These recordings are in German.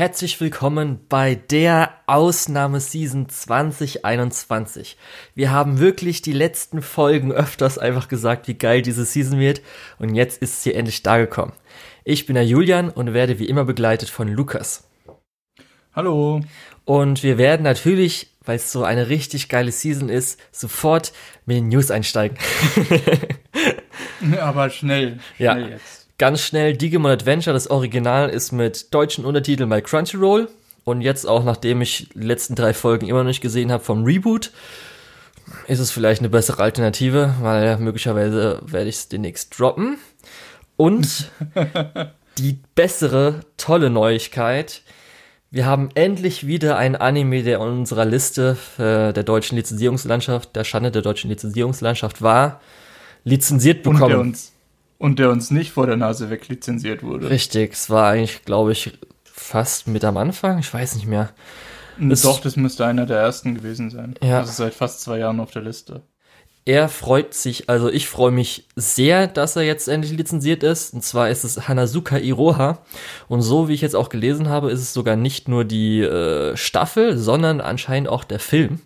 Herzlich willkommen bei der Ausnahmeseason 2021. Wir haben wirklich die letzten Folgen öfters einfach gesagt, wie geil diese Season wird und jetzt ist sie endlich da gekommen. Ich bin der Julian und werde wie immer begleitet von Lukas. Hallo. Und wir werden natürlich, weil es so eine richtig geile Season ist, sofort mit den News einsteigen. Aber schnell, schnell ja. jetzt. Ganz schnell, Digimon Adventure, das Original ist mit deutschen Untertiteln bei Crunchyroll. Und jetzt auch, nachdem ich die letzten drei Folgen immer noch nicht gesehen habe vom Reboot, ist es vielleicht eine bessere Alternative, weil möglicherweise werde ich es demnächst droppen. Und die bessere, tolle Neuigkeit, wir haben endlich wieder ein Anime, der in unserer Liste äh, der deutschen Lizenzierungslandschaft, der Schande der deutschen Lizenzierungslandschaft war, lizenziert bekommen. Und der uns und der uns nicht vor der Nase weg lizenziert wurde. Richtig, es war eigentlich, glaube ich, fast mit am Anfang, ich weiß nicht mehr. Es Doch, das müsste einer der ersten gewesen sein. Ja. Also seit fast zwei Jahren auf der Liste. Er freut sich, also ich freue mich sehr, dass er jetzt endlich lizenziert ist. Und zwar ist es Hanazuka Iroha. Und so wie ich jetzt auch gelesen habe, ist es sogar nicht nur die äh, Staffel, sondern anscheinend auch der Film.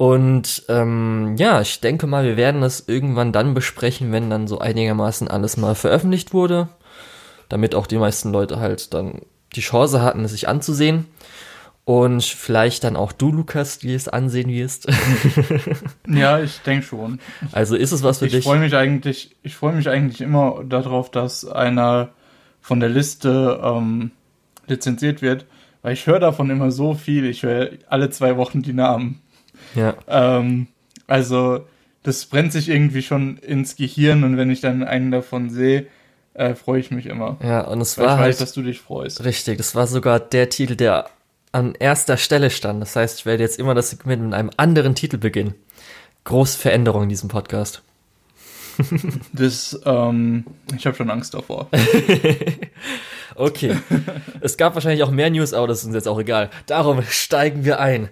Und ähm, ja, ich denke mal, wir werden das irgendwann dann besprechen, wenn dann so einigermaßen alles mal veröffentlicht wurde, damit auch die meisten Leute halt dann die Chance hatten, es sich anzusehen. Und vielleicht dann auch du, Lukas, die es ansehen wirst. ja, ich denke schon. Also ist es was für ich dich? Ich freue mich eigentlich, ich freue mich eigentlich immer darauf, dass einer von der Liste ähm, lizenziert wird, weil ich höre davon immer so viel. Ich höre alle zwei Wochen die Namen. Ja. Ähm, also, das brennt sich irgendwie schon ins Gehirn und wenn ich dann einen davon sehe, äh, freue ich mich immer. Ja, und es war. Ich weiß, halt, dass du dich freust. Richtig, das war sogar der Titel, der an erster Stelle stand. Das heißt, ich werde jetzt immer das Segment mit einem anderen Titel beginnen. Große Veränderung in diesem Podcast. Das, ähm, ich habe schon Angst davor. okay. es gab wahrscheinlich auch mehr News, aber das ist uns jetzt auch egal. Darum steigen wir ein.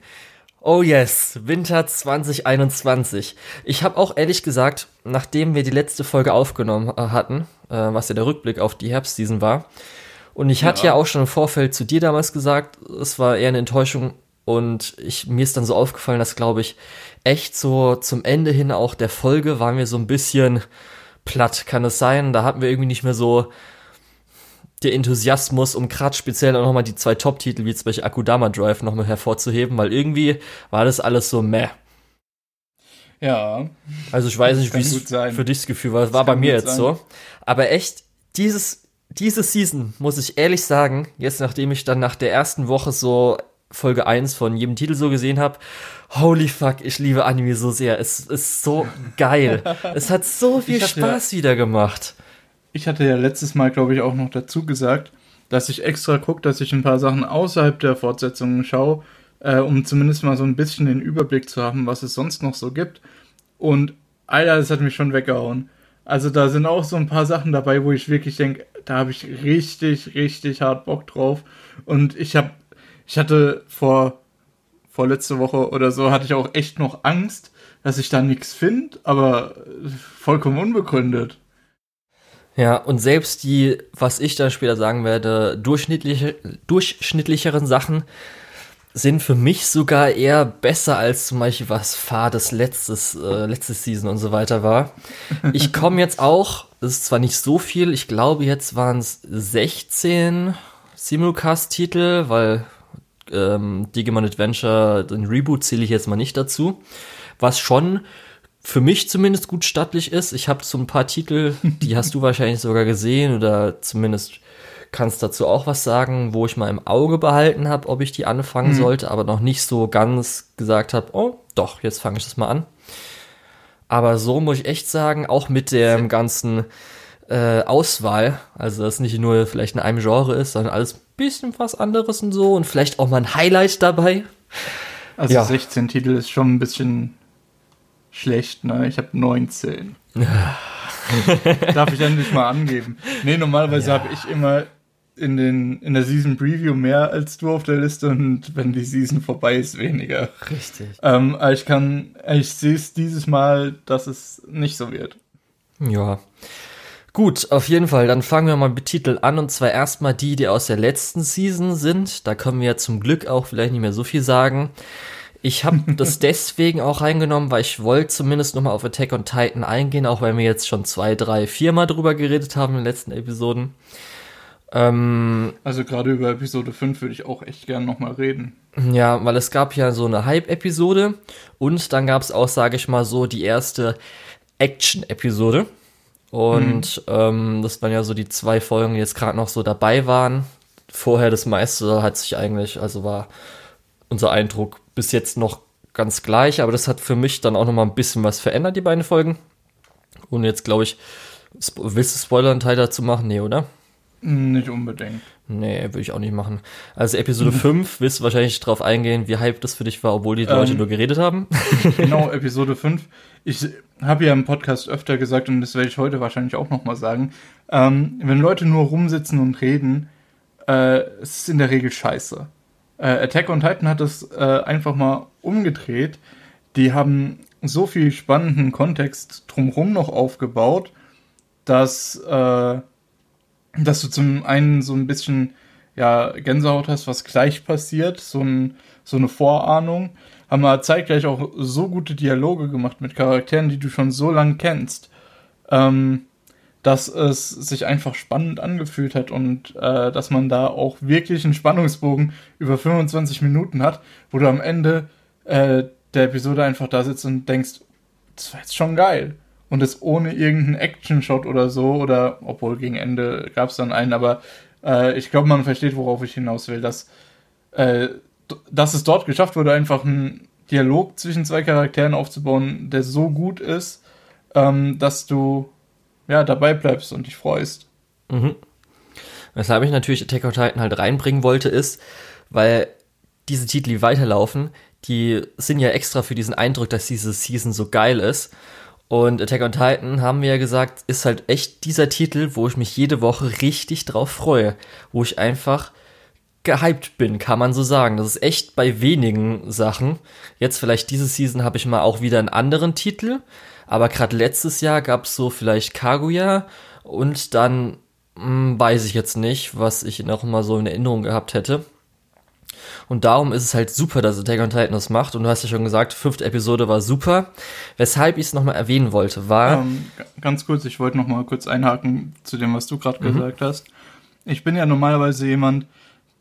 Oh yes, Winter 2021. Ich habe auch ehrlich gesagt, nachdem wir die letzte Folge aufgenommen äh, hatten, äh, was ja der Rückblick auf die Herbstseason war, und ich ja. hatte ja auch schon im Vorfeld zu dir damals gesagt, es war eher eine Enttäuschung und ich, mir ist dann so aufgefallen, dass glaube ich echt so zum Ende hin auch der Folge waren wir so ein bisschen platt, kann es sein. Da hatten wir irgendwie nicht mehr so der Enthusiasmus, um gerade speziell auch nochmal die zwei Top-Titel, wie zum Beispiel Akudama Drive, nochmal hervorzuheben, weil irgendwie war das alles so meh. Ja. Also ich weiß nicht, wie es für dich das Gefühl war. Das war bei mir jetzt sein. so. Aber echt, dieses, diese Season, muss ich ehrlich sagen, jetzt nachdem ich dann nach der ersten Woche so Folge 1 von jedem Titel so gesehen habe, holy fuck, ich liebe Anime so sehr. Es ist so geil. es hat so viel Spaß wieder gemacht ich hatte ja letztes Mal, glaube ich, auch noch dazu gesagt, dass ich extra gucke, dass ich ein paar Sachen außerhalb der Fortsetzungen schaue, äh, um zumindest mal so ein bisschen den Überblick zu haben, was es sonst noch so gibt. Und Alter, das hat mich schon weggehauen. Also da sind auch so ein paar Sachen dabei, wo ich wirklich denke, da habe ich richtig, richtig hart Bock drauf. Und ich habe, ich hatte vor, vor letzte Woche oder so, hatte ich auch echt noch Angst, dass ich da nichts finde, aber vollkommen unbegründet. Ja, und selbst die, was ich dann später sagen werde, durchschnittliche, durchschnittlicheren Sachen sind für mich sogar eher besser als zum Beispiel was Fades letztes, äh, letztes Season und so weiter war. Ich komme jetzt auch, das ist zwar nicht so viel, ich glaube jetzt waren es 16 Simulcast-Titel, weil ähm, Digimon Adventure, den Reboot zähle ich jetzt mal nicht dazu, was schon für mich zumindest gut stattlich ist. Ich habe so ein paar Titel, die hast du wahrscheinlich sogar gesehen oder zumindest kannst dazu auch was sagen, wo ich mal im Auge behalten habe, ob ich die anfangen mhm. sollte, aber noch nicht so ganz gesagt habe, oh, doch, jetzt fange ich das mal an. Aber so muss ich echt sagen, auch mit dem ganzen äh, Auswahl, also dass nicht nur vielleicht in einem Genre ist, sondern alles ein bisschen was anderes und so und vielleicht auch mal ein Highlight dabei. Also ja. 16 Titel ist schon ein bisschen schlecht, ne? Ich habe 19. Darf ich endlich mal angeben. Nee, normalerweise ja. habe ich immer in, den, in der Season Preview mehr als du auf der Liste und wenn die Season vorbei ist, weniger. Richtig. Ähm, aber ich kann, ich sehe es dieses Mal, dass es nicht so wird. Ja. Gut, auf jeden Fall. Dann fangen wir mal mit Titel an und zwar erstmal die, die aus der letzten Season sind. Da können wir ja zum Glück auch vielleicht nicht mehr so viel sagen. Ich habe das deswegen auch reingenommen, weil ich wollte zumindest nochmal auf Attack on Titan eingehen, auch wenn wir jetzt schon zwei, drei, viermal drüber geredet haben in den letzten Episoden. Ähm, also gerade über Episode 5 würde ich auch echt gern nochmal reden. Ja, weil es gab ja so eine Hype-Episode und dann gab es auch, sage ich mal so, die erste Action-Episode. Und mhm. ähm, das waren ja so die zwei Folgen, die jetzt gerade noch so dabei waren. Vorher das meiste hat sich eigentlich, also war unser Eindruck bis jetzt noch ganz gleich, aber das hat für mich dann auch noch mal ein bisschen was verändert, die beiden Folgen. Und jetzt glaube ich, willst du Spoiler-Teil dazu machen? Nee, oder? Nicht unbedingt. Nee, würde ich auch nicht machen. Also Episode 5 wirst du wahrscheinlich drauf eingehen, wie hype das für dich war, obwohl die Leute ähm, nur geredet haben. Genau, Episode 5. Ich habe ja im Podcast öfter gesagt, und das werde ich heute wahrscheinlich auch nochmal sagen, ähm, wenn Leute nur rumsitzen und reden, äh, es ist in der Regel scheiße. Äh, Attack on Titan hat das äh, einfach mal umgedreht. Die haben so viel spannenden Kontext drumherum noch aufgebaut, dass äh, dass du zum einen so ein bisschen ja, Gänsehaut hast, was gleich passiert, so, ein, so eine Vorahnung. Haben wir zeitgleich auch so gute Dialoge gemacht mit Charakteren, die du schon so lange kennst, ähm, dass es sich einfach spannend angefühlt hat und äh, dass man da auch wirklich einen Spannungsbogen über 25 Minuten hat, wo du am Ende äh, der Episode einfach da sitzt und denkst, das war jetzt schon geil. Und es ohne irgendeinen Action-Shot oder so, oder obwohl gegen Ende gab es dann einen, aber äh, ich glaube, man versteht, worauf ich hinaus will, dass, äh, dass es dort geschafft wurde, einfach einen Dialog zwischen zwei Charakteren aufzubauen, der so gut ist, ähm, dass du ja dabei bleibst und dich freust. Mhm. Weshalb ich natürlich Attack on Titan halt reinbringen wollte, ist, weil diese Titel, die weiterlaufen, die sind ja extra für diesen Eindruck, dass diese Season so geil ist. Und Attack on Titan, haben wir ja gesagt, ist halt echt dieser Titel, wo ich mich jede Woche richtig drauf freue. Wo ich einfach gehypt bin, kann man so sagen. Das ist echt bei wenigen Sachen. Jetzt vielleicht diese Season habe ich mal auch wieder einen anderen Titel. Aber gerade letztes Jahr gab es so vielleicht Kaguya und dann mh, hm, weiß ich jetzt nicht, was ich noch mal so in Erinnerung gehabt hätte. Und darum ist es halt super, dass Attack on Titan das macht. Und du hast ja schon gesagt, fünfte Episode war super. Weshalb ich es nochmal erwähnen wollte, war. Ähm, ganz kurz, ich wollte nochmal kurz einhaken zu dem, was du gerade mhm. gesagt hast. Ich bin ja normalerweise jemand,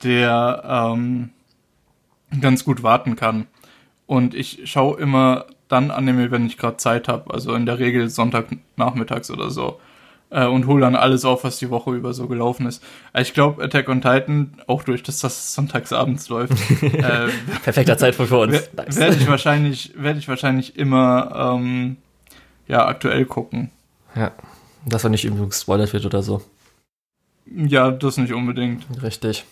der ähm, ganz gut warten kann. Und ich schaue immer dann Anime, wenn ich gerade Zeit habe. Also in der Regel Sonntagnachmittags oder so äh, und hole dann alles auf, was die Woche über so gelaufen ist. Äh, ich glaube, Attack on Titan, auch durch, dass das sonntagsabends läuft. äh, Perfekter Zeitpunkt für uns. Nice. Werde ich wahrscheinlich, werde ich wahrscheinlich immer ähm, ja aktuell gucken. Ja, dass er nicht irgendwie gespoilert wird oder so. Ja, das nicht unbedingt. Richtig.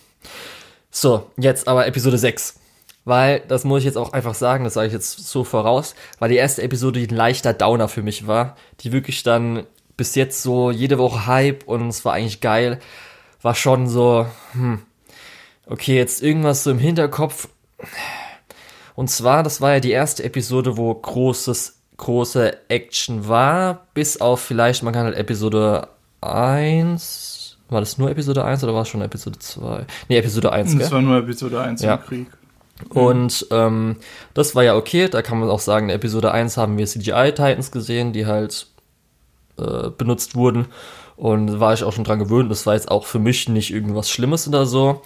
So, jetzt aber Episode 6 weil, das muss ich jetzt auch einfach sagen, das sage ich jetzt so voraus, weil die erste Episode ein leichter Downer für mich war, die wirklich dann bis jetzt so jede Woche Hype und es war eigentlich geil, war schon so, hm, okay, jetzt irgendwas so im Hinterkopf. Und zwar, das war ja die erste Episode, wo großes, große Action war, bis auf vielleicht, man kann halt Episode 1, war das nur Episode 1 oder war es schon Episode 2? Nee, Episode 1, Das gell? war nur Episode 1 ja. im Krieg. Und ähm, das war ja okay, da kann man auch sagen, in Episode 1 haben wir CGI-Titans gesehen, die halt äh, benutzt wurden. Und war ich auch schon dran gewöhnt. Das war jetzt auch für mich nicht irgendwas Schlimmes oder so.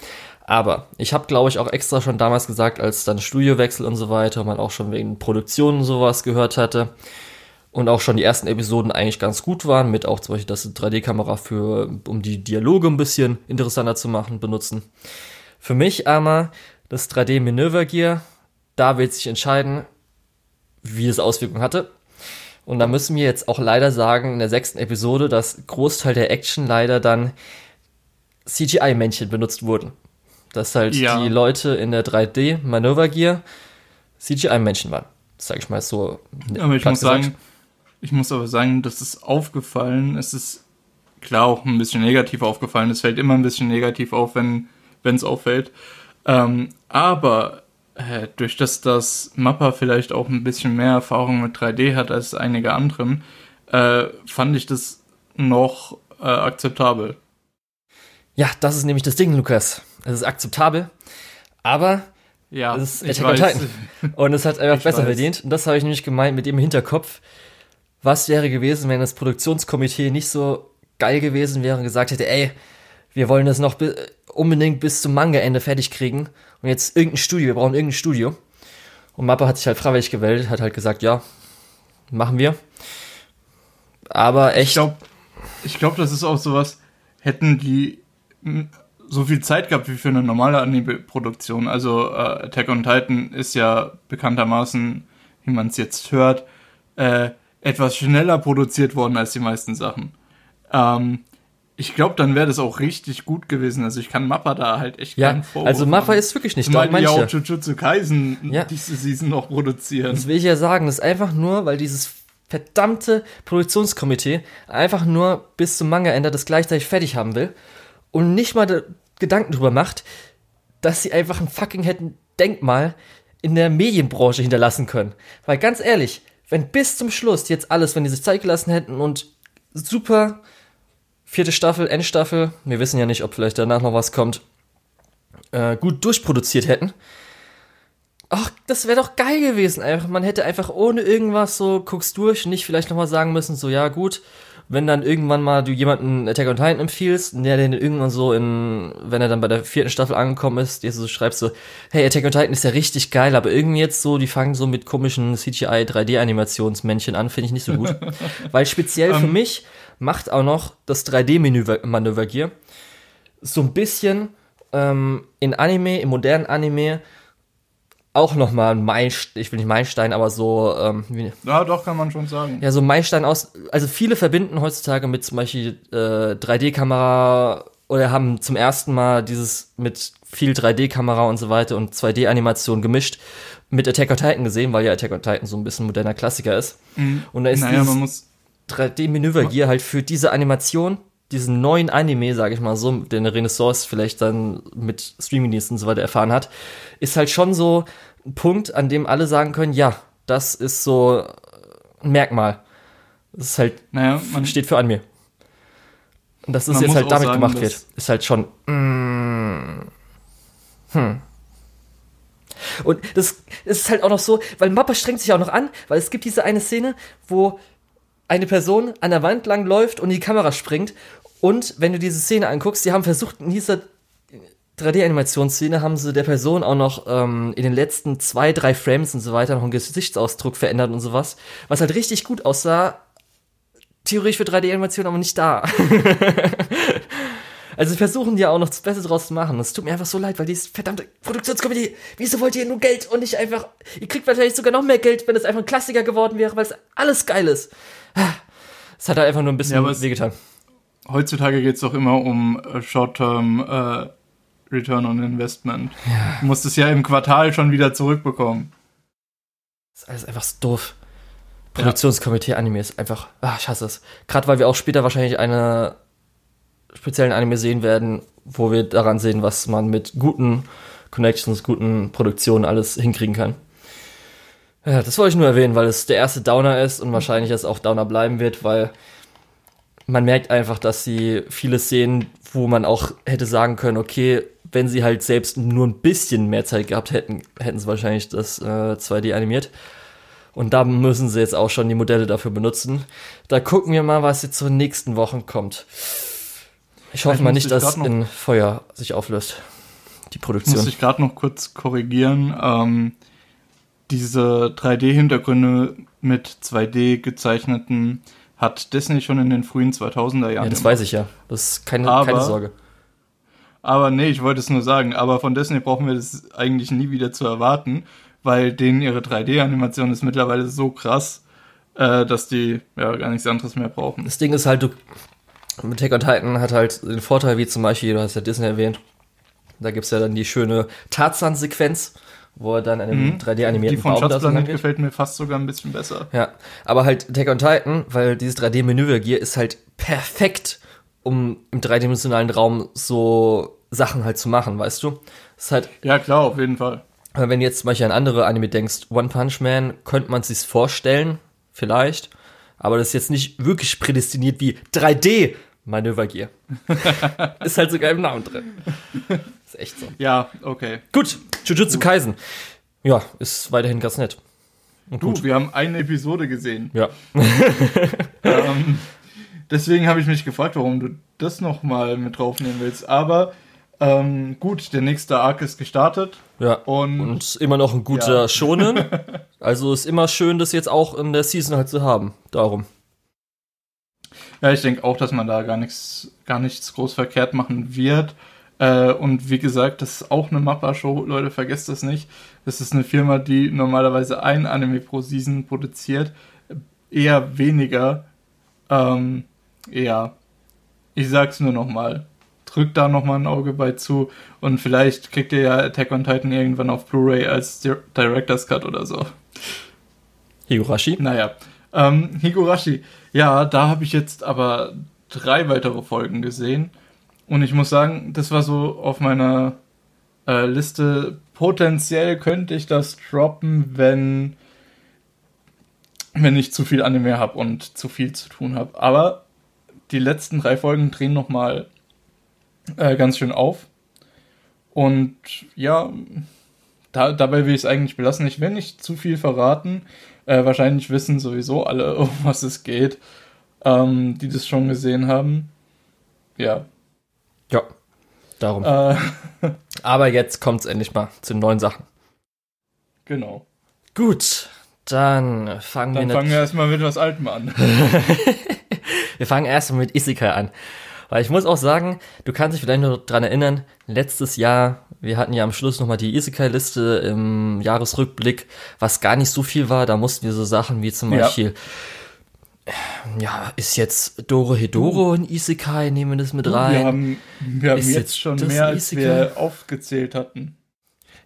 Aber ich habe, glaube ich, auch extra schon damals gesagt, als dann Studiowechsel und so weiter, man auch schon wegen Produktionen sowas gehört hatte und auch schon die ersten Episoden eigentlich ganz gut waren, mit auch zum Beispiel das 3D-Kamera für, um die Dialoge ein bisschen interessanter zu machen, benutzen. Für mich aber das 3D Manöver Gear, da wird sich entscheiden, wie es Auswirkungen hatte. Und da müssen wir jetzt auch leider sagen, in der sechsten Episode, dass Großteil der Action leider dann CGI-Männchen benutzt wurden. Dass halt ja. die Leute in der 3D-Manöver-Gear CGI-Männchen waren. Sag ich mal so. Aber ich muss sagen, ich muss aber sagen, das ist aufgefallen. Es ist klar auch ein bisschen negativ aufgefallen. Es fällt immer ein bisschen negativ auf, wenn es auffällt. Ähm, aber äh, durch das das Mappa vielleicht auch ein bisschen mehr Erfahrung mit 3D hat als einige anderen, äh, fand ich das noch äh, akzeptabel. Ja, das ist nämlich das Ding, Lukas. Es ist akzeptabel, aber Ja, es ist Attack weiß. Titan. Und es hat einfach besser weiß. verdient. Und das habe ich nämlich gemeint mit dem Hinterkopf. Was wäre gewesen, wenn das Produktionskomitee nicht so geil gewesen wäre und gesagt hätte, ey, wir wollen das noch bi unbedingt bis zum Manga-Ende fertig kriegen. Und jetzt irgendein Studio, wir brauchen irgendein Studio. Und Mappa hat sich halt freiwillig gewählt, hat halt gesagt, ja, machen wir. Aber Ich echt, glaube, ich glaub, das ist auch sowas, hätten die so viel Zeit gehabt wie für eine normale Anime-Produktion. Also äh, Attack on Titan ist ja bekanntermaßen, wie man es jetzt hört, äh, etwas schneller produziert worden als die meisten Sachen. Ähm, ich glaube, dann wäre das auch richtig gut gewesen. Also ich kann Mappa da halt echt ja, keinen Vorwurf also Mappa machen. ist wirklich nicht Zumal da, die auch. Jujutsu Kaisen Ja. diese Season noch produzieren. Das will ich ja sagen, das ist einfach nur, weil dieses verdammte Produktionskomitee einfach nur bis zum Manga-Ende das gleichzeitig fertig haben will und nicht mal Gedanken drüber macht, dass sie einfach ein fucking hätten Denkmal in der Medienbranche hinterlassen können. Weil ganz ehrlich, wenn bis zum Schluss jetzt alles, wenn die sich Zeit gelassen hätten und super vierte Staffel, Endstaffel, wir wissen ja nicht, ob vielleicht danach noch was kommt, äh, gut durchproduziert hätten, Ach, das wäre doch geil gewesen. Einfach, man hätte einfach ohne irgendwas so guckst durch, nicht vielleicht nochmal sagen müssen, so ja gut, wenn dann irgendwann mal du jemanden Attack on Titan empfiehlst, der den irgendwann so in, wenn er dann bei der vierten Staffel angekommen ist, dir so schreibst so, hey, Attack on Titan ist ja richtig geil, aber irgendwie jetzt so, die fangen so mit komischen CGI 3D-Animationsmännchen an, finde ich nicht so gut. Weil speziell für mich macht auch noch das 3D-Manöver-Gear so ein bisschen ähm, in Anime, im modernen Anime, auch nochmal ein Meilenstein, ich will nicht Meilenstein, aber so, ähm, wie, Ja, doch, kann man schon sagen. ja, so ein Meilenstein aus, also viele verbinden heutzutage mit zum Beispiel äh, 3D-Kamera oder haben zum ersten Mal dieses mit viel 3D-Kamera und so weiter und 2D-Animation gemischt mit Attack on Titan gesehen, weil ja Attack on Titan so ein bisschen moderner Klassiker ist. Und da ist naja, dieses man muss 3D-Manövergear halt für diese Animation, diesen neuen Anime, sage ich mal so, den Renaissance vielleicht dann mit Streamingdiensten und so weiter erfahren hat, ist halt schon so ein Punkt, an dem alle sagen können, ja, das ist so ein Merkmal. Das ist halt, Naja, man steht für Anime. Und dass es Man jetzt halt damit sagen, gemacht wird, ist halt schon, mm, hm. Und das ist halt auch noch so, weil Mappa strengt sich auch noch an, weil es gibt diese eine Szene, wo eine Person an der Wand lang läuft und die Kamera springt. Und wenn du diese Szene anguckst, sie haben versucht, in dieser 3D-Animationsszene haben sie der Person auch noch ähm, in den letzten zwei, drei Frames und so weiter noch einen Gesichtsausdruck verändert und sowas, was halt richtig gut aussah. Theoretisch für 3D-Animation, aber nicht da. also sie versuchen ja auch noch das Beste draus zu machen. Es tut mir einfach so leid, weil dieses verdammte Produktionskomitee, wieso wollt ihr nur Geld und nicht einfach, ihr kriegt wahrscheinlich sogar noch mehr Geld, wenn es einfach ein Klassiker geworden wäre, weil es alles geil ist. Es hat halt einfach nur ein bisschen Ja, wehgetan. heutzutage geht es doch immer um äh, Short-Term äh, Return on Investment. Du musst es ja im Quartal schon wieder zurückbekommen. Das ist alles einfach so doof. Produktionskomitee Anime ist einfach, ah, ich hasse es. Gerade weil wir auch später wahrscheinlich eine speziellen Anime sehen werden, wo wir daran sehen, was man mit guten Connections, guten Produktionen alles hinkriegen kann. Ja, das wollte ich nur erwähnen, weil es der erste Downer ist und wahrscheinlich es auch Downer bleiben wird, weil man merkt einfach, dass sie viele Szenen, wo man auch hätte sagen können, okay, wenn sie halt selbst nur ein bisschen mehr Zeit gehabt hätten, hätten sie wahrscheinlich das äh, 2D animiert. Und da müssen sie jetzt auch schon die Modelle dafür benutzen. Da gucken wir mal, was jetzt den nächsten Wochen kommt. Ich hoffe mal muss nicht, dass in Feuer sich auflöst. Die Muss Produktion. ich gerade noch kurz korrigieren. Ähm, diese 3D-Hintergründe mit 2D gezeichneten hat Disney schon in den frühen 2000er Jahren. Ja, das weiß ich ja. Das ist keine, Aber- keine Sorge. Aber nee, ich wollte es nur sagen. Aber von Disney brauchen wir das eigentlich nie wieder zu erwarten, weil denen ihre 3D-Animation ist mittlerweile so krass, äh, dass die ja gar nichts anderes mehr brauchen. Das Ding ist halt, du, Attack on Titan hat halt den Vorteil, wie zum Beispiel, du hast ja Disney erwähnt, da gibt's ja dann die schöne Tarzan-Sequenz, wo er dann in einem 3D-animierten Mhm. Die von Baum Schatzplanet gefällt mir fast sogar ein bisschen besser. Ja, aber halt Attack on Titan, weil dieses 3D-Manövergear ist halt perfekt, um im dreidimensionalen Raum so Sachen halt zu machen, weißt du? Das ist halt, Ja, klar, auf jeden Fall. wenn du jetzt zum Beispiel an andere Anime denkst, One Punch Man, könnte man sich's vorstellen, vielleicht, Aber das ist jetzt nicht wirklich prädestiniert wie 3D Manövergear. ist halt sogar im Namen drin. Ist echt so. Ja, okay. Gut, Jujutsu Kaisen. Ja, ist weiterhin ganz nett. Und gut. Du, wir haben eine Episode gesehen. Ja. ähm, deswegen habe ich mich gefragt, warum du das nochmal mit draufnehmen willst. Aber ähm, gut, der nächste Arc ist gestartet. Ja. Und, und immer noch ein guter ja. Schonen. Also ist immer schön, das jetzt auch in der Season halt zu haben. Darum. Ja, ich denke auch, dass man da gar nichts, gar nichts groß verkehrt machen wird. Äh, und wie gesagt, das ist auch eine Mappa-Show, Leute, vergesst das nicht. Das ist eine Firma, die normalerweise ein Anime pro Season produziert. Eher weniger. Ähm, ja. Ich sag's nur nochmal drückt da nochmal ein Auge bei zu und vielleicht kriegt ihr ja Attack on Titan irgendwann auf Blu-ray als Director's Cut oder so. Higurashi? Naja. Ähm, Higurashi, ja, da habe ich jetzt aber drei weitere Folgen gesehen und ich muss sagen, das war so auf meiner äh, Liste. Potenziell könnte ich das droppen, wenn wenn ich zu viel Anime habe und zu viel zu tun habe. Aber die letzten drei Folgen drehen nochmal äh, ganz schön auf. Und ja, da, dabei will ich es eigentlich belassen. Ich will nicht zu viel verraten. Äh, wahrscheinlich wissen sowieso alle, um was es geht, ähm, die das schon gesehen haben. Ja. Ja, darum. Äh, Aber jetzt kommt es endlich mal zu neuen Sachen. Genau. Gut, dann fangen dann wir. Dann fangen wir erstmal mit was Altem an. wir fangen erstmal mit Isekai an. Weil ich muss auch sagen, du kannst dich vielleicht noch dran erinnern, letztes Jahr, wir hatten ja am Schluss nochmal die Isekai-Liste im Jahresrückblick, was gar nicht so viel war. Da mussten wir so Sachen wie zum Beispiel, ja, ist jetzt Doro Hedoro ein Isekai, nehmen wir das mit rein. Wir haben, wir haben jetzt, jetzt, schon mehr, als Isekai? wir aufgezählt hatten.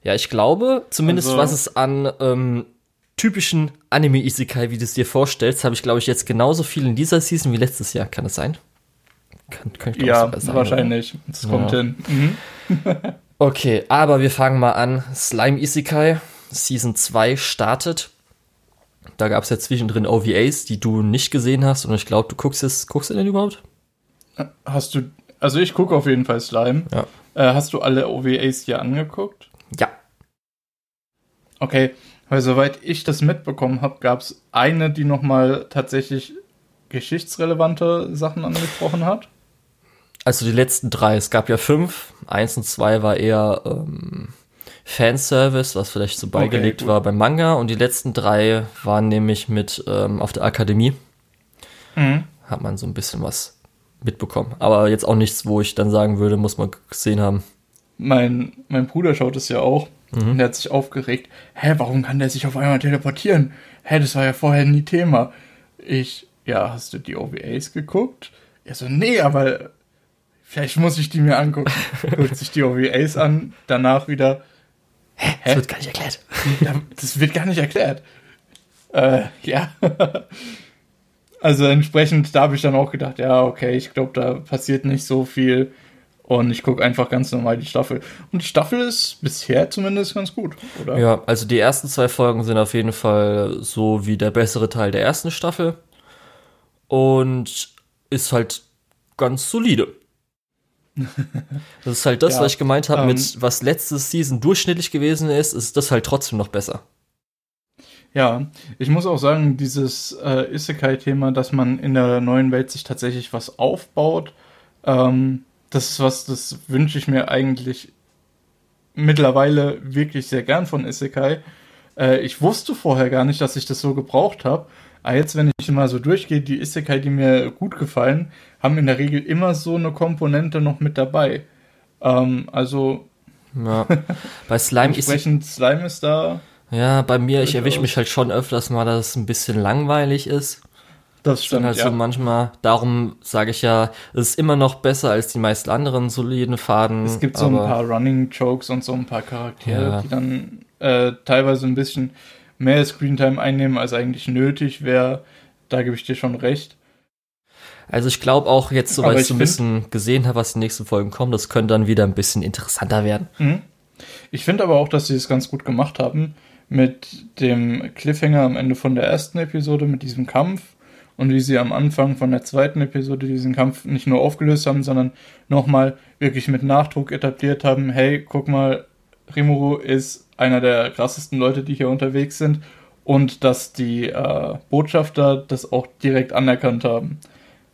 Ja, ich glaube, zumindest also, was es an ähm, typischen Anime-Isekai, wie du es dir vorstellst, habe ich, glaube ich, jetzt genauso viel in dieser Season wie letztes Jahr. Kann es sein? Kann, kann ich ja, sagen, wahrscheinlich. Das kommt ja. hin. Mhm. okay, aber wir fangen mal an. Slime Isekai, Season 2 startet. Da gab es ja zwischendrin OVAs, die du nicht gesehen hast. Und ich glaube, du guckst es. Guckst du denn überhaupt? Hast du. Also ich gucke auf jeden Fall Slime. Ja. Äh, hast du alle OVAs hier angeguckt? Ja. Okay, weil soweit ich das mitbekommen habe, gab es eine, die nochmal tatsächlich geschichtsrelevante Sachen angesprochen hat. Also die letzten drei, es gab ja fünf. Eins und zwei war eher ähm, Fanservice, was vielleicht so beigelegt okay, war beim Manga. Und die letzten drei waren nämlich mit ähm, auf der Akademie. Mhm. Hat man so ein bisschen was mitbekommen. Aber jetzt auch nichts, wo ich dann sagen würde, muss man gesehen haben. Mein, mein Bruder schaut es ja auch. Mhm. Und der hat sich aufgeregt. Hä, warum kann der sich auf einmal teleportieren? Hä, das war ja vorher nie Thema. Ich, ja, hast du die OVAs geguckt? Er so, nee, aber Vielleicht muss ich die mir angucken. Guckt sich die OVAs an, danach wieder. Hä? Das wird gar nicht erklärt. das wird gar nicht erklärt. Äh, ja. also entsprechend, da habe ich dann auch gedacht, ja, okay, ich glaube, da passiert nicht so viel. Und ich gucke einfach ganz normal die Staffel. Und die Staffel ist bisher zumindest ganz gut, oder? Ja, also die ersten zwei Folgen sind auf jeden Fall so wie der bessere Teil der ersten Staffel. Und ist halt ganz solide. Das ist halt das, ja, was ich gemeint habe, ähm, mit was letzte Season durchschnittlich gewesen ist, ist das halt trotzdem noch besser. Ja, ich muss auch sagen, dieses äh, Isekai-Thema, dass man in der neuen Welt sich tatsächlich was aufbaut, ähm, das ist was, das wünsche ich mir eigentlich mittlerweile wirklich sehr gern von Isekai. Äh, ich wusste vorher gar nicht, dass ich das so gebraucht habe. Aber jetzt, wenn ich mal so durchgehe, die Isekai, die mir gut gefallen, haben in der Regel immer so eine Komponente noch mit dabei. Ähm, also. Ja. Bei Slime ist. Slime ist da. Ja, bei mir, ich erwische mich halt schon öfters mal, dass es ein bisschen langweilig ist. Das stimmt. Halt ja. so manchmal, darum sage ich ja, es ist immer noch besser als die meisten anderen soliden Faden. Es gibt so ein paar Running Jokes und so ein paar Charaktere, ja. die dann äh, teilweise ein bisschen mehr Screentime einnehmen, als eigentlich nötig wäre. Da gebe ich dir schon recht. Also ich glaube auch jetzt, so weil ich so ein bisschen gesehen habe, was die nächsten Folgen kommen, das könnte dann wieder ein bisschen interessanter werden. Mhm. Ich finde aber auch, dass sie es ganz gut gemacht haben mit dem Cliffhanger am Ende von der ersten Episode, mit diesem Kampf und wie sie am Anfang von der zweiten Episode diesen Kampf nicht nur aufgelöst haben, sondern nochmal wirklich mit Nachdruck etabliert haben, hey, guck mal, Rimuru ist einer der krassesten Leute, die hier unterwegs sind und dass die äh, Botschafter das auch direkt anerkannt haben.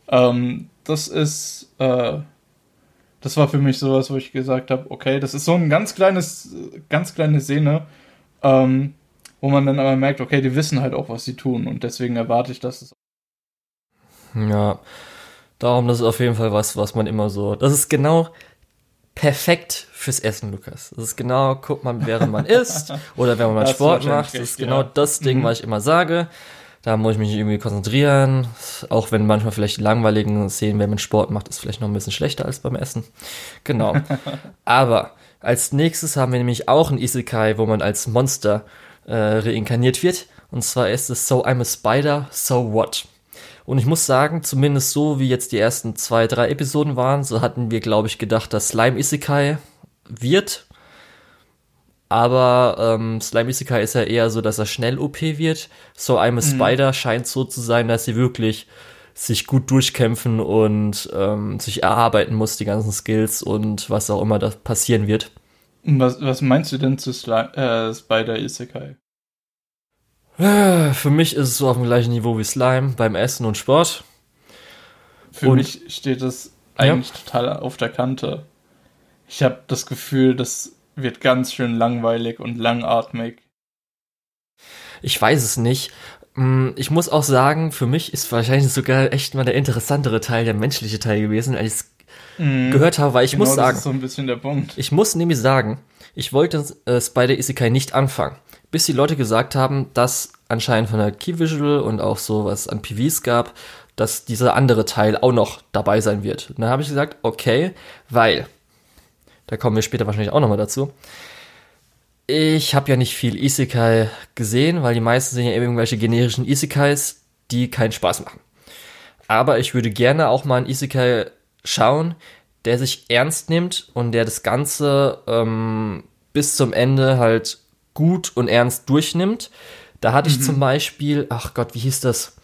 Ähm, das ist, äh, das war für mich sowas, wo ich gesagt habe, okay, das ist so ein ganz kleines, ganz kleine Szene, ähm, wo man dann aber merkt, okay, die wissen halt auch, was sie tun und deswegen erwarte ich, dass es. Ja, darum, das ist auf jeden Fall was, was man immer so, das ist genau perfekt fürs Essen, Lukas. Das ist genau, guck mal, während man isst oder wenn man Sport macht, das ist genau ja. das Ding, mhm. was ich immer sage. Da muss ich mich irgendwie konzentrieren. Auch wenn manchmal vielleicht die langweiligen Szenen, wenn man Sport macht, ist vielleicht noch ein bisschen schlechter als beim Essen. Genau. Aber als nächstes haben wir nämlich auch ein Isekai, wo man als Monster äh, reinkarniert wird. Und zwar ist es So I'm a Spider, So What? Und ich muss sagen, zumindest so wie jetzt die ersten zwei, drei Episoden waren, so hatten wir, glaube ich, gedacht, dass Slime Isekai wird. Aber ähm, Slime Isekai ist ja eher so, dass er schnell OP wird. So I'm a mhm. Spider scheint so zu sein, dass sie wirklich sich gut durchkämpfen und ähm, sich erarbeiten muss, die ganzen Skills und was auch immer da passieren wird. Was, was meinst du denn zu Sli äh, Spider Isekai? Äh, für mich ist es so auf dem gleichen Niveau wie Slime beim Essen und Sport. Für und, mich steht es eigentlich ja. total auf der Kante. Ich habe das Gefühl, das wird ganz schön langweilig und langatmig. Ich weiß es nicht. Mm, ich muss auch sagen, für mich ist wahrscheinlich sogar echt mal der interessantere Teil, der menschliche Teil gewesen, als ich es mm, gehört habe, weil ich genau muss sagen, das ist so ein bisschen der Punkt. Ich muss nämlich sagen, ich wollte äh, Spider Isekai nicht anfangen, bis die Leute gesagt haben, dass anscheinend von der Key Visual und auch so was an PVs gab, dass dieser andere Teil auch noch dabei sein wird. Und dann habe ich gesagt, okay, weil da kommen wir später wahrscheinlich auch nochmal dazu. Ich habe ja nicht viel Isekai gesehen, weil die meisten sind ja irgendwelche generischen Isekais, die keinen Spaß machen. Aber ich würde gerne auch mal einen Isekai schauen, der sich ernst nimmt und der das Ganze ähm, bis zum Ende halt gut und ernst durchnimmt. Da hatte ich mhm. zum Beispiel, ach Gott, wie hieß das?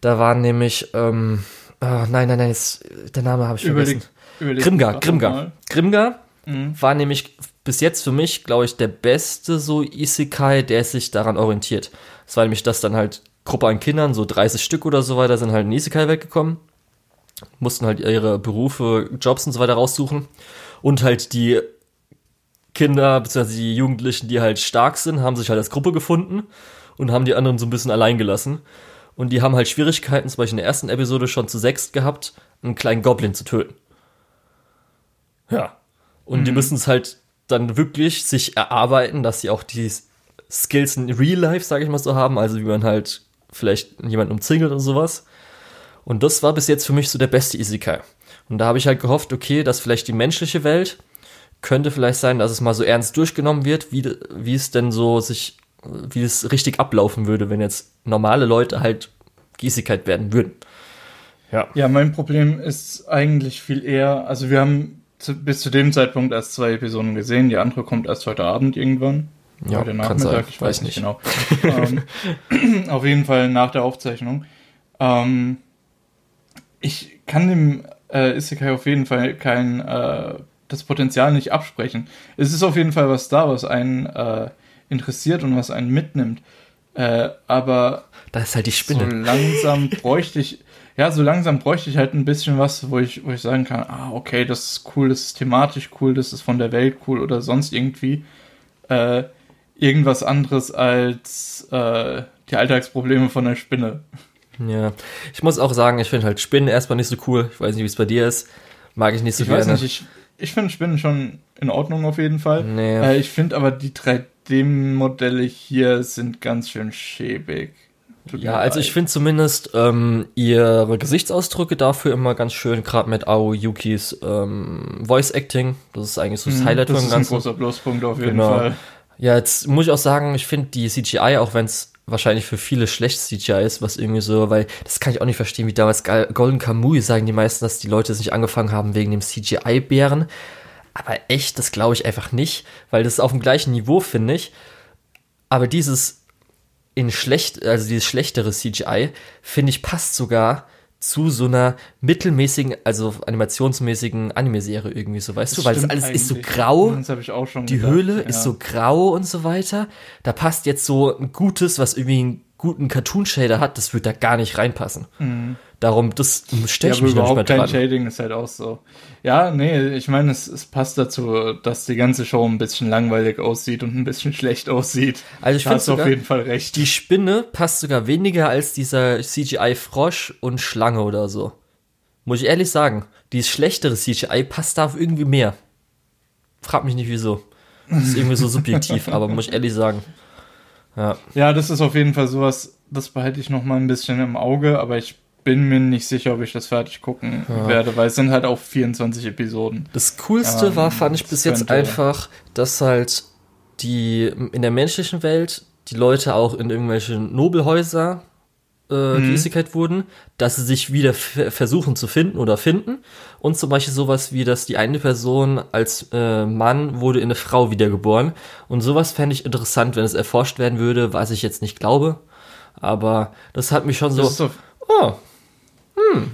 Da war nämlich, ähm, oh, nein, nein, nein, jetzt, der Name habe ich vergessen. Überleg, Grimgar, Grimgar. Grimgar Mhm. War nämlich bis jetzt für mich, glaube ich, der beste so Isekai, der sich daran orientiert. Es war nämlich das dann halt Gruppe an Kindern, so 30 Stück oder so weiter, sind halt in Isekai weggekommen. Mussten halt ihre Berufe, Jobs und so weiter raussuchen. Und halt die Kinder, beziehungsweise die Jugendlichen, die halt stark sind, haben sich halt als Gruppe gefunden und haben die anderen so ein bisschen allein gelassen. Und die haben halt Schwierigkeiten, zum Beispiel in der ersten Episode schon zu sechst gehabt, einen kleinen Goblin zu töten. Ja, und mhm. die müssen es halt dann wirklich sich erarbeiten, dass sie auch die Skills in Real Life, sage ich mal so, haben. Also wie man halt vielleicht jemanden umzingelt und sowas. Und das war bis jetzt für mich so der beste Isekai. Und da habe ich halt gehofft, okay, dass vielleicht die menschliche Welt könnte vielleicht sein, dass es mal so ernst durchgenommen wird, wie, wie es denn so sich, wie es richtig ablaufen würde, wenn jetzt normale Leute halt Isekai werden würden. Ja. Ja, mein Problem ist eigentlich viel eher, also wir haben zu, bis zu dem Zeitpunkt erst zwei Episoden gesehen. Die andere kommt erst heute Abend irgendwann. Ja, heute Nachmittag, ich weiß nicht genau. ähm, auf jeden Fall nach der Aufzeichnung. Ähm, ich kann dem äh, Isekai auf jeden Fall kein äh, das Potenzial nicht absprechen. Es ist auf jeden Fall was da, was einen äh, interessiert und was einen mitnimmt. Äh, aber da ist halt die Spinne. So langsam bräuchte ich ja, so langsam bräuchte ich halt ein bisschen was, wo ich, wo ich sagen kann, ah, okay, das ist cool, das ist thematisch cool, das ist von der Welt cool oder sonst irgendwie. Äh, irgendwas anderes als äh, die Alltagsprobleme von der Spinne. Ja, ich muss auch sagen, ich finde halt Spinnen erstmal nicht so cool. Ich weiß nicht, wie es bei dir ist. Mag ich nicht so ich gerne. Weiß nicht, ich, ich finde Spinnen schon in Ordnung auf jeden Fall. Nee. Äh, ich finde aber die 3D-Modelle hier sind ganz schön schäbig. Ja, also ich finde zumindest ähm, ihre Gesichtsausdrücke dafür immer ganz schön, gerade mit Ao Yukis ähm, Voice Acting. Das ist eigentlich so das mhm, Highlight von dem Ganzen. Das ist ein großer Pluspunkt auf jeden genau. Fall. Ja, jetzt muss ich auch sagen, ich finde die CGI, auch wenn es wahrscheinlich für viele schlecht CGI ist, was irgendwie so, weil das kann ich auch nicht verstehen, wie damals Golden Kamui sagen die meisten, dass die Leute sich angefangen haben wegen dem CGI-Bären. Aber echt, das glaube ich einfach nicht, weil das ist auf dem gleichen Niveau, finde ich. Aber dieses in schlecht, also dieses schlechtere CGI, finde ich, passt sogar zu so einer mittelmäßigen, also animationsmäßigen Anime-Serie irgendwie so, weißt Das du? Weil das alles ist so eigentlich. grau, Das habe ich auch schon die gedacht, Höhle ja. ist so grau und so weiter. Da passt jetzt so ein gutes, was irgendwie einen guten Cartoon-Shader hat, das wird da gar nicht reinpassen. Darum, das stört Mhm. Ja, mich noch nicht mehr überhaupt kein dran. Shading ist halt auch so. Ja, nee, ich meine, es, es passt dazu, dass die ganze Show ein bisschen langweilig aussieht und ein bisschen schlecht aussieht. Also ich finde auf jeden Fall recht. die Spinne passt sogar weniger als dieser CGI-Frosch und Schlange oder so. Muss ich ehrlich sagen. Dieses schlechtere CGI passt da irgendwie mehr. Frag mich nicht wieso. Das ist irgendwie so subjektiv, aber muss ich ehrlich sagen. Ja. Ja, das ist auf jeden Fall sowas, das behalte ich noch mal ein bisschen im Auge, aber ich bin mir nicht sicher, ob ich das fertig gucken werde, weil es sind halt auch 24 Episoden. Das Coolste Ähm, war, fand ich bis jetzt einfach, dass halt die in der menschlichen Welt die Leute auch in irgendwelche Nobelhäuser äh, Mhm. geisigkeit wurden, dass sie sich wieder versuchen zu finden oder finden. Und zum Beispiel sowas wie, dass die eine Person als äh, Mann wurde in eine Frau wiedergeboren. Und sowas fände ich interessant, wenn es erforscht werden würde, was ich jetzt nicht glaube. Aber das hat mich schon Das, ist so. auf, Oh,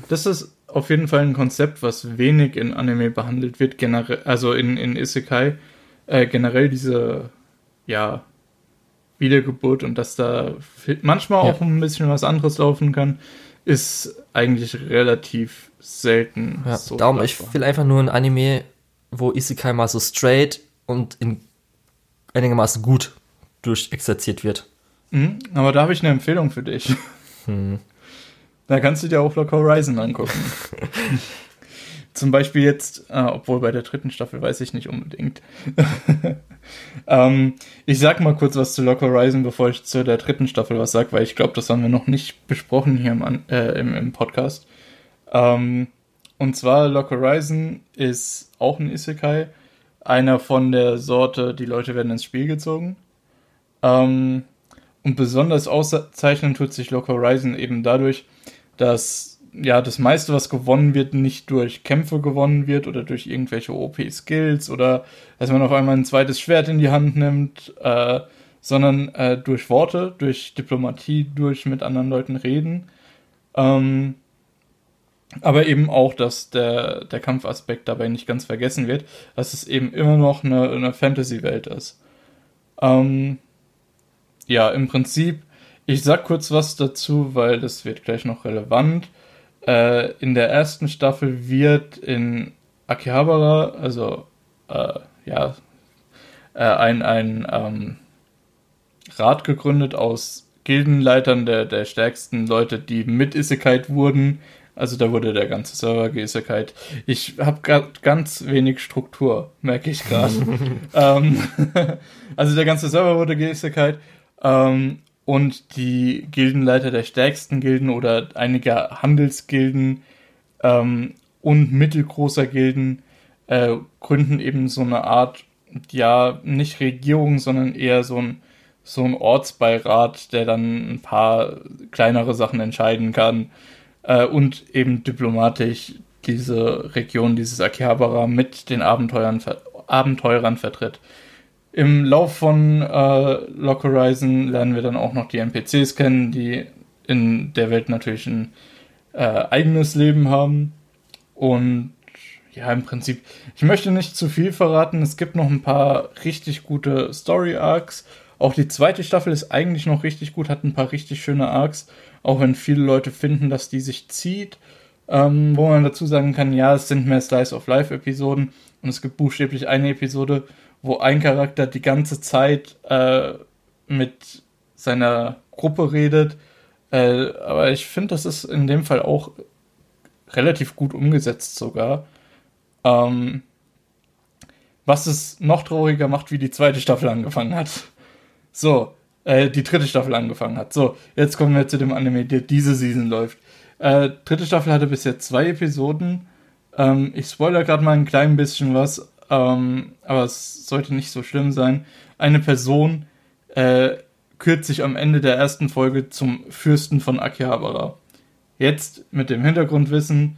das ist auf jeden Fall ein Konzept, was wenig in Anime behandelt wird, generell, also in, in Isekai, äh, generell diese, ja, Wiedergeburt und dass da manchmal Ja. auch ein bisschen was anderes laufen kann, ist eigentlich relativ selten. Ja, so darum, ich will einfach nur ein Anime, wo Isekai mal so straight und in einigermaßen gut durchexerziert wird. Mhm, aber da habe ich eine Empfehlung für dich. Hm. Da kannst du dir auch Lock Horizon angucken. Zum Beispiel jetzt, äh, obwohl bei der dritten Staffel weiß ich nicht unbedingt. ähm, ich sag mal kurz was zu Lock Horizon, bevor ich zu der dritten Staffel was sag, weil ich glaube, das haben wir noch nicht besprochen hier im, äh, im, im Podcast. Ähm, und zwar Lock Horizon ist auch ein Isekai, einer von der Sorte, die Leute werden ins Spiel gezogen. Ähm, und besonders auszeichnen tut sich Lock Horizon eben dadurch, dass ja das meiste, was gewonnen wird, nicht durch Kämpfe gewonnen wird oder durch irgendwelche OP-Skills oder dass man auf einmal ein zweites Schwert in die Hand nimmt, äh, sondern äh, durch Worte, durch Diplomatie, durch mit anderen Leuten reden. Ähm, aber eben auch, dass der, der Kampfaspekt dabei nicht ganz vergessen wird, dass es eben immer noch eine, eine Fantasy-Welt ist. Ähm, ja, im Prinzip, ich sag kurz was dazu, weil das wird gleich noch relevant. Äh, in der ersten Staffel wird in Akihabara, also äh, ja, äh, ein, ein ähm, Rat gegründet aus Gildenleitern der, der stärksten Leute, die mit Isekai wurden. Also da wurde der ganze Server geisekai. Ich habe ganz wenig Struktur, merke ich gerade. ähm, also der ganze Server wurde geisekai. Ähm, und die Gildenleiter der stärksten Gilden oder einiger Handelsgilden ähm, und mittelgroßer Gilden äh, gründen eben so eine Art, ja, nicht Regierung, sondern eher so ein, so ein Ortsbeirat, der dann ein paar kleinere Sachen entscheiden kann äh, und eben diplomatisch diese Region, dieses Akihabara mit den Abenteuern, Abenteurern vertritt. Im Lauf von äh, Lock Horizon lernen wir dann auch noch die NPCs kennen, die in der Welt natürlich ein äh, eigenes Leben haben. Und ja, im Prinzip, ich möchte nicht zu viel verraten. Es gibt noch ein paar richtig gute Story Arcs. Auch die zweite Staffel ist eigentlich noch richtig gut, hat ein paar richtig schöne Arcs. Auch wenn viele Leute finden, dass die sich zieht. Ähm, wo man dazu sagen kann, ja, es sind mehr Slice of Life Episoden und es gibt buchstäblich eine Episode, wo ein Charakter die ganze Zeit äh, mit seiner Gruppe redet. Äh, aber ich finde, das ist in dem Fall auch relativ gut umgesetzt sogar. Ähm, was es noch trauriger macht, wie die zweite Staffel angefangen hat. So, äh, die dritte Staffel angefangen hat. So, jetzt kommen wir zu dem Anime, der diese Season läuft. Äh, dritte Staffel hatte bisher zwei Episoden. Ähm, ich spoilere gerade mal ein klein bisschen was, ähm, aber es sollte nicht so schlimm sein. Eine Person äh, kürt sich am Ende der ersten Folge zum Fürsten von Akihabara. Jetzt mit dem Hintergrundwissen,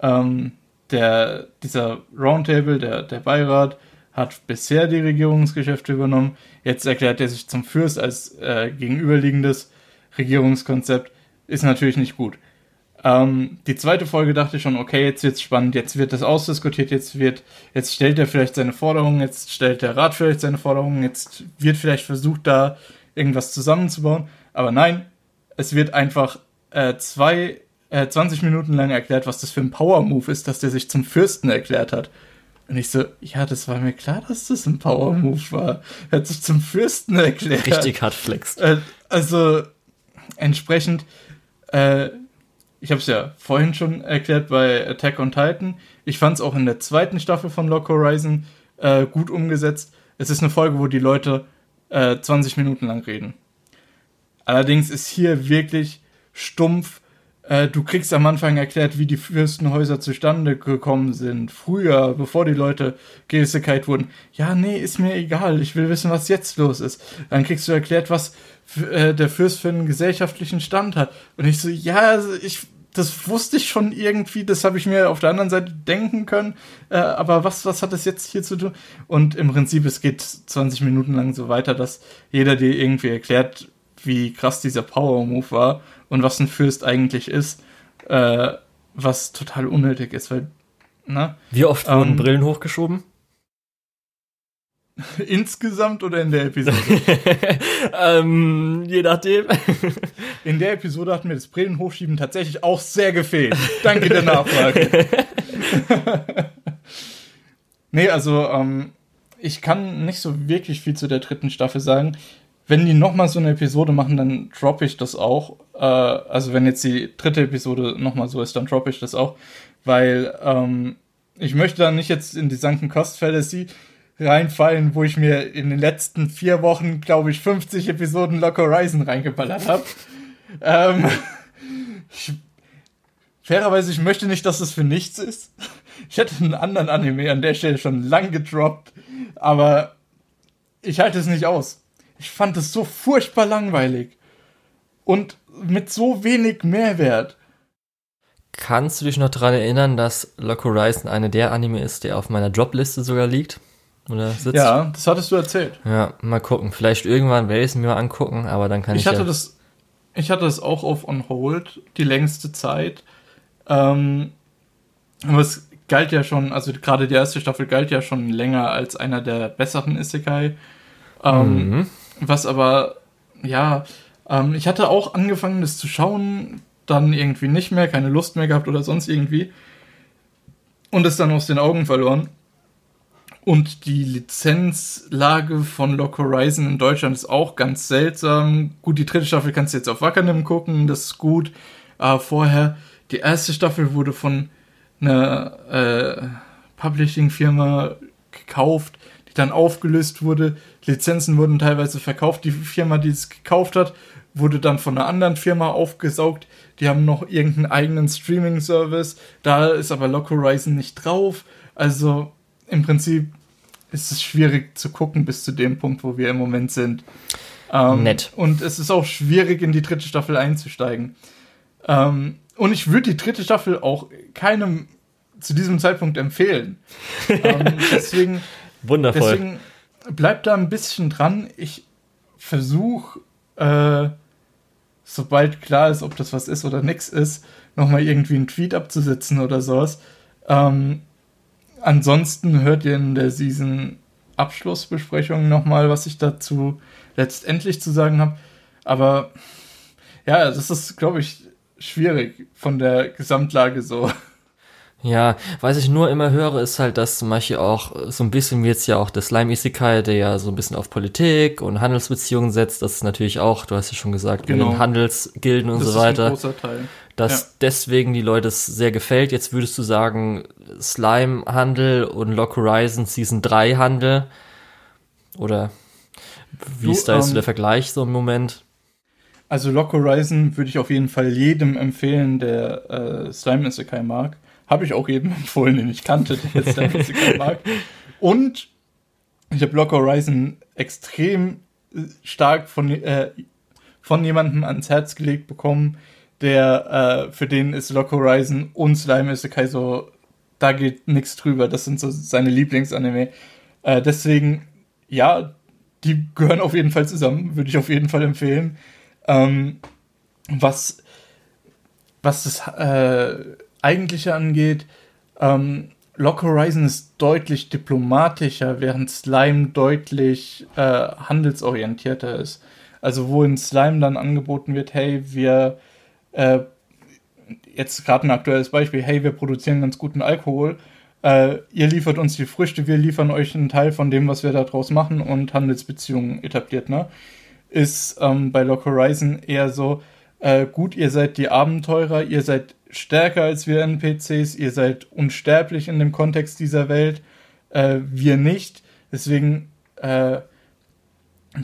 ähm, der, dieser Roundtable, der, der Beirat, hat bisher die Regierungsgeschäfte übernommen. Jetzt erklärt er sich zum Fürst als äh, gegenüberliegendes Regierungskonzept. Ist natürlich nicht gut. Ähm, die zweite Folge dachte ich schon, okay, jetzt wird's spannend, jetzt wird das ausdiskutiert, jetzt wird, jetzt stellt er vielleicht seine Forderungen, jetzt stellt der Rat vielleicht seine Forderungen, jetzt wird vielleicht versucht, da irgendwas zusammenzubauen. Aber nein, es wird einfach äh, zwei, äh, 20 Minuten lang erklärt, was das für ein Power-Move ist, dass der sich zum Fürsten erklärt hat. Und ich so, ja, das war mir klar, dass das ein Power-Move war. Er hat sich zum Fürsten erklärt. Richtig hart flext. Äh, also, entsprechend, äh, ich habe es ja vorhin schon erklärt bei Attack on Titan. Ich fand es auch in der zweiten Staffel von Lock Horizon äh, gut umgesetzt. Es ist eine Folge, wo die Leute äh, 20 Minuten lang reden. Allerdings ist hier wirklich stumpf. Äh, du kriegst am Anfang erklärt, wie die Fürstenhäuser zustande gekommen sind. Früher, bevor die Leute Gesekeit wurden. Ja, nee, ist mir egal. Ich will wissen, was jetzt los ist. Dann kriegst du erklärt, was äh, der Fürst für einen gesellschaftlichen Stand hat. Und ich so, ja, also ich, das wusste ich schon irgendwie, das habe ich mir auf der anderen Seite denken können, äh, aber was, was hat das jetzt hier zu tun? Und im Prinzip, es geht 20 Minuten lang so weiter, dass jeder dir irgendwie erklärt, wie krass dieser Power-Move war und was ein Fürst eigentlich ist, äh, was total unnötig ist, weil, ne? Wie oft wurden ähm, Brillen hochgeschoben? Insgesamt oder in der Episode? ähm, je nachdem. in der Episode hat mir das Brillenhochschieben tatsächlich auch sehr gefehlt. Danke der Nachfrage. nee, also ähm, ich kann nicht so wirklich viel zu der dritten Staffel sagen. Wenn die nochmal so eine Episode machen, dann droppe ich das auch. Äh, also wenn jetzt die dritte Episode nochmal so ist, dann droppe ich das auch. Weil ähm, ich möchte dann nicht jetzt in die Sunken Cost Fallacy reinfallen, wo ich mir in den letzten vier Wochen, glaube ich, 50 Episoden Lock Horizon reingeballert habe. ähm, ich, fairerweise, ich möchte nicht, dass es für nichts ist. Ich hätte einen anderen Anime an der Stelle schon lang gedroppt, aber ich halte es nicht aus. Ich fand es so furchtbar langweilig und mit so wenig Mehrwert. Kannst du dich noch daran erinnern, dass Lock Horizon eine der Anime ist, der auf meiner Dropliste sogar liegt? Oder sitzt. Ja, das hattest du erzählt. Ja, mal gucken. Vielleicht irgendwann werde ich es mir mal angucken, aber dann kann ich. Ich hatte ja das, ich hatte das auch auf On Hold die längste Zeit. Ähm, aber es galt ja schon, also gerade die erste Staffel galt ja schon länger als einer der besseren Isekai. Ähm, mhm. Was aber, ja, ähm, ich hatte auch angefangen, das zu schauen, dann irgendwie nicht mehr, keine Lust mehr gehabt oder sonst irgendwie. Und es dann aus den Augen verloren. Und die Lizenzlage von Lock Horizon in Deutschland ist auch ganz seltsam. Gut, die dritte Staffel kannst du jetzt auf Wackernem gucken, das ist gut. Aber vorher, die erste Staffel wurde von einer äh, Publishing-Firma gekauft, die dann aufgelöst wurde. Lizenzen wurden teilweise verkauft. Die Firma, die es gekauft hat, wurde dann von einer anderen Firma aufgesaugt. Die haben noch irgendeinen eigenen Streaming-Service. Da ist aber Lock Horizon nicht drauf. Also im Prinzip ist es schwierig zu gucken bis zu dem Punkt, wo wir im Moment sind. Ähm, Nett. Und es ist auch schwierig, in die dritte Staffel einzusteigen. Ähm, und ich würde die dritte Staffel auch keinem zu diesem Zeitpunkt empfehlen. ähm, deswegen, Wundervoll. Deswegen bleibt da ein bisschen dran. Ich versuche, äh, sobald klar ist, ob das was ist oder nix ist, nochmal irgendwie einen Tweet abzusetzen oder sowas. Ähm, Ansonsten hört ihr in der Season Abschlussbesprechung nochmal, was ich dazu letztendlich zu sagen habe. Aber ja, das ist, glaube ich, schwierig von der Gesamtlage so. Ja, was ich nur immer höre, ist halt, dass zum Beispiel auch so ein bisschen wie jetzt ja auch der Slime Isekai, der ja so ein bisschen auf Politik und Handelsbeziehungen setzt, das ist natürlich auch, du hast ja schon gesagt, genau. mit den Handelsgilden und das so weiter. Ist ein großer Teil. Dass ja. deswegen die Leute es sehr gefällt. Jetzt würdest du sagen, Slime Handel und Lock Horizon Season 3 Handel? Oder wie du, ist da jetzt ähm, der Vergleich so im Moment? Also Lock Horizon würde ich auf jeden Fall jedem empfehlen, der äh, Slime Isekai mag habe ich auch jedem empfohlen, den ich kannte, der der Musiker mag. Und ich habe Block Horizon extrem äh, stark von, äh, von jemandem ans Herz gelegt bekommen, der, äh, für den ist Lock Horizon und Slime Isekai so, da geht nichts drüber. Das sind so seine Lieblingsanime. Äh, deswegen, ja, die gehören auf jeden Fall zusammen, würde ich auf jeden Fall empfehlen. Ähm, was, was das äh, Eigentliche angeht, ähm, Lock Horizon ist deutlich diplomatischer, während Slime deutlich äh, handelsorientierter ist. Also wo in Slime dann angeboten wird, hey, wir äh, jetzt gerade ein aktuelles Beispiel, hey, wir produzieren ganz guten Alkohol, äh, ihr liefert uns die Früchte, wir liefern euch einen Teil von dem, was wir daraus machen und Handelsbeziehungen etabliert, ne? Ist ähm, bei Lock Horizon eher so, äh, gut, ihr seid die Abenteurer, ihr seid stärker als wir NPCs, ihr seid unsterblich in dem Kontext dieser Welt, äh, wir nicht. Deswegen äh,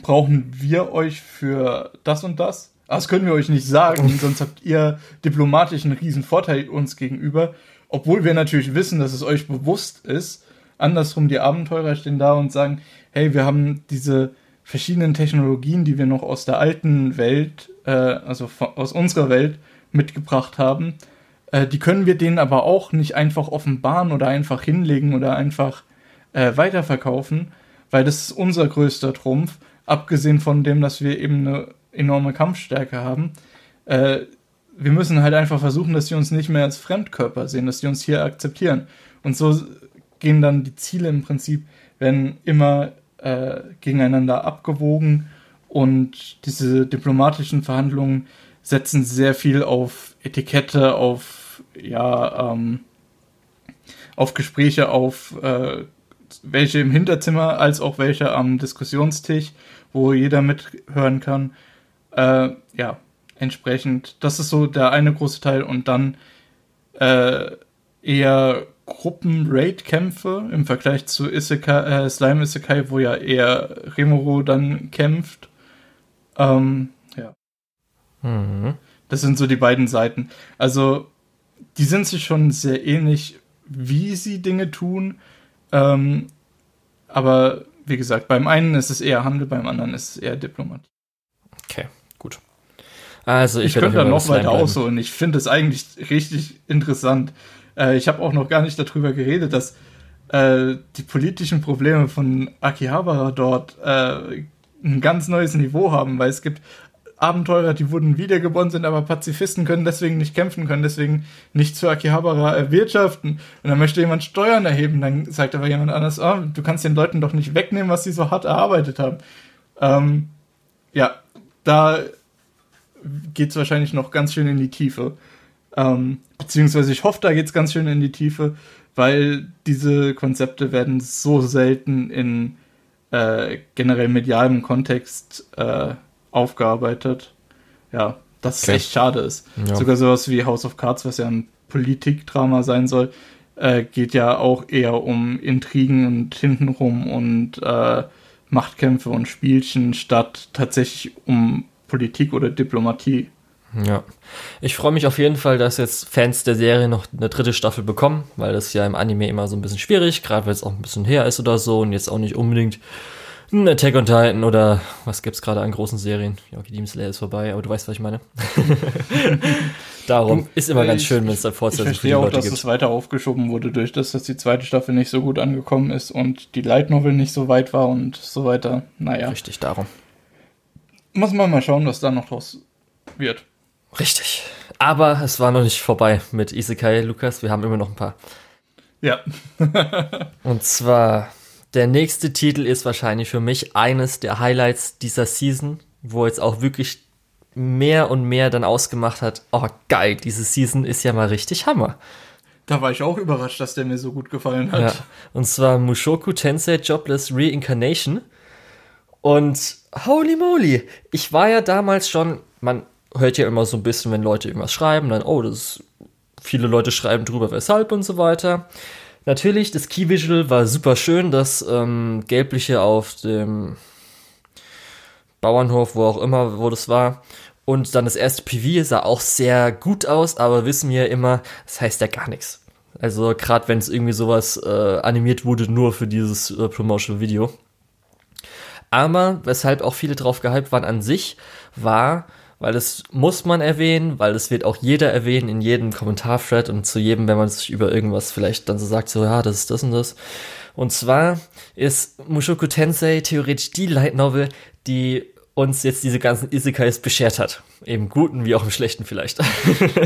brauchen wir euch für das und das. Das können wir euch nicht sagen, sonst habt ihr diplomatisch einen riesen Vorteil uns gegenüber, obwohl wir natürlich wissen, dass es euch bewusst ist. Andersrum, die Abenteurer stehen da und sagen, hey, wir haben diese verschiedenen Technologien, die wir noch aus der alten Welt, äh, also aus unserer Welt mitgebracht haben, äh, die können wir denen aber auch nicht einfach offenbaren oder einfach hinlegen oder einfach äh, weiterverkaufen, weil das ist unser größter Trumpf, abgesehen von dem, dass wir eben eine enorme Kampfstärke haben. Äh, wir müssen halt einfach versuchen, dass sie uns nicht mehr als Fremdkörper sehen, dass sie uns hier akzeptieren. Und so gehen dann die Ziele im Prinzip, werden immer äh, gegeneinander abgewogen und diese diplomatischen Verhandlungen setzen sehr viel auf Etikette, auf ja, ähm, auf Gespräche, auf äh, welche im Hinterzimmer als auch welche am Diskussionstisch, wo jeder mithören kann. Äh, ja, entsprechend, das ist so der eine große Teil und dann äh, eher Gruppen-Raid-Kämpfe im Vergleich zu Isekai, äh, Slime Isekai, wo ja eher Rimuru dann kämpft. Ähm, ja. Mhm. Das sind so die beiden Seiten. Also, die sind sich schon sehr ähnlich, wie sie Dinge tun. Ähm, aber wie gesagt, beim einen ist es eher Handel, beim anderen ist es eher Diplomatie. Okay. Also ich, ich könnte da noch weiter ausholen. Ich finde es eigentlich richtig interessant. Äh, ich habe auch noch gar nicht darüber geredet, dass äh, die politischen Probleme von Akihabara dort äh, ein ganz neues Niveau haben, weil es gibt Abenteurer, die wurden wiedergeboren, sind aber Pazifisten, können deswegen nicht kämpfen, können deswegen nicht zu Akihabara erwirtschaften. Und dann möchte jemand Steuern erheben, dann sagt aber jemand anders, oh, du kannst den Leuten doch nicht wegnehmen, was sie so hart erarbeitet haben. Ähm, ja, da geht es wahrscheinlich noch ganz schön in die Tiefe. Ähm, beziehungsweise ich hoffe, da geht es ganz schön in die Tiefe, weil diese Konzepte werden so selten in äh, generell medialem Kontext äh, aufgearbeitet. Ja, dass okay. es echt schade ist. Ja. Sogar sowas wie House of Cards, was ja ein Politikdrama sein soll, äh, geht ja auch eher um Intrigen und hintenrum und äh, Machtkämpfe und Spielchen, statt tatsächlich um Politik oder Diplomatie. Ja, ich freue mich auf jeden Fall, dass jetzt Fans der Serie noch eine dritte Staffel bekommen, weil das ja im Anime immer so ein bisschen schwierig, gerade weil es auch ein bisschen her ist oder so und jetzt auch nicht unbedingt ein Attack on Titan oder was gibt's gerade an großen Serien? Ja, okay, Demon Slayer ist vorbei, aber du weißt, was ich meine. Darum ist immer ganz schön, wenn es da Fortsetzung für die auch, Leute dass gibt. es weiter aufgeschoben wurde durch das, dass die zweite Staffel nicht so gut angekommen ist und die Light Novel nicht so weit war und so weiter. Naja. Richtig, darum. Muss man mal schauen, was da noch draus wird. Richtig. Aber es war noch nicht vorbei mit Isekai, Lukas. Wir haben immer noch ein paar. Ja. und zwar, der nächste Titel ist wahrscheinlich für mich eines der Highlights dieser Season, wo jetzt auch wirklich mehr und mehr dann ausgemacht hat, oh geil, diese Season ist ja mal richtig Hammer. Da war ich auch überrascht, dass der mir so gut gefallen hat. Ja, und zwar Mushoku Tensei Jobless Reincarnation. Und holy moly, ich war ja damals schon, man hört ja immer so ein bisschen, wenn Leute irgendwas schreiben, dann, oh, das viele Leute schreiben drüber, weshalb und so weiter. Natürlich, das Key Visual war super schön, das ähm, gelbliche auf dem Bauernhof, wo auch immer, wo das war. Und dann das erste PV sah auch sehr gut aus, aber wissen wir immer, das heißt ja gar nichts. Also gerade wenn es irgendwie sowas äh, animiert wurde, nur für dieses äh, Promotional Video. Aber weshalb auch viele drauf gehypt waren an sich, war, weil das muss man erwähnen, weil das wird auch jeder erwähnen in jedem Kommentarthread und zu jedem, wenn man sich über irgendwas vielleicht dann so sagt, so ja, das ist das und das. Und zwar ist Mushoku Tensei theoretisch die Light Novel, die uns jetzt diese ganzen Isekais beschert hat. Im Guten wie auch im Schlechten vielleicht.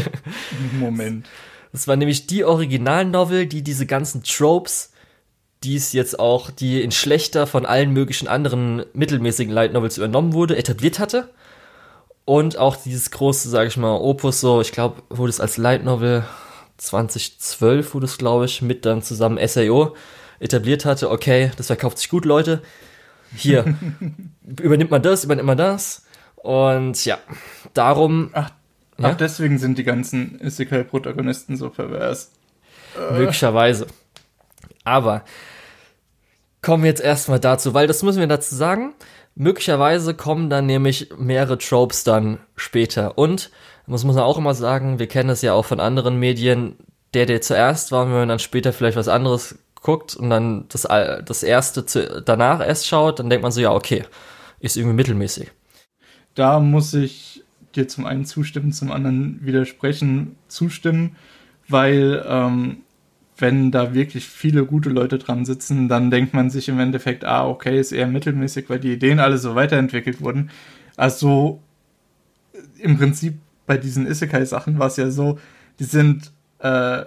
Moment. Das war nämlich die Originalnovel, die diese ganzen Tropes, die es jetzt auch, die in schlechter von allen möglichen anderen mittelmäßigen Light Novels übernommen wurde, etabliert hatte. Und auch dieses große, sage ich mal, Opus so, ich glaube, wurde es als Light Novel 2012 wurde es, glaube ich, mit dann zusammen SAO etabliert hatte. Okay, das verkauft sich gut, Leute. Hier, übernimmt man das, übernimmt man das. Und ja, darum. Ach, ja? ach deswegen sind die ganzen Isekai-Protagonisten so pervers. Möglicherweise. Aber kommen wir jetzt erstmal dazu, weil das müssen wir dazu sagen. Möglicherweise kommen dann nämlich mehrere Tropes dann später. Und, das muss man auch immer sagen, wir kennen es ja auch von anderen Medien, der, der zuerst war, wenn man dann später vielleicht was anderes guckt und dann das, das erste zu, danach erst schaut, dann denkt man so, ja, okay, ist irgendwie mittelmäßig. Da muss ich dir zum einen zustimmen, zum anderen widersprechen, zustimmen, weil ähm, wenn da wirklich viele gute Leute dran sitzen, dann denkt man sich im Endeffekt, ah, okay, ist eher mittelmäßig, weil die Ideen alle so weiterentwickelt wurden. Also im Prinzip bei diesen Isekai-Sachen war es ja so, die sind äh,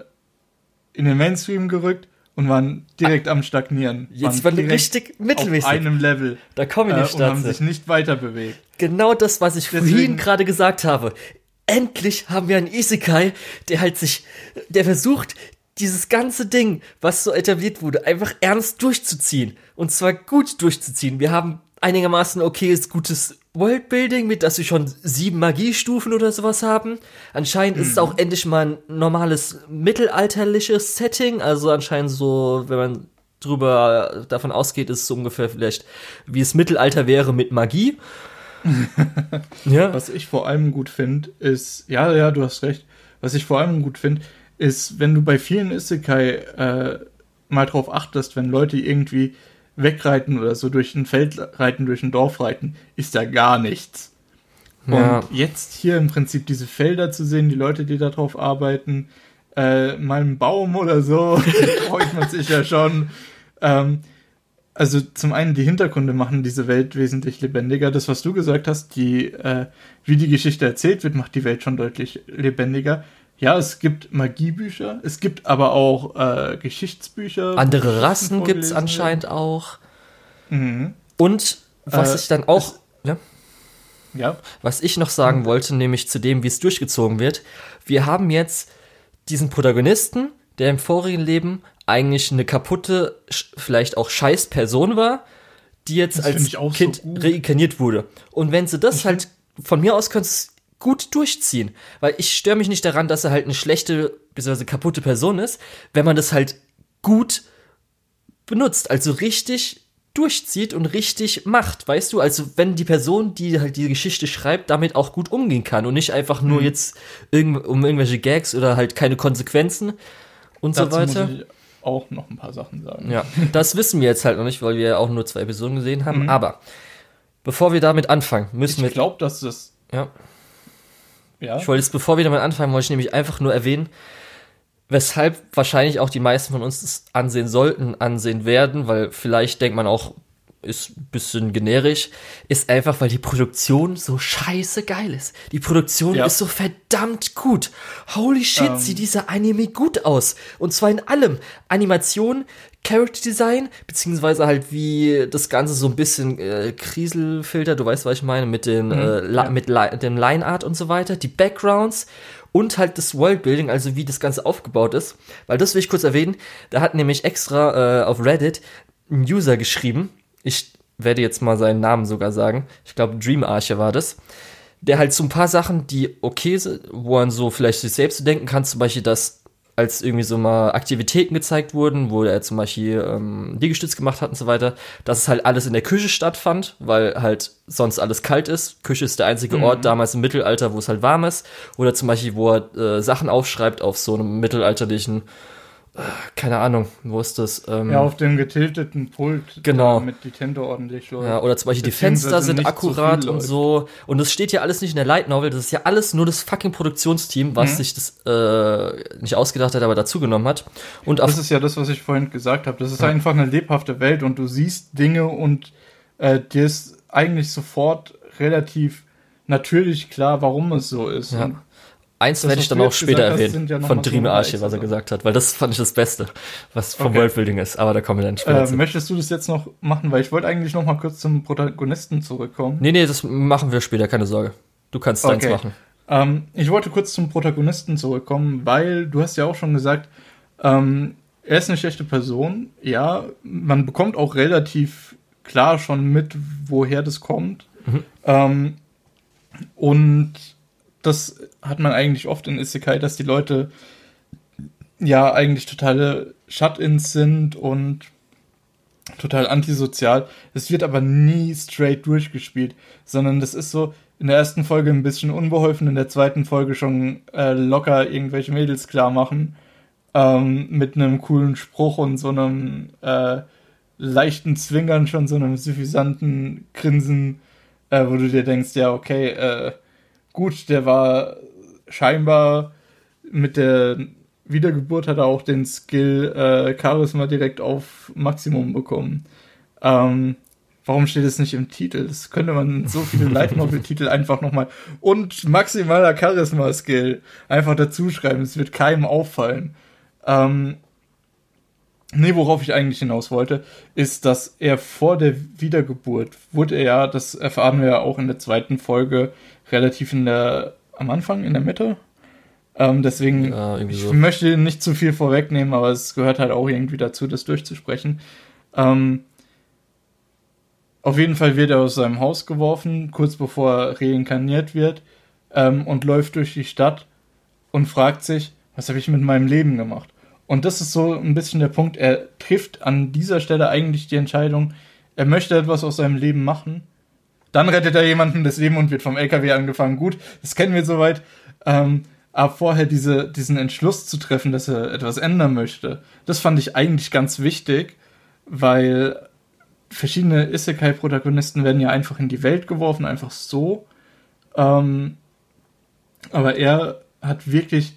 in den Mainstream gerückt und waren direkt ah, am Stagnieren. Jetzt waren, waren richtig mittelmäßig. Auf einem Level. Da komme ich nicht äh, Und haben sich nicht weiter bewegt. Genau das, was ich Deswegen, vorhin gerade gesagt habe. Endlich haben wir einen Isekai, der halt sich, der versucht, dieses ganze Ding, was so etabliert wurde, einfach ernst durchzuziehen. Und zwar gut durchzuziehen. Wir haben einigermaßen okayes, gutes Worldbuilding, mit dass wir schon sieben Magiestufen oder sowas haben. Anscheinend mhm. ist es auch endlich mal ein normales mittelalterliches Setting. Also anscheinend so, wenn man drüber davon ausgeht, ist es so ungefähr vielleicht, wie es Mittelalter wäre mit Magie. ja. Was ich vor allem gut finde, ist, ja, ja, du hast recht. Was ich vor allem gut finde, ist, wenn du bei vielen Isekai äh, mal drauf achtest, wenn Leute irgendwie wegreiten oder so durch ein Feld reiten, durch ein Dorf reiten, ist da gar nichts. Ja. Und jetzt hier im Prinzip diese Felder zu sehen, die Leute, die da drauf arbeiten, äh, mal einen Baum oder so, freut man sich ja schon. Ähm, also zum einen die Hintergründe machen diese Welt wesentlich lebendiger. Das, was du gesagt hast, die, äh, wie die Geschichte erzählt wird, macht die Welt schon deutlich lebendiger. Ja, es gibt Magiebücher, es gibt aber auch äh, Geschichtsbücher. Andere Rassen gibt es anscheinend auch. Mhm. Und was äh, ich dann auch. Ja? ja. Was ich noch sagen mhm. wollte, nämlich zu dem, wie es durchgezogen wird. Wir haben jetzt diesen Protagonisten, der im vorigen Leben eigentlich eine kaputte, vielleicht auch scheiß Person war, die jetzt das als Kind so reinkarniert wurde. Und wenn sie das ich halt von mir aus könntest gut durchziehen. Weil ich störe mich nicht daran, dass er halt eine schlechte, bzw. kaputte Person ist, wenn man das halt gut benutzt, also richtig durchzieht und richtig macht, weißt du? Also wenn die Person, die halt die Geschichte schreibt, damit auch gut umgehen kann und nicht einfach nur mhm. jetzt irgend, um irgendwelche Gags oder halt keine Konsequenzen und Dazu so weiter. Muss ich auch noch ein paar Sachen sagen. Ja, das wissen wir jetzt halt noch nicht, weil wir ja auch nur zwei Episoden gesehen haben. Mhm. Aber bevor wir damit anfangen, müssen ich wir. Ich glaube, dass das. Ja. Ja. Ich wollte jetzt, bevor wir damit anfangen, wollte ich nämlich einfach nur erwähnen, weshalb wahrscheinlich auch die meisten von uns das ansehen sollten, ansehen werden, weil vielleicht denkt man auch, ist ein bisschen generisch, ist einfach, weil die Produktion so scheiße geil ist. Die Produktion ja. ist so verdammt gut. Holy shit, ähm. sieht dieser Anime gut aus. Und zwar in allem. Animation, Character Design, beziehungsweise halt wie das Ganze so ein bisschen äh, Kriselfilter, du weißt, was ich meine, mit, den, mhm, äh, ja. mit dem Line Art und so weiter, die Backgrounds und halt das Worldbuilding, also wie das Ganze aufgebaut ist. Weil das will ich kurz erwähnen, da hat nämlich extra äh, auf Reddit ein User geschrieben, ich werde jetzt mal seinen Namen sogar sagen, ich glaube Dream Arche war das, der halt so ein paar Sachen, die okay sind, wo man so vielleicht sich selbst denken kann, zum Beispiel, dass als irgendwie so mal Aktivitäten gezeigt wurden, wo er zum Beispiel ähm, Liegestütz gemacht hat und so weiter, dass es halt alles in der Küche stattfand, weil halt sonst alles kalt ist. Küche ist der einzige mhm. Ort damals im Mittelalter, wo es halt warm ist. Oder zum Beispiel, wo er äh, Sachen aufschreibt auf so einem mittelalterlichen keine Ahnung, wo ist das? Ähm, Ja, auf dem getilteten Pult, Genau. damit die Tinte ordentlich läuft. Ja, oder zum Beispiel die Fenster sind akkurat und so. Und das steht ja alles nicht in der Light Novel. Das ist ja alles nur das fucking Produktionsteam, was Mhm. sich das äh, nicht ausgedacht hat, aber dazugenommen hat. Und Das ist ja das, was ich vorhin gesagt habe. Das ist einfach eine lebhafte Welt und du siehst Dinge und äh, dir ist eigentlich sofort relativ natürlich klar, warum es so ist. Ja. Eins werde ich dann auch später erwähnen ja von Dream Archie, was er Sache. gesagt hat, weil das fand ich das Beste, was vom Okay. Worldbuilding ist. Aber da kommen wir dann später äh, zu. möchtest du das jetzt noch machen? Weil ich wollte eigentlich noch mal kurz zum Protagonisten zurückkommen. Nee, nee, das machen wir später, keine Sorge. Du kannst deins Okay. machen. Ähm, ich wollte kurz zum Protagonisten zurückkommen, weil du hast ja auch schon gesagt, ähm, er ist eine schlechte Person. Ja, man bekommt auch relativ klar schon mit, woher das kommt. Mhm. Ähm, und das hat man eigentlich oft in Isekai, dass die Leute ja eigentlich totale Shut-ins sind und total antisozial. Es wird aber nie straight durchgespielt, sondern das ist so in der ersten Folge ein bisschen unbeholfen, in der zweiten Folge schon äh, locker irgendwelche Mädels klar machen ähm, mit einem coolen Spruch und so einem äh, leichten Zwingern, schon so einem suffisanten Grinsen, äh, wo du dir denkst, ja, okay, äh, gut, der war scheinbar mit der Wiedergeburt hat er auch den Skill äh, Charisma direkt auf Maximum bekommen. Ähm, warum steht es nicht im Titel? Das könnte man so viele Light Novel Titel einfach nochmal und maximaler Charisma Skill einfach dazu schreiben. Es wird keinem auffallen. Ähm, nee, worauf ich eigentlich hinaus wollte, ist, dass er vor der Wiedergeburt wurde er ja, das erfahren wir ja auch in der zweiten Folge, relativ in der, am Anfang, in der Mitte. Ähm, deswegen, Ja, ich so. möchte nicht zu viel vorwegnehmen, aber es gehört halt auch irgendwie dazu, das durchzusprechen. Ähm, auf jeden Fall wird er aus seinem Haus geworfen, kurz bevor er reinkarniert wird, ähm, und läuft durch die Stadt und fragt sich, was habe ich mit meinem Leben gemacht? Und das ist so ein bisschen der Punkt, er trifft an dieser Stelle eigentlich die Entscheidung, er möchte etwas aus seinem Leben machen. Dann rettet er jemanden das Leben und wird vom LKW angefangen. Gut, das kennen wir soweit. Ähm, aber vorher diese, diesen Entschluss zu treffen, dass er etwas ändern möchte, das fand ich eigentlich ganz wichtig, weil verschiedene Isekai-Protagonisten werden ja einfach in die Welt geworfen, einfach so. Ähm, aber er hat wirklich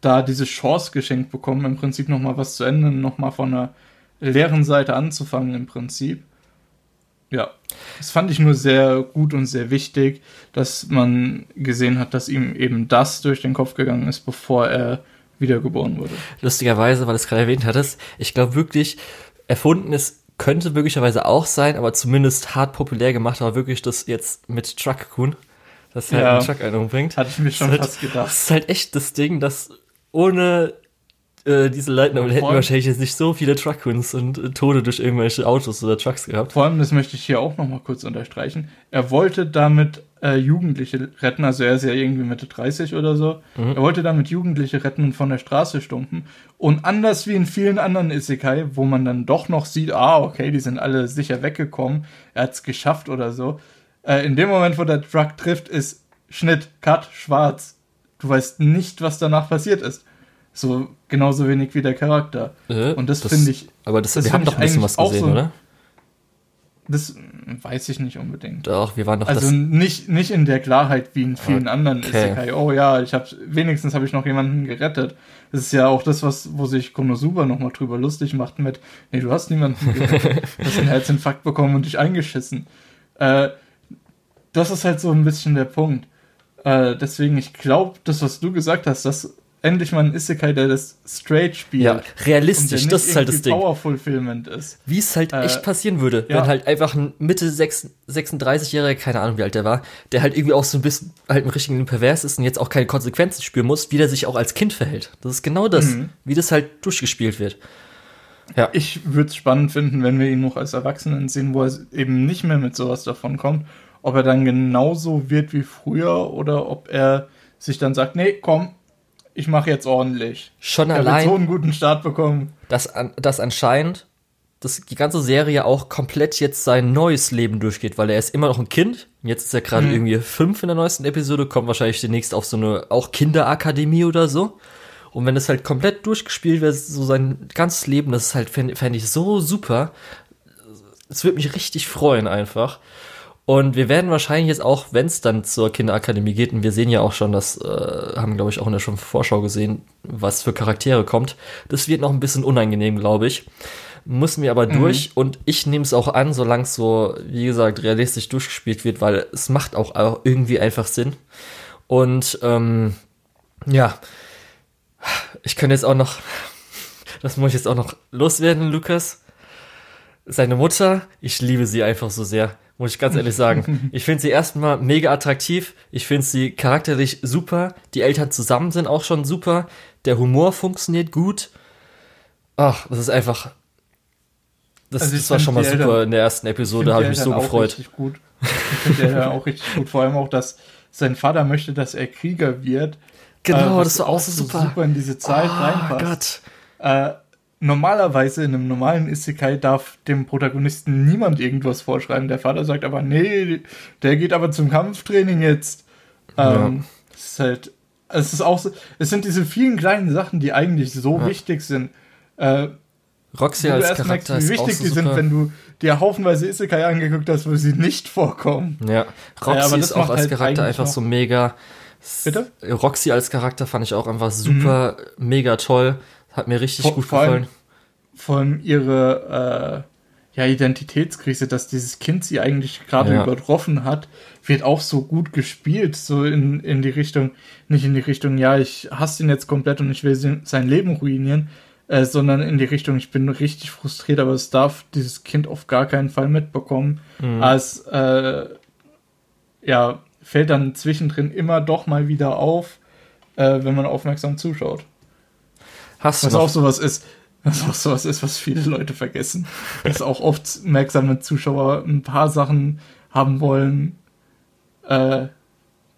da diese Chance geschenkt bekommen, im Prinzip nochmal was zu ändern, nochmal von einer leeren Seite anzufangen, im Prinzip. Ja, das fand ich nur sehr gut und sehr wichtig, dass man gesehen hat, dass ihm eben das durch den Kopf gegangen ist, bevor er wiedergeboren wurde. Lustigerweise, weil du es gerade erwähnt hattest, ich glaube wirklich, erfunden ist, könnte möglicherweise auch sein, aber zumindest hart populär gemacht, aber wirklich das jetzt mit Truck-Kun, dass er Ja. einen Truck einen umbringt. Hatte ich mir schon ist fast gedacht. Das ist halt echt das Ding, dass ohne äh, diese Und hätten wahrscheinlich jetzt nicht so viele Truck-Kuns und äh, Tode durch irgendwelche Autos oder Trucks gehabt. Vor allem, das möchte ich hier auch nochmal kurz unterstreichen, er wollte damit äh, Jugendliche retten, also er ist ja irgendwie Mitte 30 oder so, Mhm. er wollte damit Jugendliche retten und von der Straße stumpen. Und anders wie in vielen anderen Isekai, wo man dann doch noch sieht, ah, okay, die sind alle sicher weggekommen, er hat es geschafft oder so, äh, in dem Moment, wo der Truck trifft, ist Schnitt, Cut, schwarz. Du weißt nicht, was danach passiert ist. So genauso wenig wie der Charakter. Äh, Und das finde ich- Aber das, das wir haben doch ein bisschen was gesehen, so- oder? Das weiß ich nicht unbedingt. Doch, wir waren doch Also das. nicht, nicht in der Klarheit wie in vielen anderen Okay. Isekai. Oh ja, ich hab, wenigstens habe ich noch jemanden gerettet. Das ist ja auch das, was, wo sich Konosuba nochmal drüber lustig macht mit, nee, du hast niemanden gerettet. Du hast einen Herzinfarkt bekommen und dich eingeschissen. Äh, das ist halt so ein bisschen der Punkt. Äh, deswegen, ich glaube, das, was du gesagt hast, dass endlich mal ein Isekai, der das straight spielt. Ja, realistisch, das ist halt das Ding. Ist. Wie es halt Äh, echt passieren würde, ja. wenn halt einfach ein Mitte 6 36-Jähriger, keine Ahnung wie alt der war, der halt irgendwie auch so ein bisschen halt ein richtigen Pervers ist und jetzt auch keine Konsequenzen spüren muss, wie der sich auch als Kind verhält. Das ist genau das, Mhm. wie das halt durchgespielt wird. Ich würde es spannend finden, wenn wir ihn noch als Erwachsenen sehen, wo er eben nicht mehr mit sowas davon kommt. Ob er dann genauso wird wie früher oder ob er sich dann sagt, nee, komm, ich mache jetzt ordentlich. Schon wird allein, so einen guten Start bekommen. dass, dass anscheinend dass die ganze Serie auch komplett jetzt sein neues Leben durchgeht, weil er ist immer noch ein Kind. Jetzt ist er gerade Mhm. irgendwie fünf in der neuesten Episode, kommt wahrscheinlich demnächst auf so eine auch Kinderakademie oder so. Und wenn es halt komplett durchgespielt wird, so sein ganzes Leben, das ist halt, fände fänd ich so super. Es würde mich richtig freuen einfach. Und wir werden wahrscheinlich jetzt auch, wenn es dann zur Kinderakademie geht, und wir sehen ja auch schon, das äh, haben, glaube ich, auch in der schon Vorschau gesehen, was für Charaktere kommt. Das wird noch ein bisschen unangenehm, glaube ich. Muss mir aber mhm. durch und ich nehme es auch an, solange es so, wie gesagt, realistisch durchgespielt wird, weil es macht auch irgendwie einfach Sinn. Und ähm, ja, ich könnte jetzt auch noch, das muss ich jetzt auch noch loswerden, Lukas. Seine Mutter, ich liebe sie einfach so sehr, muss ich ganz ehrlich sagen. Ich finde sie erstmal mega attraktiv, ich finde sie charakterlich super, die Eltern zusammen sind auch schon super, der Humor funktioniert gut. Ach, das ist einfach das, also das war schon mal super Eltern, in der ersten Episode, habe ich mich so gefreut. Richtig gut. Ich finde der auch richtig gut. Vor allem auch, dass sein Vater möchte, dass er Krieger wird. Genau, äh, das war auch so super. super in diese Zeit oh, reinpasst. Gott. Äh, normalerweise in einem normalen Isekai darf dem Protagonisten niemand irgendwas vorschreiben. Der Vater sagt aber, nee, der geht aber zum Kampftraining jetzt. Ähm, ja. Es ist halt, es ist auch so, es sind diese vielen kleinen Sachen, die eigentlich so ja. wichtig sind. Äh, Roxy als Charakter merkst, wie wichtig die sind, wenn du dir haufenweise Isekai angeguckt hast, wo sie nicht vorkommen. Ja, Roxy ja, ist auch als halt Charakter einfach so mega. Bitte? Roxy als Charakter fand ich auch einfach super, mhm. mega toll. Hat mir richtig vor, gut vor gefallen. vor allem ihre äh, ja, Identitätskrise, dass dieses Kind sie eigentlich gerade ja. übertroffen hat, wird auch so gut gespielt, so in, in die Richtung, nicht in die Richtung, ja, ich hasse ihn jetzt komplett und ich will sein Leben ruinieren, äh, sondern in die Richtung, ich bin richtig frustriert, aber es darf dieses Kind auf gar keinen Fall mitbekommen. Mhm. Als äh, ja, fällt dann zwischendrin immer doch mal wieder auf, äh, wenn man aufmerksam zuschaut. Hast was auch sowas ist, was auch sowas ist, was viele Leute vergessen. dass auch oft merksame Zuschauer ein paar Sachen haben wollen, äh,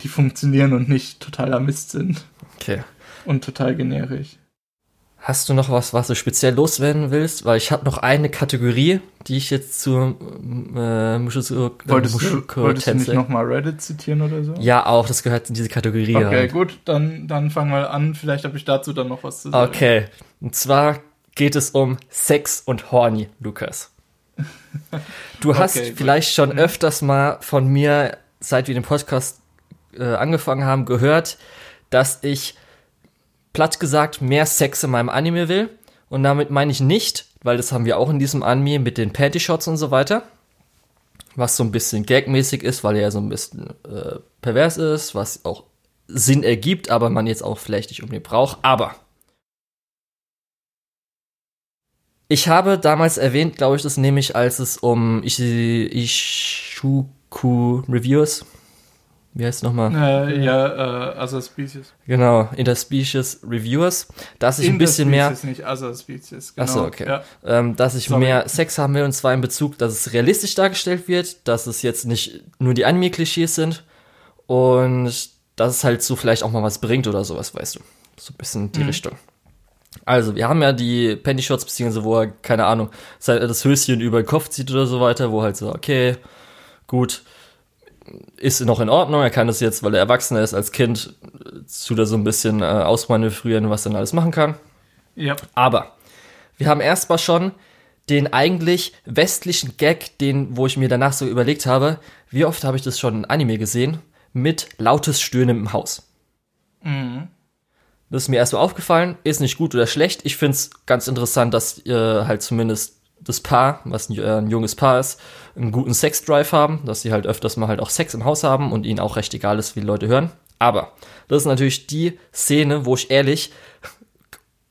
die funktionieren und nicht totaler Mist sind. Okay. Und total generisch. Hast du noch was, was du speziell loswerden willst? Weil ich habe noch eine Kategorie, die ich jetzt zu äh, Mushuko wolltest, du, wolltest du nicht nochmal Reddit zitieren oder so? Ja, auch, das gehört in diese Kategorie. Okay, halt. gut, dann, dann fang mal an. Vielleicht habe ich dazu dann noch was zu sagen. Okay, und zwar geht es um Sex und Horny, Lukas. Du hast okay, vielleicht schon mhm. öfters mal von mir, seit wir den Podcast äh, angefangen haben, gehört, dass ich platt gesagt mehr Sex in meinem Anime will. Und damit meine ich nicht, weil das haben wir auch in diesem Anime mit den Panty Shots und so weiter. Was so ein bisschen gagmäßig ist, weil er so ein bisschen äh, pervers ist, was auch Sinn ergibt, aber man jetzt auch vielleicht nicht unbedingt braucht. Aber ich habe damals erwähnt, glaube ich, das nehme ich, als es um Ishuku Reviews wie heißt es nochmal? Äh, ja, äh, Other Species. Genau, Interspecies Reviewers, dass ich ein bisschen mehr. nicht Other Species, genau. Achso, okay. Ja. Ähm, dass ich Sorry. mehr Sex haben will und zwar in Bezug, dass es realistisch dargestellt wird, dass es jetzt nicht nur die Anime-Klischees sind und dass es halt so vielleicht auch mal was bringt oder sowas, weißt du. So ein bisschen die mhm. Richtung. Also, wir haben ja die Penny Shots, beziehungsweise wo er, keine Ahnung, das Höschen über den Kopf zieht oder so weiter, wo halt so, okay, gut, ist noch in Ordnung. Er kann das jetzt, weil er Erwachsener ist, als Kind zu da so ein bisschen äh, ausmanövrieren, was er dann alles machen kann. Ja. Aber wir haben erstmal schon den eigentlich westlichen Gag, den, wo ich mir danach so überlegt habe, wie oft habe ich das schon in Anime gesehen, mit lautes Stöhnen im Haus. Mhm. Das ist mir erst so aufgefallen, ist nicht gut oder schlecht. Ich finde es ganz interessant, dass äh, halt zumindest das Paar, was ein, äh, ein, junges Paar ist, einen guten Sexdrive haben, dass sie halt öfters mal halt auch Sex im Haus haben und ihnen auch recht egal ist, wie die Leute hören. Aber das ist natürlich die Szene, wo ich ehrlich,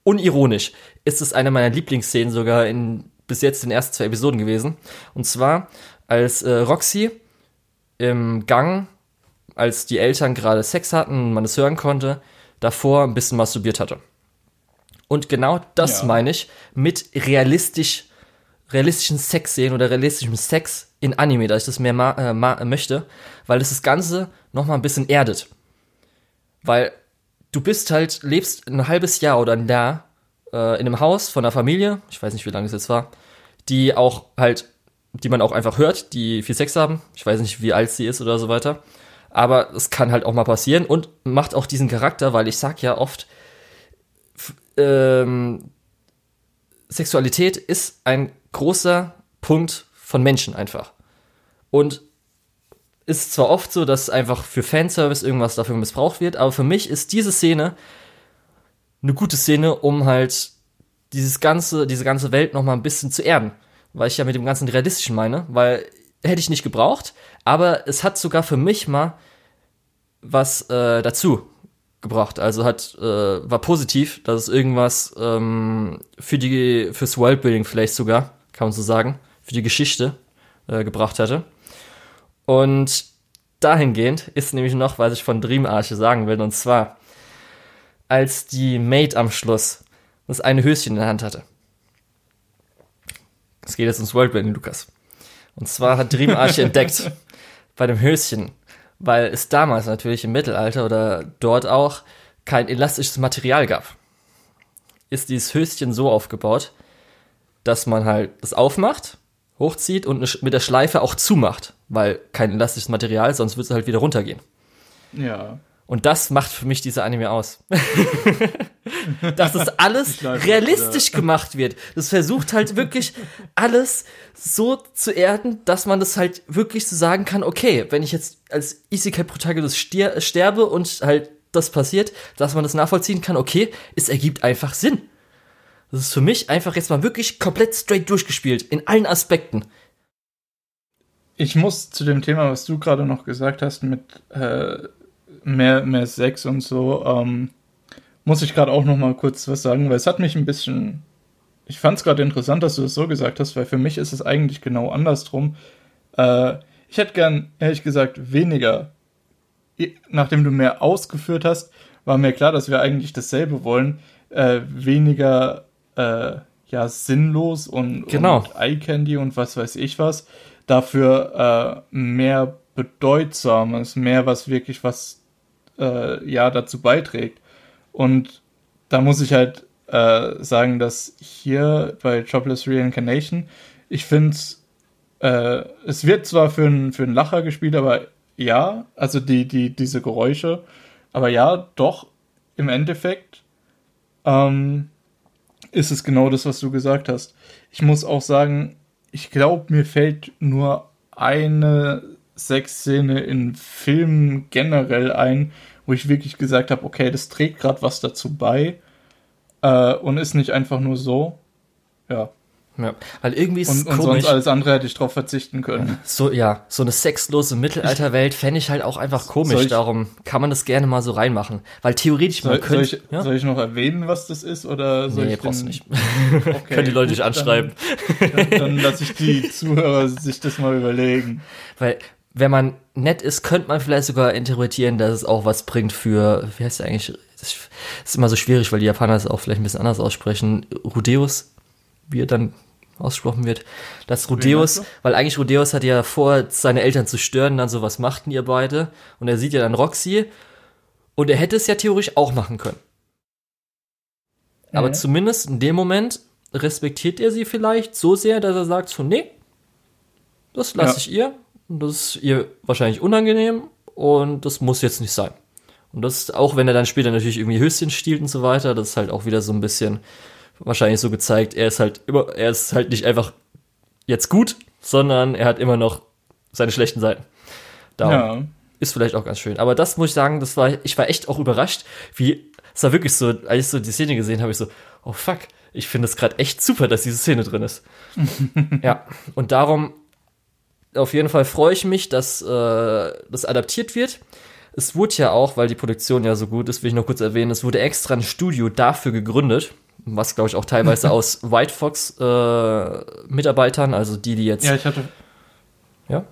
unironisch, ist es eine meiner Lieblingsszenen sogar in bis jetzt in den ersten zwei Episoden gewesen. Und zwar, als äh, Roxy im Gang, als die Eltern gerade Sex hatten und man es hören konnte, davor ein bisschen masturbiert hatte. Und genau das ja. meine ich mit realistisch realistischen Sex sehen oder realistischem Sex in Anime, da ich das mehr äh, möchte, weil das das Ganze nochmal ein bisschen erdet. Weil du bist halt, lebst ein halbes Jahr oder ein Jahr äh, in einem Haus von einer Familie, ich weiß nicht, wie lange es jetzt war, die auch halt, die man auch einfach hört, die viel Sex haben. Ich weiß nicht, wie alt sie ist oder so weiter. Aber es kann halt auch mal passieren und macht auch diesen Charakter, weil ich sag ja oft, ähm, Sexualität ist ein großer Punkt von Menschen einfach. Und ist zwar oft so, dass einfach für Fanservice irgendwas dafür missbraucht wird, aber für mich ist diese Szene eine gute Szene, um halt dieses ganze, diese ganze Welt noch mal ein bisschen zu erden. Weil ich ja mit dem ganzen Realistischen meine, weil hätte ich nicht gebraucht, aber es hat sogar für mich mal was äh, dazu gebracht. Also hat äh, war positiv, dass es irgendwas ähm, für die fürs Worldbuilding vielleicht sogar, kann man so sagen, für die Geschichte äh, gebracht hatte. Und dahingehend ist nämlich noch, was ich von Dream Arche sagen will, und zwar als die Maid am Schluss das eine Höschen in der Hand hatte. Es geht jetzt ums Worldbuilding, Lukas. Und zwar hat Dream Arche entdeckt bei dem Höschen, weil es damals natürlich im Mittelalter oder dort auch kein elastisches Material gab. Ist dieses Höschen so aufgebaut, dass man halt das aufmacht, hochzieht und mit der Schleife auch zumacht, weil kein elastisches Material, sonst wird es halt wieder runtergehen. Ja. Und das macht für mich diese Anime aus. Dass das alles realistisch gemacht wird. Das versucht halt wirklich alles so zu erden, dass man das halt wirklich so sagen kann, okay, wenn ich jetzt als Isekai-Protagonist sterbe und halt das passiert, dass man das nachvollziehen kann, okay, es ergibt einfach Sinn. Das ist für mich einfach jetzt mal wirklich komplett straight durchgespielt, in allen Aspekten. Ich muss zu dem Thema, was du gerade noch gesagt hast, mit äh, mehr, mehr Sex und so, ähm, muss ich gerade auch noch mal kurz was sagen, weil es hat mich ein bisschen. Ich fand es gerade interessant, dass du das so gesagt hast, weil für mich ist es eigentlich genau andersrum. Äh, ich hätte gern, ehrlich gesagt, weniger. Nachdem du mehr ausgeführt hast, war mir klar, dass wir eigentlich dasselbe wollen. Äh, weniger, äh, ja, sinnlos und, genau. und Eye Candy und was weiß ich was. Dafür äh, mehr Bedeutsames, mehr was wirklich was äh, ja dazu beiträgt. Und da muss ich halt äh, sagen, dass hier bei Jobless Reincarnation, ich finde äh, es wird zwar für einen für Lacher gespielt, aber ja, also die, die, diese Geräusche, aber ja, doch, im Endeffekt ähm, ist es genau das, was du gesagt hast. Ich muss auch sagen, ich glaube, mir fällt nur eine Sexszene in Filmen generell ein, wo ich wirklich gesagt habe, okay, das trägt gerade was dazu bei äh, und ist nicht einfach nur so. Ja. Ja, weil irgendwie ist und, es und komisch. sonst alles andere hätte ich drauf verzichten können. So, ja, so eine sexlose Mittelalterwelt fände ich halt auch einfach komisch. ich- Darum kann man das gerne mal so reinmachen. Weil theoretisch, man Soll, soll, könnte. ich, ja? soll ich noch erwähnen, was das ist? Oder soll nee, ich brauchst du den- nicht. Okay, Können die Leute dich anschreiben. Dann, dann, dann lasse ich die Zuhörer sich das mal überlegen. Weil, wenn man nett ist, könnte man vielleicht sogar interpretieren, dass es auch was bringt für, wie heißt der eigentlich? Das ist immer so schwierig, weil die Japaner es auch vielleicht ein bisschen anders aussprechen. Rudeus, wie er dann ausgesprochen wird. Das Rudeus, weil eigentlich Rudeus hat ja vor, seine Eltern zu stören, dann so, was machten ihr beide? Und er sieht ja dann Roxy. Und er hätte es ja theoretisch auch machen können. Aber Mhm. zumindest in dem Moment respektiert er sie vielleicht so sehr, dass er sagt so, nee, das lasse Ja. ich ihr. Und das ist ihr wahrscheinlich unangenehm und das muss jetzt nicht sein. Und das, auch wenn er dann später natürlich irgendwie Höschen stiehlt und so weiter, das ist halt auch wieder so ein bisschen wahrscheinlich so gezeigt, er ist halt immer, er ist halt nicht einfach jetzt gut, sondern er hat immer noch seine schlechten Seiten. Darum Ja. ist vielleicht auch ganz schön. Aber das muss ich sagen, das war, ich war echt auch überrascht, wie, es war wirklich so, als ich so die Szene gesehen habe, ich so, oh fuck, ich finde es gerade echt super, dass diese Szene drin ist. ja, und darum, auf jeden Fall freue ich mich, dass äh, das adaptiert wird. Es wurde ja auch, weil die Produktion ja so gut ist, will ich noch kurz erwähnen, es wurde extra ein Studio dafür gegründet, was glaube ich auch teilweise aus White Fox äh, Mitarbeitern, also die, die jetzt Ja, ich hatte. Ja?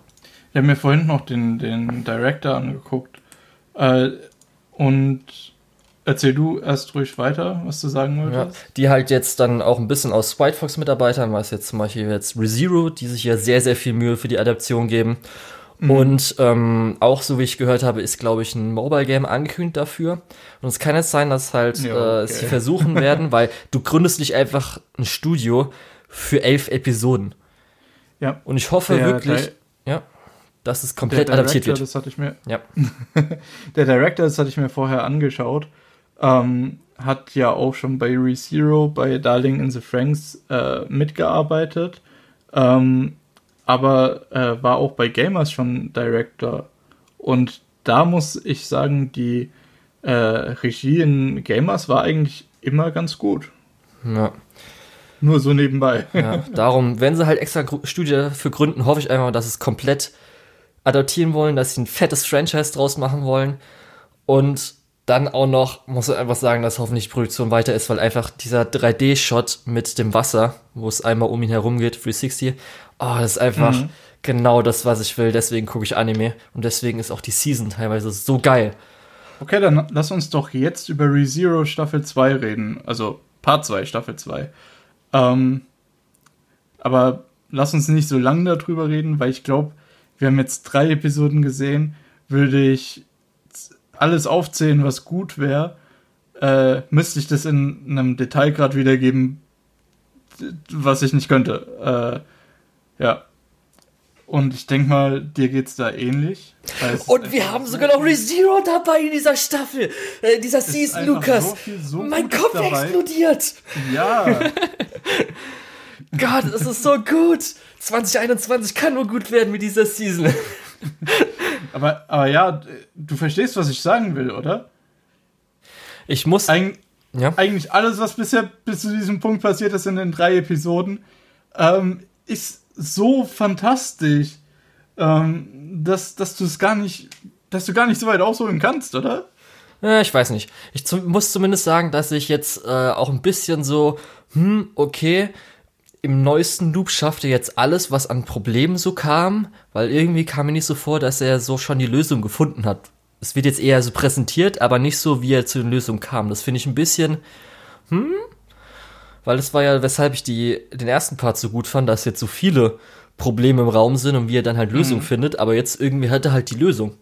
Ich habe mir vorhin noch den, den Director angeguckt. Äh, und erzähl du erst ruhig weiter, was du sagen Ja, wolltest. die halt jetzt dann auch ein bisschen aus White Fox Mitarbeitern, was jetzt zum Beispiel jetzt ReZero, die sich ja sehr, sehr viel Mühe für die Adaption geben. Mhm. Und ähm, auch, so wie ich gehört habe, ist, glaube ich, ein Mobile Game angekündigt dafür. Und es kann jetzt sein, dass halt Ja, äh, okay. sie versuchen werden, weil du gründest nicht einfach ein Studio für elf Episoden. Ja. Und ich hoffe Der- wirklich, der- ja, dass es komplett adaptiert Director, wird. das hatte ich mir. Ja. Der Director, das hatte ich mir vorher angeschaut, ähm, hat ja auch schon bei ReZero, bei Darling in the Franks äh, mitgearbeitet. Ähm, aber äh, war auch bei Gamers schon Director. Und da muss ich sagen, die äh, Regie in Gamers war eigentlich immer ganz gut. Ja. Nur so nebenbei. Ja, darum, wenn sie halt extra Studie dafür gründen, hoffe ich einfach, dass sie es komplett adaptieren wollen, dass sie ein fettes Franchise draus machen wollen. Und dann auch noch, muss ich einfach sagen, dass hoffentlich die Produktion weiter ist, weil einfach dieser 3D-Shot mit dem Wasser, wo es einmal um ihn herum geht, 360, oh, das ist einfach mhm. genau das, was ich will. Deswegen gucke ich Anime und deswegen ist auch die Season teilweise so geil. Okay, dann lass uns doch jetzt über ReZero Staffel 2 reden. Also Part 2, Staffel 2. Ähm, aber lass uns nicht so lange darüber reden, weil ich glaube, wir haben jetzt drei Episoden gesehen. Würde ich alles aufzählen, was gut wäre, äh, müsste ich das in einem Detailgrad wiedergeben, was ich nicht könnte. Äh, ja. Und ich denke mal, dir geht's da ähnlich. Und wir haben sogar noch ReZero dabei in dieser Staffel, äh, dieser Season, Lukas. So so mein Kopf dabei. explodiert. Ja. Gott, es ist so gut. 2021 kann nur gut werden mit dieser Season. aber, aber ja, du verstehst, was ich sagen will, oder? Ich muss. Eig ja. Eigentlich alles, was bisher bis zu diesem Punkt passiert ist in den drei Episoden, ähm, ist so fantastisch, ähm, dass, dass du es gar nicht, dass du gar nicht so weit ausholen kannst, oder? Ja, ich weiß nicht. Ich zum, muss zumindest sagen, dass ich jetzt äh, auch ein bisschen so, hm, okay, im neuesten Loop schafft er jetzt alles, was an Problemen so kam, weil irgendwie kam mir nicht so vor, dass er so schon die Lösung gefunden hat. Es wird jetzt eher so präsentiert, aber nicht so, wie er zu den Lösungen kam. Das finde ich ein bisschen, hm, weil das war ja, weshalb ich die, den ersten Part so gut fand, dass jetzt so viele Probleme im Raum sind und wie er dann halt Lösung mhm. findet, aber jetzt irgendwie hat er halt die Lösung.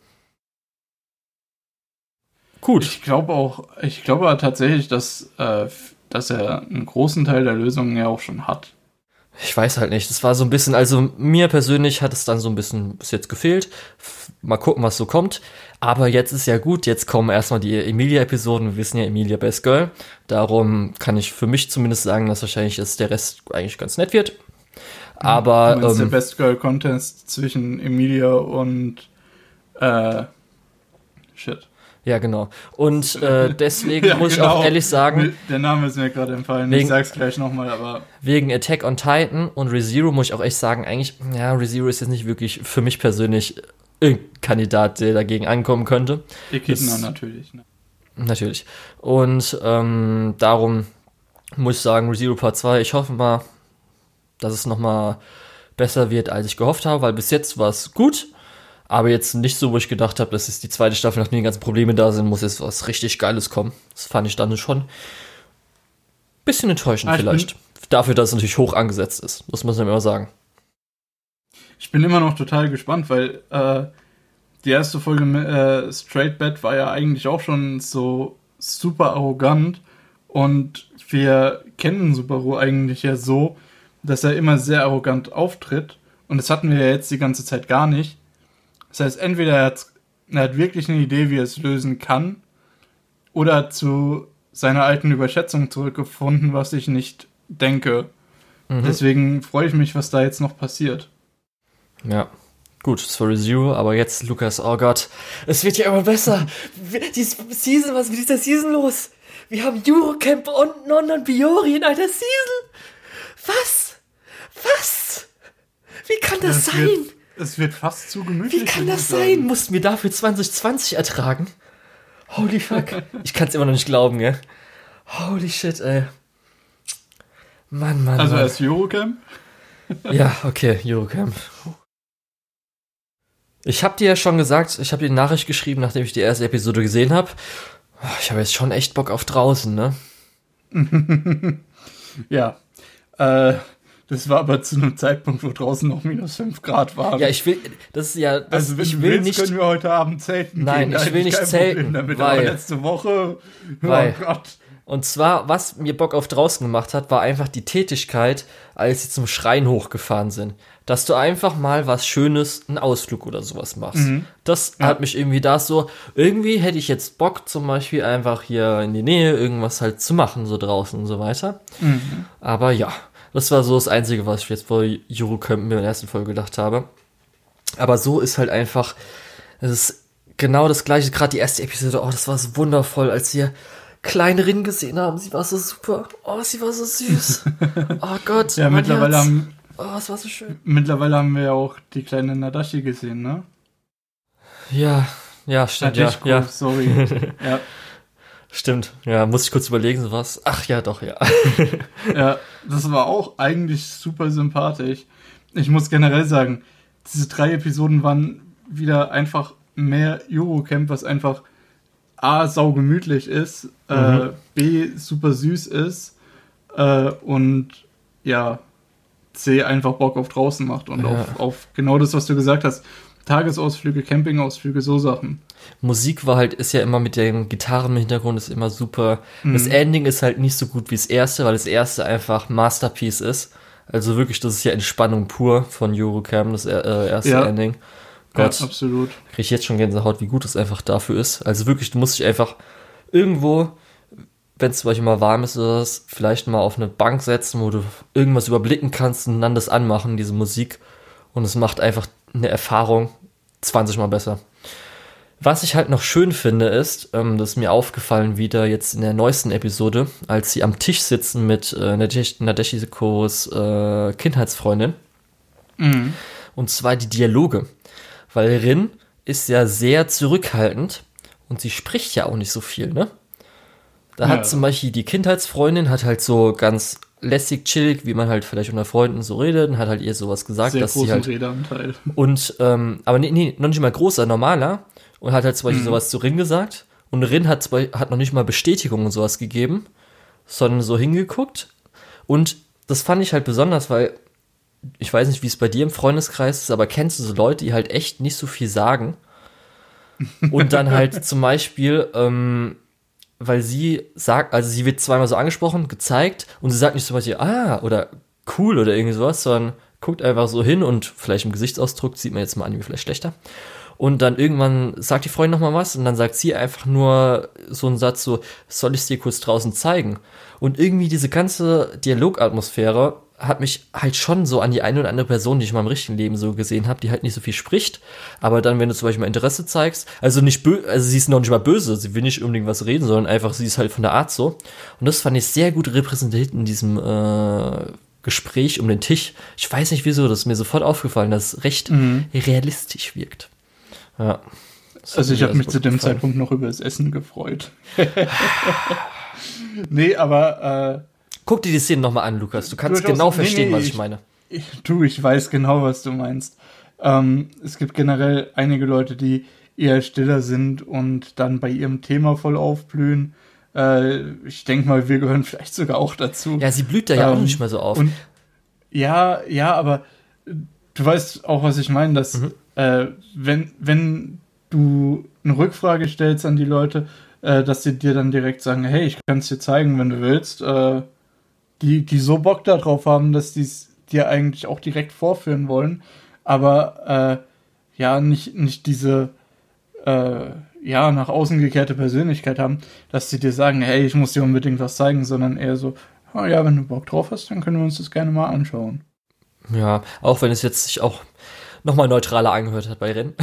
Gut. Ich glaube auch, ich glaube tatsächlich, dass, äh, dass er einen großen Teil der Lösungen ja auch schon hat. Ich weiß halt nicht. Das war so ein bisschen, also mir persönlich hat es dann so ein bisschen bis jetzt gefehlt. Mal gucken, was so kommt. Aber jetzt ist ja gut. Jetzt kommen erstmal die Emilia-Episoden. Wir wissen ja, Emilia Best Girl. Darum kann ich für mich zumindest sagen, dass wahrscheinlich ist der Rest eigentlich ganz nett wird. Aber. Du ähm, der Best Girl Contest zwischen Emilia und, äh, shit. Ja, genau. Und äh, deswegen ja, muss genau. ich auch genau. ehrlich sagen. Der Name ist mir gerade entfallen. Wegen, ich sag's gleich nochmal, aber. Wegen Attack on Titan und ReZero muss ich auch echt sagen, eigentlich, ja, ReZero ist jetzt nicht wirklich für mich persönlich ein Kandidat, der dagegen ankommen könnte. Echidna natürlich. Ne? Natürlich. Und ähm, darum muss ich sagen, ReZero Part 2, ich hoffe mal, dass es nochmal besser wird, als ich gehofft habe, weil bis jetzt war es gut. Aber jetzt nicht so, wo ich gedacht habe, das ist die zweite Staffel, nachdem die ganzen Probleme da sind, muss jetzt was richtig Geiles kommen. Das fand ich dann schon ein bisschen enttäuschend ah, vielleicht. Dafür, dass es natürlich hoch angesetzt ist, muss man immer sagen. Ich bin immer noch total gespannt, weil äh, die erste Folge äh, Straight Bad war ja eigentlich auch schon so super arrogant und wir kennen Subaru eigentlich ja so, dass er immer sehr arrogant auftritt und das hatten wir ja jetzt die ganze Zeit gar nicht. Das heißt, entweder er hat, er hat wirklich eine Idee, wie er es lösen kann, oder zu seiner alten Überschätzung zurückgefunden, was ich nicht denke. Mhm. Deswegen freue ich mich, was da jetzt noch passiert. Ja. Gut, war Zero, aber jetzt, Lukas, oh Gott, es wird ja immer besser. Die Season, was ist mit dieser Season los? Wir haben Eurocamp und und Biori in einer Season. Was? Was? Wie kann das, das sein? Wird, es wird fast zu gemütlich. Wie kann das sein? Mussten wir dafür 2020 ertragen? Holy fuck. ich kann es immer noch nicht glauben, gell? Holy shit, ey. Mann, Mann. Also Mann. erst Eurocamp? ja, okay, Eurocamp. Ich habe dir ja schon gesagt, ich habe dir eine Nachricht geschrieben, nachdem ich die erste Episode gesehen habe. Ich habe jetzt schon echt Bock auf draußen, ne? ja. Äh, das war aber zu einem Zeitpunkt, wo draußen noch minus 5 Grad waren. Ja, ich will, das ist ja, das, also, ich will willst, nicht. können wir heute Abend zelten Nein, gehen, ich will nicht zelten, damit, weil. Aber letzte Woche, oh weil, oh Gott, Und zwar, was mir Bock auf draußen gemacht hat, war einfach die Tätigkeit, als sie zum Schrein hochgefahren sind. Dass du einfach mal was Schönes, einen Ausflug oder sowas machst. Mhm. Das ja. hat mich irgendwie da so, irgendwie hätte ich jetzt Bock, zum Beispiel einfach hier in die Nähe irgendwas halt zu machen, so draußen und so weiter. Mhm. Aber ja, das war so das Einzige, was ich jetzt vor Eurocamp mir in der ersten Folge gedacht habe. Aber so ist halt einfach, es ist genau das gleiche, gerade die erste Episode, oh, das war so wundervoll, als wir kleine Rin gesehen haben. Sie war so super. Oh, sie war so süß. Oh Gott. ja, mittlerweile Herz. haben. Oh, es war so schön. Mittlerweile haben wir ja auch die kleine Nadashi gesehen, ne? Ja, ja, stimmt. Ja, ja, sorry. ja. Stimmt, ja, muss ich kurz überlegen, so was. Ach ja, doch, ja. ja, das war auch eigentlich super sympathisch. Ich muss generell sagen, diese drei Episoden waren wieder einfach mehr Eurocamp, was einfach A, saugemütlich ist, äh, mhm. äh, B, super süß ist äh, und ja, C, einfach Bock auf draußen macht und ja. auf, auf genau das, was du gesagt hast. Tagesausflüge, Campingausflüge, so Sachen. Musik war halt, ist ja immer mit den Gitarren im Hintergrund, ist immer super. Mhm. Das Ending ist halt nicht so gut wie das erste, weil das erste einfach Masterpiece ist. Also wirklich, das ist ja Entspannung pur von Eurocamp, das äh, erste ja. Ending. Gott, ja, absolut. Kriege ich jetzt schon Gänsehaut, wie gut es einfach dafür ist. Also wirklich, du musst dich einfach irgendwo, wenn es zum Beispiel mal warm ist oder was, vielleicht mal auf eine Bank setzen, wo du irgendwas überblicken kannst und dann das anmachen, diese Musik. Und es macht einfach eine Erfahrung 20 Mal besser. Was ich halt noch schön finde, ist, ähm, das ist mir aufgefallen wieder jetzt in der neuesten Episode, als sie am Tisch sitzen mit äh, Nadeshikos äh, Kindheitsfreundin. Mhm. Und zwar die Dialoge. Weil Rin ist ja sehr zurückhaltend und sie spricht ja auch nicht so viel, ne? Da ja. hat zum Beispiel die Kindheitsfreundin hat halt so ganz lässig, chillig, wie man halt vielleicht unter Freunden so redet, und hat halt ihr sowas gesagt, Sehr dass sie halt Redeanteil. und ähm, aber nee, nee, noch nicht mal großer, normaler und hat halt zum Beispiel mhm. sowas zu Rin gesagt und Rin hat hat noch nicht mal Bestätigung und sowas gegeben, sondern so hingeguckt und das fand ich halt besonders, weil ich weiß nicht, wie es bei dir im Freundeskreis ist, aber kennst du so Leute, die halt echt nicht so viel sagen? Und dann halt zum Beispiel, ähm, weil sie sagt, also sie wird zweimal so angesprochen, gezeigt und sie sagt nicht so was hier, ah, oder cool oder irgendwie sowas, sondern guckt einfach so hin und vielleicht im Gesichtsausdruck sieht man jetzt mal an, wie vielleicht schlechter. Und dann irgendwann sagt die Freundin nochmal was und dann sagt sie einfach nur so einen Satz so, soll ich es dir kurz draußen zeigen? Und irgendwie diese ganze Dialogatmosphäre hat mich halt schon so an die eine oder andere Person, die ich in meinem richtigen Leben so gesehen habe, die halt nicht so viel spricht. Aber dann, wenn du zum Beispiel mal Interesse zeigst, also nicht bö also sie ist noch nicht mal böse, sie will nicht unbedingt was reden, sondern einfach, sie ist halt von der Art so. Und das fand ich sehr gut repräsentiert in diesem äh, Gespräch um den Tisch. Ich weiß nicht wieso, das ist mir sofort aufgefallen, dass es recht mhm. realistisch wirkt. Ja. Also ich habe mich zu dem gefallen. Zeitpunkt noch über das Essen gefreut. nee, aber äh Guck dir die Szene nochmal an, Lukas. Du kannst genau verstehen, nee, was ich, ich meine. Ich, du, ich weiß genau, was du meinst. Ähm, es gibt generell einige Leute, die eher stiller sind und dann bei ihrem Thema voll aufblühen. Äh, ich denke mal, wir gehören vielleicht sogar auch dazu. Ja, sie blüht da ja ähm, auch nicht mehr so auf. Und, ja, ja, aber du weißt auch, was ich meine, dass mhm. Äh, wenn, wenn du eine Rückfrage stellst an die Leute, äh, dass sie dir dann direkt sagen, hey, ich kann es dir zeigen, wenn du willst. Äh, die, die so Bock darauf haben, dass die es dir eigentlich auch direkt vorführen wollen, aber äh, ja, nicht, nicht diese äh, ja, nach außen gekehrte Persönlichkeit haben, dass sie dir sagen, hey, ich muss dir unbedingt was zeigen, sondern eher so, oh ja, wenn du Bock drauf hast, dann können wir uns das gerne mal anschauen. Ja, auch wenn es jetzt sich auch nochmal neutraler angehört hat bei Rennen.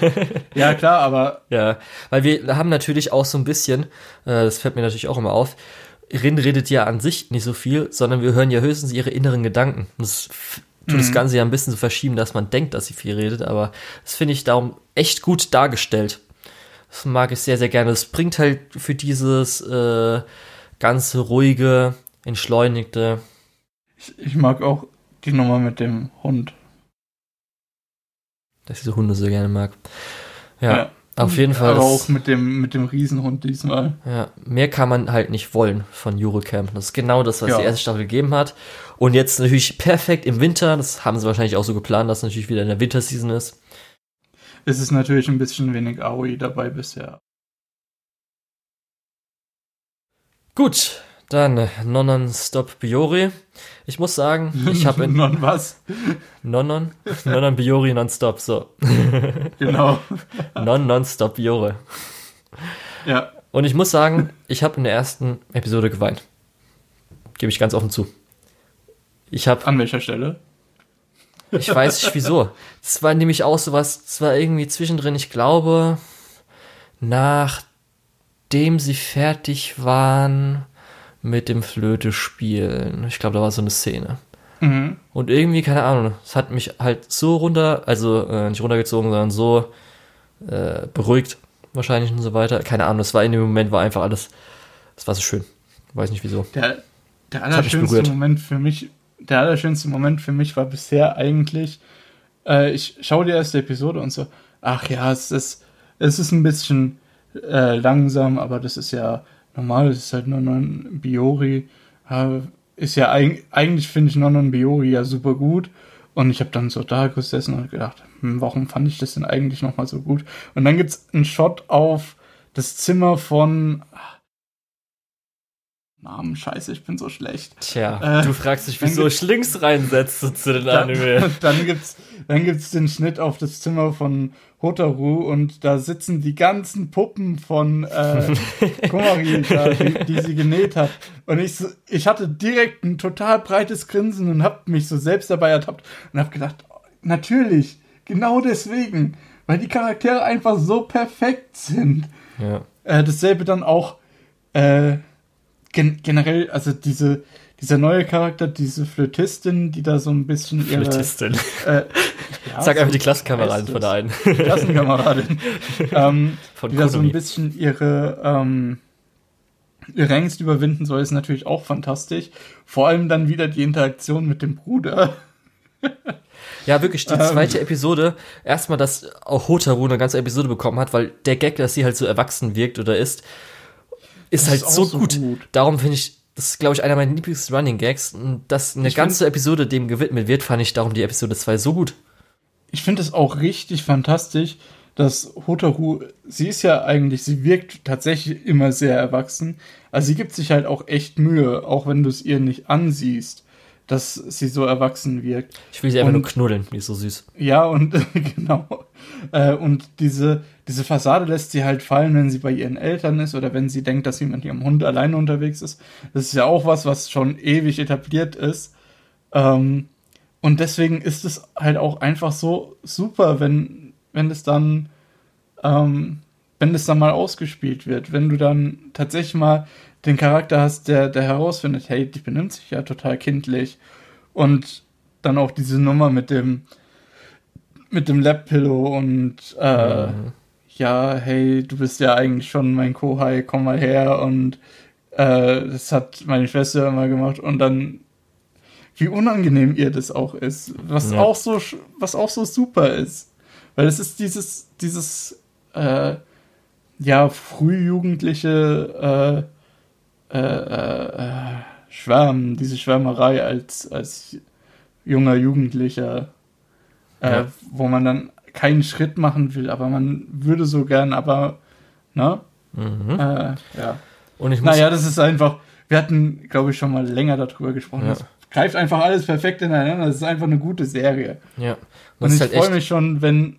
ja, klar, aber. Ja, weil wir haben natürlich auch so ein bisschen, äh, das fällt mir natürlich auch immer auf, Rin redet ja an sich nicht so viel, sondern wir hören ja höchstens ihre inneren Gedanken. Das tut mhm. das Ganze ja ein bisschen so verschieben, dass man denkt, dass sie viel redet, aber das finde ich darum echt gut dargestellt. Das mag ich sehr, sehr gerne. Das bringt halt für dieses äh, ganze ruhige, entschleunigte. Ich, ich mag auch die Nummer mit dem Hund. Dass ich so Hunde so gerne mag. ja. ja. Auf jeden Fall. Aber auch mit dem, mit dem Riesenhund diesmal. Ja, mehr kann man halt nicht wollen von Eurocamp. Das ist genau das, was ja. die erste Staffel gegeben hat. Und jetzt natürlich perfekt im Winter. Das haben sie wahrscheinlich auch so geplant, dass es natürlich wieder in der Winterseason ist. Es ist natürlich ein bisschen wenig Aoi dabei bisher. Gut, dann Nonon Stop Biori. Ich muss sagen, ich habe in Non was? Nonon, Nonon Biori Nonstop, so. Genau. Non Nonstop Biore. Ja. Und ich muss sagen, ich habe in der ersten Episode geweint. Gebe ich ganz offen zu. Ich habe An welcher Stelle? Ich weiß nicht wieso. Es war nämlich auch sowas, es war irgendwie zwischendrin, ich glaube, nachdem sie fertig waren mit dem Flöte spielen. Ich glaube, da war so eine Szene. Mhm. Und irgendwie, keine Ahnung, es hat mich halt so runter, also äh, nicht runtergezogen, sondern so äh, beruhigt wahrscheinlich und so weiter. Keine Ahnung, es war in dem Moment, war einfach alles, es war so schön. Weiß nicht wieso. Der, der allerschönste. Moment für mich, der allerschönste Moment für mich war bisher eigentlich, äh, ich schaue die erste Episode und so, ach ja, es ist, es ist ein bisschen äh, langsam, aber das ist ja normal, es ist halt ein Biori. Ist ja eig eigentlich finde ich Nonon Biori ja super gut. Und ich habe dann so da gesessen und gedacht, hm, warum fand ich das denn eigentlich nochmal so gut? Und dann gibt's einen Shot auf das Zimmer von Namen, scheiße, ich bin so schlecht. Tja, Äh, du fragst dich, dann wieso ich Links reinsetze zu den Dann, Anime. dann gibt's dann gibt's den Schnitt auf das Zimmer von Hotaru und da sitzen die ganzen Puppen von äh, Komari, da, die, die sie genäht hat. Und ich, ich hatte direkt ein total breites Grinsen und hab mich so selbst dabei ertappt und hab gedacht, natürlich, genau deswegen, weil die Charaktere einfach so perfekt sind. Ja. Äh, dasselbe dann auch äh, gen generell, also diese, dieser neue Charakter, diese Flötistin, die da so ein bisschen ihre. Flötistin. Äh, ja, Sag so einfach die Klassenkameradin von der einen. Klassenkameradin. ähm, Von die da so ein bisschen ihre, ähm, ihre Ängste überwinden soll, ist natürlich auch fantastisch. Vor allem dann wieder die Interaktion mit dem Bruder. Ja, wirklich, die Ähm. zweite Episode, erstmal, dass auch Hotaru eine ganze Episode bekommen hat, weil der Gag, dass sie halt so erwachsen wirkt oder ist, ist Das halt ist so, so gut. gut. Darum finde ich, das ist, glaube ich, einer meiner Lieblings-Running-Gags. Und Dass eine Ich ganze Episode dem gewidmet wird, fand ich darum die Episode 2 so gut. Ich finde es auch richtig fantastisch, dass Hotaru, sie ist ja eigentlich, sie wirkt tatsächlich immer sehr erwachsen. Also sie gibt sich halt auch echt Mühe, auch wenn du es ihr nicht ansiehst, dass sie so erwachsen wirkt. Ich will sie einfach Und- nur knuddeln, die ist so süß. Ja, und genau. Äh, und diese, diese Fassade lässt sie halt fallen, wenn sie bei ihren Eltern ist oder wenn sie denkt, dass sie mit ihrem Hund alleine unterwegs ist. Das ist ja auch was, was schon ewig etabliert ist. Ähm, und deswegen ist es halt auch einfach so super, wenn, wenn es dann, ähm, wenn es dann mal ausgespielt wird, wenn du dann tatsächlich mal den Charakter hast, der, der herausfindet, hey, die benimmt sich ja total kindlich. Und dann auch diese Nummer mit dem, mit dem Lab-Pillow und äh, Mhm. ja, hey, du bist ja eigentlich schon mein Kohai, komm mal her und äh, das hat meine Schwester immer gemacht und dann wie unangenehm ihr das auch ist, was Ja. auch so was auch so super ist, weil es ist dieses dieses äh, ja frühjugendliche äh, äh, äh, äh, Schwärmen, diese Schwärmerei als als junger Jugendlicher, äh, Ja. wo man dann keinen Schritt machen will, aber man würde so gern, aber ne? Mhm. Äh, ja. Und ich muss, Naja, das ist einfach, wir hatten, glaube ich, schon mal länger darüber gesprochen. Ja. Es greift einfach alles perfekt ineinander. Das ist einfach eine gute Serie. ja. Und das ich halt freue mich schon, wenn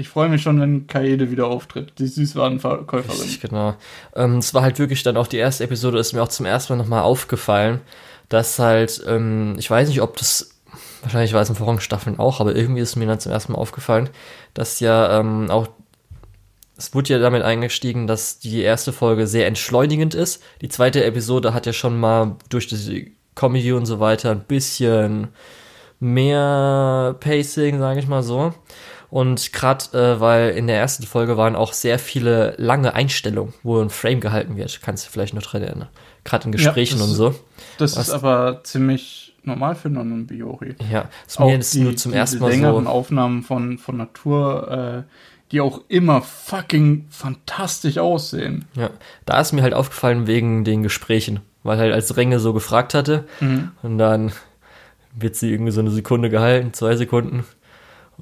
ich freue mich schon, wenn Kaede wieder auftritt, die Süßwarenverkäuferin. Richtig, genau. Ähm, es war halt wirklich dann auch die erste Episode, ist mir auch zum ersten Mal nochmal aufgefallen, dass halt, ähm, ich weiß nicht, ob das, wahrscheinlich war es in vorigen Staffeln auch, aber irgendwie ist mir dann zum ersten Mal aufgefallen, dass ja ähm, auch, es wurde ja damit eingestiegen, dass die erste Folge sehr entschleunigend ist. Die zweite Episode hat ja schon mal durch die Comedy und so weiter ein bisschen mehr Pacing, sage ich mal so. Und gerade äh, weil in der ersten Folge waren auch sehr viele lange Einstellungen, wo ein Frame gehalten wird. Kannst du vielleicht noch dran erinnern. Gerade in Gesprächen das und so. Das Was- ist aber ziemlich normal für Non und Biori. Ja, ist mir jetzt nur zum die ersten Mal längeren so. Aufnahmen von, von Natur, äh, die auch immer fucking fantastisch aussehen. Ja, da ist mir halt aufgefallen wegen den Gesprächen, weil halt als Renge so gefragt hatte Mhm. und dann wird sie irgendwie so eine Sekunde gehalten, zwei Sekunden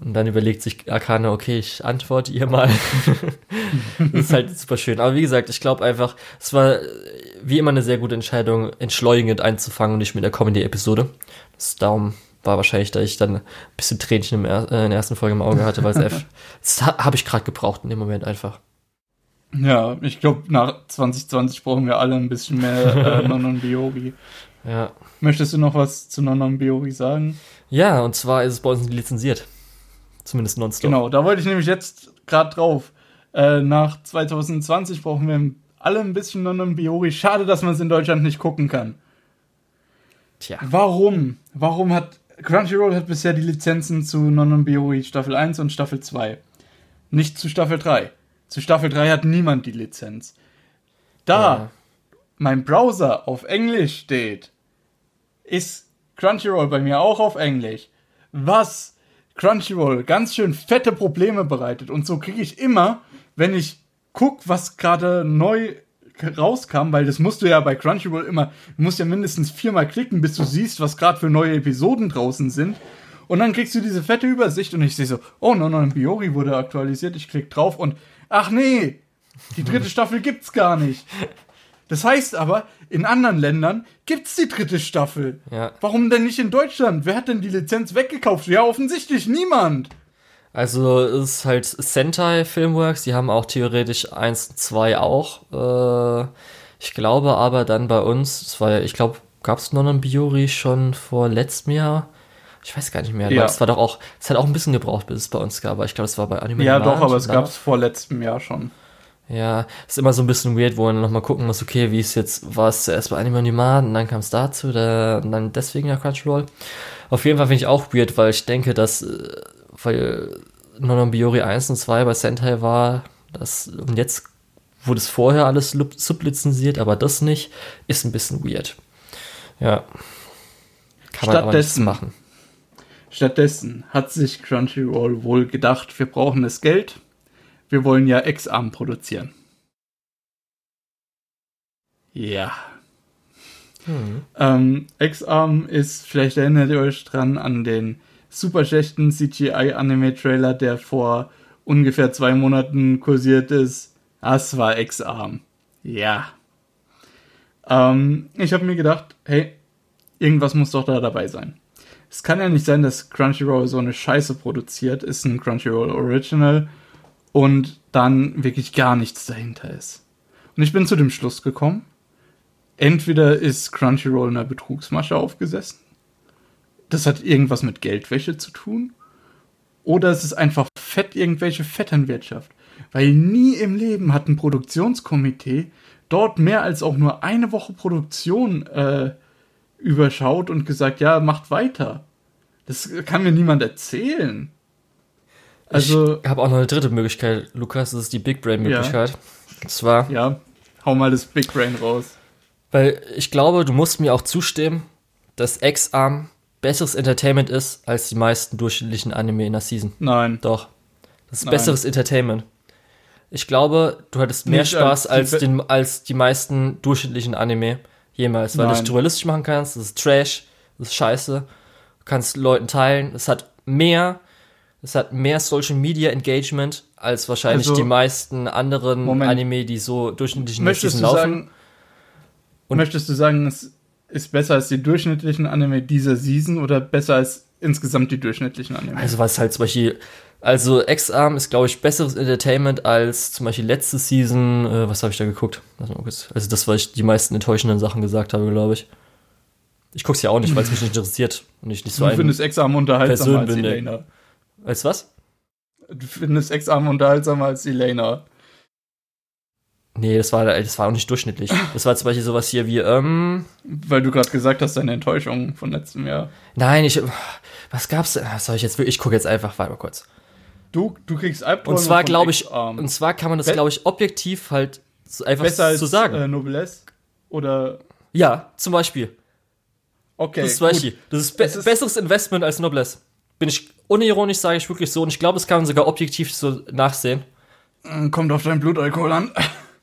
Und dann überlegt sich Akane, okay, ich antworte ihr mal. das ist halt super schön. Aber wie gesagt, ich glaube einfach, es war wie immer eine sehr gute Entscheidung, entschleunigend einzufangen und nicht mit der Comedy-Episode. Darum war wahrscheinlich, da ich dann ein bisschen Tränchen im, äh, in der ersten Folge im Auge hatte, weil es das habe ich gerade gebraucht in dem Moment einfach. Ja, ich glaube, nach 2020 brauchen wir alle ein bisschen mehr äh, Nonon Biori. Ja. Möchtest du noch was zu Nonon Biori sagen? Ja, und zwar ist es bei uns nicht lizenziert. Zumindest nonstop. Genau, da wollte ich nämlich jetzt gerade drauf. Äh, nach 2020 brauchen wir alle ein bisschen Nonon Biori. Schade, dass man es in Deutschland nicht gucken kann. Tja. Warum? Warum hat Crunchyroll hat bisher die Lizenzen zu Nonon Biori Staffel 1 und Staffel 2. Nicht zu Staffel 3. Zu Staffel 3 hat niemand die Lizenz. Da ja. mein Browser auf Englisch steht, ist Crunchyroll bei mir auch auf Englisch. Was Crunchyroll ganz schön fette Probleme bereitet. Und so kriege ich immer, wenn ich gucke, was gerade neu rauskam, weil das musst du ja bei Crunchyroll immer, du musst ja mindestens viermal klicken, bis du siehst, was gerade für neue Episoden draußen sind. Und dann kriegst du diese fette Übersicht und ich sehe so, oh, no, no, Biori wurde aktualisiert, ich klicke drauf und, ach nee, die dritte Staffel gibt's gar nicht. Das heißt aber, in anderen Ländern gibt's die dritte Staffel. Ja. Warum denn nicht in Deutschland? Wer hat denn die Lizenz weggekauft? Ja, offensichtlich niemand. Also es ist halt Sentai Filmworks, die haben auch theoretisch 1 und 2 auch. Äh, ich glaube aber dann bei uns, das war, ich glaube, gab es Non Biori schon vor letztem Jahr? Ich weiß gar nicht mehr. Ja. Es war doch auch, es hat auch ein bisschen gebraucht, bis es bei uns gab. Aber ich glaube, es war bei Anime. Ja, doch, aber es gab es vor letztem Jahr schon. Ja, ist immer so ein bisschen weird, wo man nochmal gucken muss, okay, wie ist jetzt, war es zuerst bei Anime Demand und dann kam es dazu, da, und dann deswegen ja Crunchyroll. Auf jeden Fall finde ich auch weird, weil ich denke, dass, äh, weil Non Biori 1 und 2 bei Sentai war, das, und jetzt wurde es vorher alles sublizenziert, aber das nicht, ist ein bisschen weird. Ja. Kann man aber machen. Stattdessen hat sich Crunchyroll wohl gedacht, wir brauchen das Geld, wir wollen ja X-Arm produzieren. Ja. Hm. Ähm, X-Arm ist, vielleicht erinnert ihr euch dran an den super schlechten CGI-Anime-Trailer, der vor ungefähr zwei Monaten kursiert ist. Das war X-Arm. Ja. Ähm, ich habe mir gedacht, hey, irgendwas muss doch da dabei sein. Es kann ja nicht sein, dass Crunchyroll so eine Scheiße produziert, ist ein Crunchyroll Original und dann wirklich gar nichts dahinter ist. Und ich bin zu dem Schluss gekommen, entweder ist Crunchyroll in einer Betrugsmasche aufgesessen, das hat irgendwas mit Geldwäsche zu tun, oder es ist einfach fett irgendwelche Vetternwirtschaft. Weil nie im Leben hat ein Produktionskomitee dort mehr als auch nur eine Woche Produktion äh, überschaut und gesagt, ja, macht weiter. Das kann mir niemand erzählen. Also, ich habe auch noch eine dritte Möglichkeit, Lukas, das ist die Big Brain Möglichkeit. Ja. Und zwar. Ja, hau mal das Big Brain raus. Weil ich glaube, du musst mir auch zustimmen, dass X-Arm besseres Entertainment ist als die meisten durchschnittlichen Anime in der Season. Nein. Doch. Das ist Nein. besseres Entertainment. Ich glaube, du hattest mehr Nicht Spaß als, als, den, als die meisten durchschnittlichen Anime jemals, weil Nein. du es dualistisch machen kannst, das ist Trash, das ist scheiße, du kannst Leuten teilen, es hat mehr es hat mehr Social Media Engagement als wahrscheinlich also, die meisten anderen Moment. Anime, die so durchschnittlich möchtest laufen. Sagen, und möchtest du sagen, es ist besser als die durchschnittlichen Anime dieser Season oder besser als insgesamt die durchschnittlichen Anime? Also was halt zum Beispiel, also X-Arm ist glaube ich besseres Entertainment als zum Beispiel letzte Season, äh, was habe ich da geguckt? Also das, weil ich die meisten enttäuschenden Sachen gesagt habe, glaube ich. Ich gucke es ja auch nicht, weil es mich nicht interessiert und ich nicht so Du findest X-Arm unterhaltsamer als Elena. Als was? Du findest Ex-Arm unterhaltsamer als Elena. Nee, das war, das war auch nicht durchschnittlich. Das war zum Beispiel sowas hier wie, ähm. Weil du gerade gesagt hast, deine Enttäuschung von letztem Jahr. Nein, ich. Was gab's denn? Was soll ich jetzt wirklich? Ich gucke jetzt einfach weiter kurz. Du, du kriegst Albträume Und zwar glaube ich, und zwar kann man das, glaube ich, objektiv halt einfach Besser so sagen. Äh, Noblesse? Oder. Ja, zum Beispiel. Okay. Das ist, Beispiel. Das ist, be ist besseres Investment als Noblesse. Bin ich unironisch, sage ich wirklich so. Und ich glaube, das kann man sogar objektiv so nachsehen. Hm, kommt auf deinen Blutalkohol an.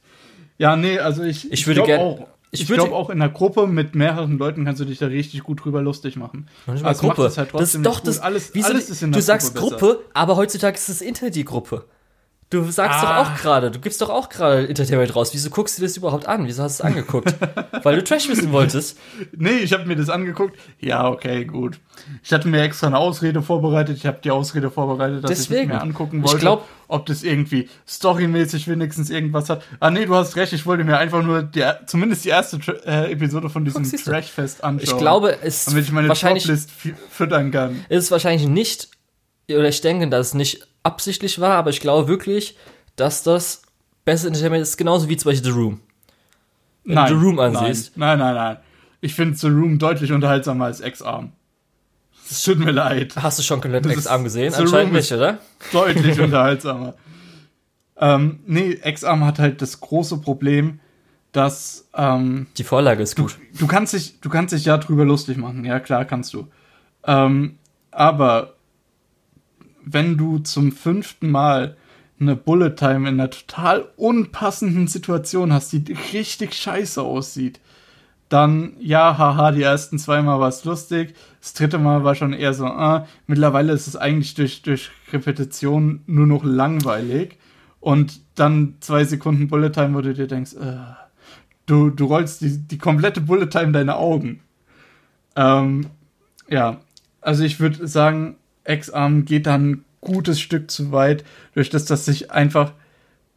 ja, nee, also ich. Ich würde gerne. ich, Ich glaube auch in einer Gruppe mit mehreren Leuten kannst du dich da richtig gut drüber lustig machen. Manchmal Also Gruppe. es halt das trotzdem ist doch das. Alles- alles ist in du der sagst Gruppe Gruppe, besser. aber heutzutage ist das Internet die Gruppe. Du sagst Ah. doch auch gerade, du gibst doch auch gerade Entertainment raus. Wieso guckst du das überhaupt an? Wieso hast du es angeguckt? Weil du Trash wissen wolltest. Nee, ich habe mir das angeguckt. Ja, okay, gut. Ich hatte mir extra eine Ausrede vorbereitet. Ich habe die Ausrede vorbereitet, dass ich Deswegen. es mir angucken Ich wollte. glaub- ob das irgendwie storymäßig wenigstens irgendwas hat. Ah, nee, du hast recht. Ich wollte mir einfach nur die, zumindest die erste äh, Episode von diesem. Trashfest anschauen. Ich glaube, es damit ich meine wahrscheinlich Toplist fü- füttern kann. ist wahrscheinlich nicht, oder ich denke, dass es nicht absichtlich war, aber ich glaube wirklich, dass das beste Entertainment ist, genauso wie zum Beispiel The Room. Wenn du The Room ansiehst. Nein, nein, nein. nein. Ich finde The Room deutlich unterhaltsamer als X-Arm. Es tut mir leid. Hast du schon komplett ist- gesehen? The Anscheinend Room nicht, ist- oder? Deutlich unterhaltsamer. Ähm, nee, X-Arm hat halt das große Problem, dass ähm, Die Vorlage ist gut. du kannst dich, du kannst dich ja drüber lustig machen, ja klar kannst du. Ähm, aber wenn du zum fünften Mal eine Bullet Time in einer total unpassenden Situation hast, die richtig scheiße aussieht, dann ja, haha, die ersten zweimal war es lustig, das dritte Mal war schon eher so, ah, mittlerweile ist es eigentlich durch, durch Repetition nur noch langweilig. Und dann zwei Sekunden Bullet Time, wo du dir denkst, äh, du, du rollst die, die komplette Bullet Time deine Augen. Ähm, ja, also ich würde sagen, X-Arm geht dann ein gutes Stück zu weit, durch das, dass sich einfach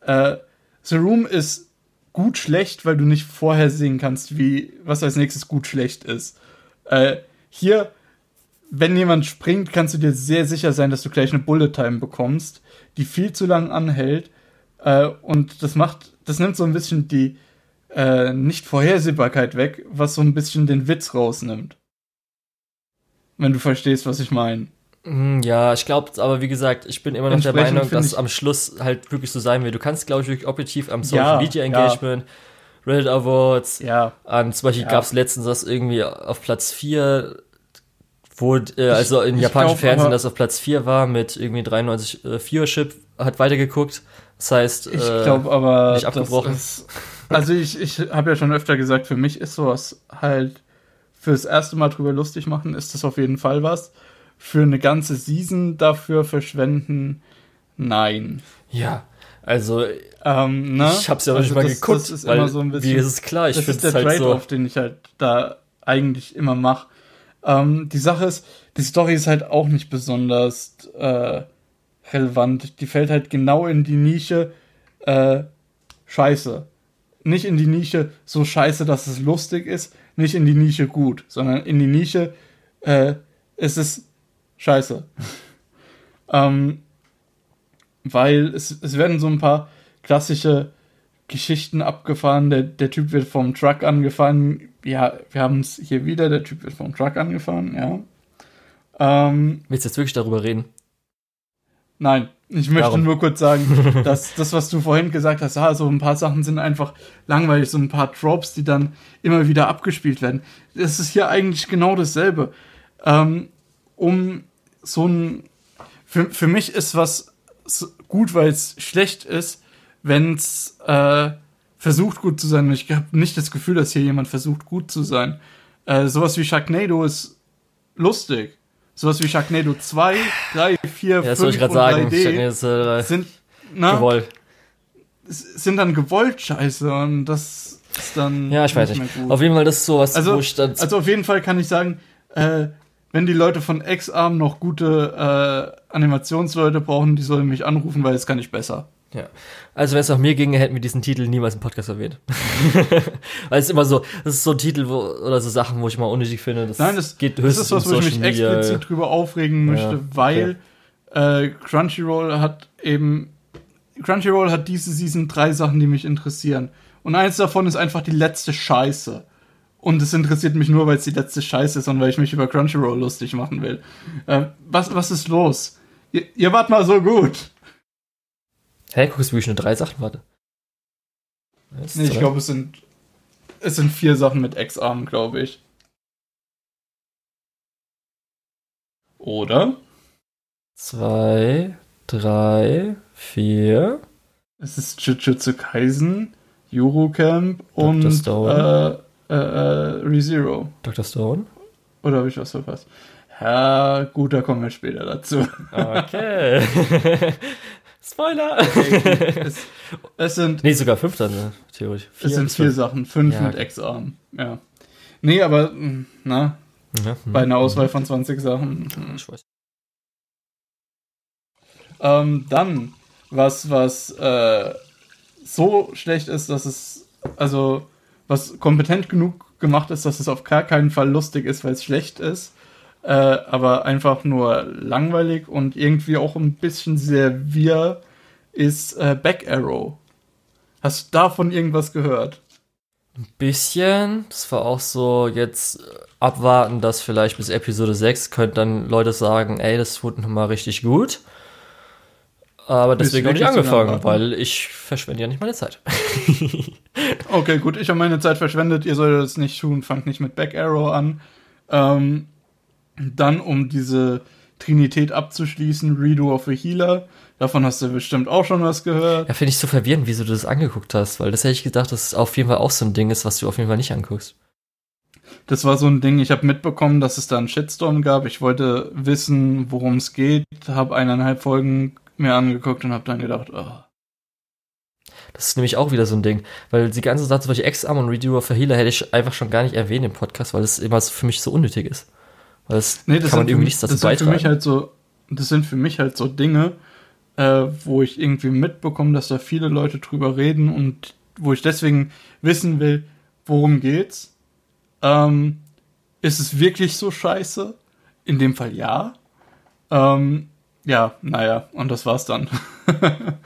äh, The Room ist gut schlecht, weil du nicht vorhersehen kannst, wie was als nächstes gut schlecht ist. Äh, hier, wenn jemand springt, kannst du dir sehr sicher sein, dass du gleich eine Bullet Time bekommst, die viel zu lang anhält. Äh, und das macht, das nimmt so ein bisschen die äh, Nicht-Vorhersehbarkeit weg, was so ein bisschen den Witz rausnimmt. Wenn du verstehst, was ich meine. Hm, Ja, ich glaube, aber wie gesagt, ich bin immer noch der Meinung, dass am Schluss halt wirklich so sein wird. Du kannst, glaube ich, wirklich objektiv am Social Ja, Media ja. Engagement, Reddit Awards, Ja. an, zum Beispiel Ja. gab es letztens das irgendwie auf Platz 4, wo, äh, also im japanischen Fernsehen das auf Platz 4 war mit irgendwie 93 äh, Viewership, hat weitergeguckt. Das heißt, Ich äh, glaube aber, nicht abgebrochen. Ist, also ich, ich habe ja schon öfter gesagt, für mich ist sowas halt fürs erste Mal drüber lustig machen, ist das auf jeden Fall was. Für eine ganze Season dafür verschwenden, nein. ja, also Ähm, ne? ich habe es ja Also nicht mal das- geguckt, Das ist immer so ein bisschen. wie ist es klar, ich das ist der halt so, Trade-off, den ich halt da eigentlich immer mache. Ähm, die Sache ist, die Story ist halt auch nicht besonders äh, relevant. Die fällt halt genau in die Nische äh, Scheiße. Nicht in die Nische so scheiße, dass es lustig ist, nicht in die Nische gut, sondern in die Nische äh, ist es scheiße. ähm, weil es, es werden so ein paar klassische Geschichten abgefahren. Der, der Typ wird vom Truck angefahren. Ja, wir haben es hier wieder. Der Typ wird vom Truck angefahren, ja. Ähm, willst du jetzt wirklich darüber reden? nein, ich möchte Darum. nur kurz sagen, dass das, was du vorhin gesagt hast, ah, so ein paar Sachen sind einfach langweilig, so ein paar Tropes, die dann immer wieder abgespielt werden. Das ist hier eigentlich genau dasselbe. Ähm, um so ein. Für, für mich ist was gut, weil es schlecht ist, wenn es äh, versucht gut zu sein. Und ich habe nicht das Gefühl, dass hier jemand versucht gut zu sein. Äh, sowas wie Sharknado ist lustig. Sowas wie Sharknado 2, 3, 4, Ja, das wollte 5 ich gerade und sagen. 3D Das ist, äh, sind, na, gewollt. sind dann gewollt scheiße und das ist dann Ja, ich weiß nicht. gut. Auf jeden Fall, das ist sowas, Also, ich also auf jeden Fall kann ich sagen, äh, wenn die Leute von X-Arm noch gute äh, Animationsleute brauchen, die sollen mich anrufen, weil es kann ich besser. Ja. Also wenn es nach mir ginge, hätten wir diesen Titel niemals im Podcast erwähnt. Weil es immer so, das ist so ein Titel wo, oder so Sachen, wo ich mal unnötig finde. Das Nein, das, geht das höchstens ist was, wo ich mich Media. explizit drüber aufregen möchte, Ja, weil äh, Crunchyroll hat eben Crunchyroll hat diese Season drei Sachen, die mich interessieren. Und eins davon ist einfach die letzte Scheiße. Und es interessiert mich nur, weil es die letzte Scheiße ist und weil ich mich über Crunchyroll lustig machen will. Äh, was, was ist los? Ihr, ihr wart mal so gut. Hä, guckst du wirklich nur drei Sachen? Warte. Nee, ich glaube, es sind, es sind vier Sachen mit X-Arm, glaube ich. Oder? Zwei, drei, vier. Es ist Jujutsu Kaisen, Eurocamp und Stone. äh, äh, ReZero. Dr. Stone? Oder habe ich was verpasst? Ja, gut, da kommen wir später dazu. Okay. Spoiler! es, es sind, nee, sogar fünf dann, ne? theoretisch. es sind vier fünf. Sachen. Fünf Ja. mit X-Arm. Ja. Nee, aber, mh, na, Ja, hm. bei einer Auswahl von 20 Sachen. hm. Ich weiß. Ähm, dann, was, was äh, so schlecht ist, dass es, also, was kompetent genug gemacht ist, dass es auf gar keinen Fall lustig ist, weil es schlecht ist, äh, aber einfach nur langweilig und irgendwie auch ein bisschen sehr wir, ist äh, Back Arrow. Hast du davon irgendwas gehört? Bisschen. Das war auch so jetzt äh, abwarten, dass vielleicht bis Episode 6 könnten dann Leute sagen, ey, das wurde nochmal richtig gut. Aber deswegen habe ich angefangen, weil ich verschwende ja nicht meine Zeit. Okay, gut, ich habe meine Zeit verschwendet, ihr solltet es nicht tun, fangt nicht mit Back Arrow an. Ähm, dann, um diese Trinität abzuschließen, Redo of a Healer. Davon hast du bestimmt auch schon was gehört. Ja, finde ich so verwirrend, wieso du das angeguckt hast, weil das hätte ich gedacht, dass es auf jeden Fall auch so ein Ding ist, was du auf jeden Fall nicht anguckst. Das war so ein Ding, ich habe mitbekommen, dass es da einen Shitstorm gab. Ich wollte wissen, worum es geht, habe eineinhalb Folgen mir angeguckt und habe dann gedacht, oh. Das ist nämlich auch wieder so ein Ding, weil die ganze Sache, zum Beispiel X-Arm und Redo of a Healer hätte ich einfach schon gar nicht erwähnt im Podcast, weil das immer so für mich so unnötig ist. Weil das, Nee, das kann man irgendwie für, nichts dazu das sind für beitragen. mich halt so, das sind für mich halt so Dinge, äh, wo ich irgendwie mitbekomme, dass da viele Leute drüber reden und wo ich deswegen wissen will, worum geht's. Ähm, ist es wirklich so scheiße? In dem Fall ja. Ähm, ja, naja, und das war's dann.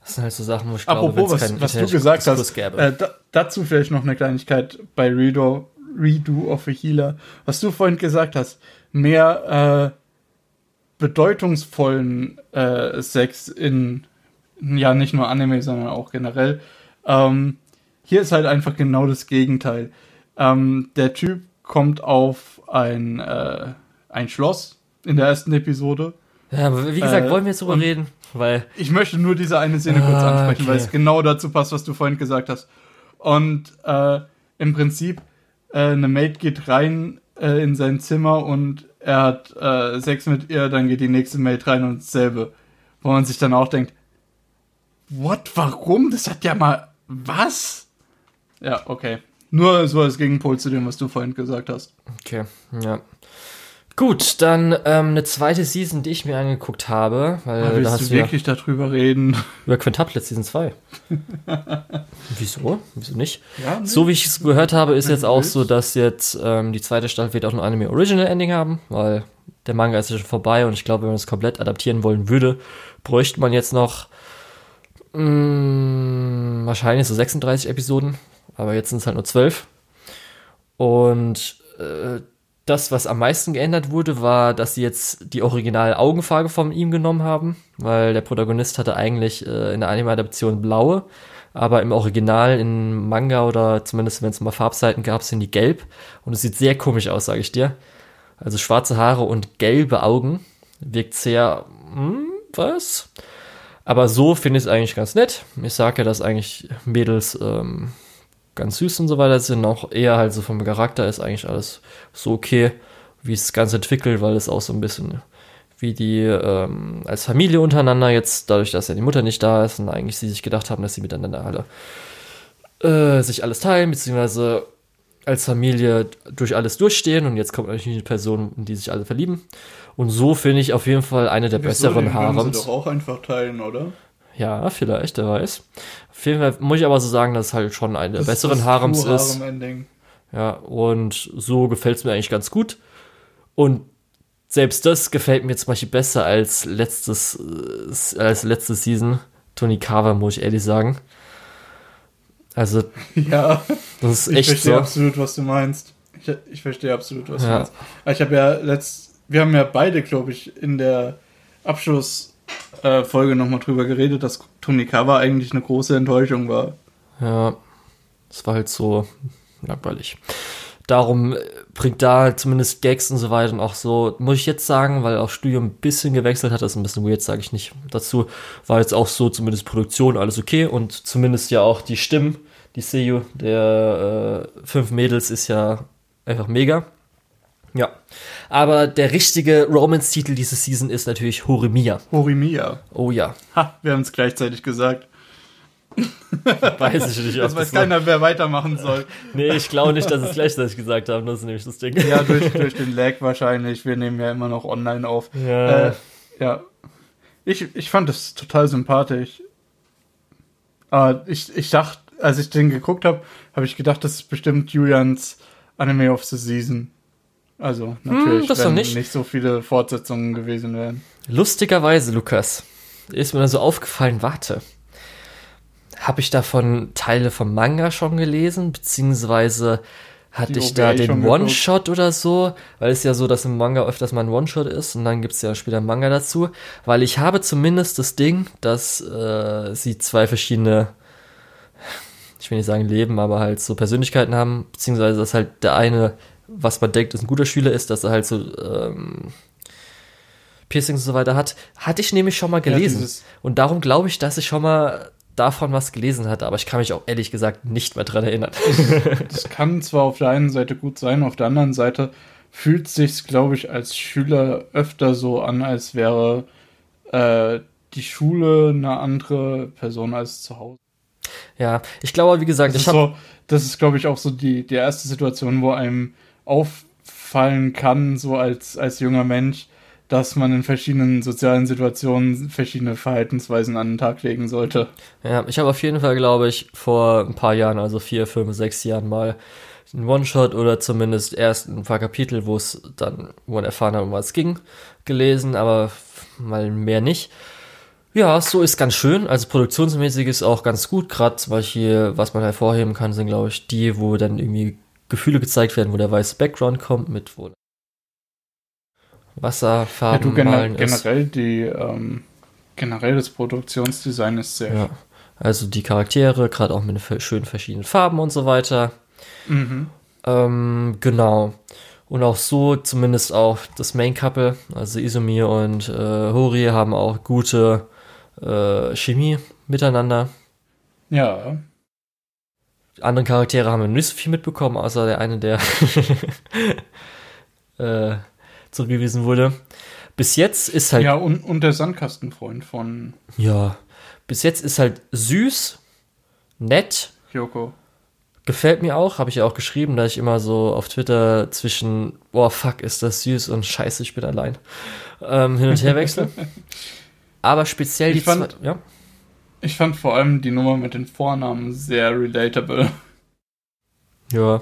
Das sind halt so Sachen, wo ich glaube, Apropos, was, was du gesagt hast, äh, da, dazu vielleicht noch eine Kleinigkeit bei Redo, Redo of a Healer. Was du vorhin gesagt hast, mehr äh, bedeutungsvollen äh, Sex in, ja, nicht nur Anime, sondern auch generell. Ähm, hier ist halt einfach genau das Gegenteil. Ähm, der Typ kommt auf ein, äh, ein Schloss in der ersten Episode. ja, aber wie gesagt, äh, wollen wir jetzt drüber reden? Weil, Ich möchte nur diese eine Szene kurz Ah, ansprechen, okay. weil es genau dazu passt, was du vorhin gesagt hast. Und äh, im Prinzip, äh, eine Maid geht rein äh, in sein Zimmer und er hat äh, Sex mit ihr, dann geht die nächste Maid rein und dasselbe. Wo man sich dann auch denkt, what, warum? Das hat ja mal, was? Ja, okay. Nur so als Gegenpol zu dem, was du vorhin gesagt hast. okay, ja. Gut, dann ähm, eine zweite Season, die ich mir angeguckt habe, weil Aber da willst hast du du ja wirklich darüber reden? über Quintuplet Season 2. Wieso? Wieso nicht? Ja, nee. So wie ich es gehört habe, ist jetzt auch so, dass jetzt ähm, die zweite Staffel wird auch ein Anime Original Ending haben, weil der Manga ist ja schon vorbei und ich glaube, wenn man es komplett adaptieren wollen würde, bräuchte man jetzt noch mh, wahrscheinlich so 36 Episoden, aber jetzt sind es halt nur 12. Und äh, das, was am meisten geändert wurde, war, dass sie jetzt die originale Augenfarbe von ihm genommen haben, weil der Protagonist hatte eigentlich äh, in der Anime-Adaption blaue, aber im Original, in Manga oder zumindest wenn es mal Farbseiten gab, sind die gelb und es sieht sehr komisch aus, sage ich dir. Also schwarze Haare und gelbe Augen wirkt sehr, hm, was? Aber so finde ich es eigentlich ganz nett. Ich sage ja, dass eigentlich Mädels ähm, ganz süß und so weiter sind, auch eher halt so vom Charakter ist eigentlich alles so okay, wie es das Ganze entwickelt, weil es auch so ein bisschen wie die ähm, als Familie untereinander jetzt, dadurch, dass ja die Mutter nicht da ist und eigentlich sie sich gedacht haben, dass sie miteinander alle äh, sich alles teilen, beziehungsweise als Familie durch alles durchstehen und jetzt kommt natürlich eine Person, in die sich alle verlieben. Und so finde ich auf jeden Fall eine der Wieso? besseren Harems. doch auch einfach teilen, oder? Ja, vielleicht, wer weiß. Auf jeden Fall muss ich aber so sagen, dass es halt schon eine der Das besseren das Harems ist. Harem-Ending. Ja, und so gefällt es mir eigentlich ganz gut. Und selbst das gefällt mir zum Beispiel besser als letztes, äh, als letzte Season. Tony Carver, muss ich ehrlich sagen. Also, Ja, das ist ich echt verstehe so. absolut, was du meinst. Ich, ich verstehe absolut, was du Ja. meinst. Aber Ich habe ja letzt, wir haben ja beide, glaube ich, in der Abschlussfolge äh, Folge nochmal drüber geredet, dass Cover eigentlich eine große Enttäuschung war. Ja, das war halt so langweilig. Darum äh, bringt da zumindest Gags und so weiter und auch so, muss ich jetzt sagen, weil auch Studio ein bisschen gewechselt hat, das ist ein bisschen weird, sage ich nicht dazu, war jetzt auch so zumindest Produktion alles okay und zumindest ja auch die Stimmen, Die Seiyu der äh, fünf Mädels ist ja einfach mega. Ja. Aber der richtige Romance-Titel diese Season ist natürlich Horimiya. Horimiya. Oh ja. Ha, wir haben es gleichzeitig gesagt. Weiß ich nicht. Das weiß keiner, wer weitermachen soll. nee, ich glaube nicht, dass es gleichzeitig gesagt haben. Das ist nämlich das Ding. Ja, durch, durch den Lag wahrscheinlich. Wir nehmen ja immer noch online auf. Ja. Äh, ja. Ich, ich fand das total sympathisch. Aber ich, ich dachte, als ich den geguckt habe, habe ich gedacht, das ist bestimmt Julians Anime of the Season. Also natürlich, Hm, das doch wenn nicht. nicht so viele Fortsetzungen gewesen wären. Lustigerweise, Lukas, ist mir dann so aufgefallen, warte. Habe ich davon Teile vom Manga schon gelesen, beziehungsweise hatte Die ich da den? One-Shot oder so, weil es ja so, dass im Manga öfters mal ein One-Shot ist und dann gibt es ja später einen Manga dazu, weil ich habe zumindest das Ding, dass äh, sie zwei verschiedene, ich will nicht sagen Leben, aber halt so Persönlichkeiten haben, beziehungsweise dass halt der eine, was man denkt, ist ein guter Schüler ist, dass er halt so ähm, Piercings und so weiter hat, hatte ich nämlich schon mal gelesen. dieses- und darum glaube ich, dass ich schon mal davon was gelesen hatte, aber ich kann mich auch ehrlich gesagt nicht mehr dran erinnern. Das kann zwar auf der einen Seite gut sein, auf der anderen Seite fühlt sich's, glaube ich, als Schüler öfter so an, als wäre äh, die Schule eine andere Person als zu Hause. ja, ich glaube, wie gesagt, Das ich ist, habe so, das ist, glaube ich, auch so die, die erste Situation, wo einem auffallen kann, so als, als junger Mensch, dass man in verschiedenen sozialen Situationen verschiedene Verhaltensweisen an den Tag legen sollte. ja, ich habe auf jeden Fall, glaube ich, vor ein paar Jahren, also vier, fünf, sechs Jahren mal einen One-Shot oder zumindest erst ein paar Kapitel, wo es dann, wo man erfahren hat, um was es ging, gelesen, aber mal mehr nicht. Ja, so ist ganz schön. Also produktionsmäßig ist auch ganz gut. Gerade zum Beispiel, was man hervorheben kann, sind, glaube ich, die, wo dann irgendwie Gefühle gezeigt werden, wo der weiße Background kommt, mit wo Ja, Wasserfarben du gener malen ist. generell die ähm, generell das Produktionsdesign ist sehr Ja. Also die Charaktere, gerade auch mit schönen verschiedenen Farben und so weiter. Mhm. Ähm, genau. Und auch so, zumindest auch das Main Couple, also Izumi und äh, Hori, haben auch gute äh, Chemie miteinander. Ja, anderen Charaktere haben wir nicht so viel mitbekommen, außer der eine, der äh, zurückgewiesen wurde. Bis jetzt ist halt, ja ja. und, und der Sandkastenfreund von bis jetzt ist halt süß, nett, Kyoko. gefällt mir auch, habe ich ja auch geschrieben, dass ich immer so auf Twitter zwischen, boah, fuck, ist das süß und scheiße, ich bin allein, ähm, hin und her wechsle. Aber speziell Ich die fand- zwei, ja. Ich fand vor allem die Nummer mit den Vornamen sehr relatable. Ja.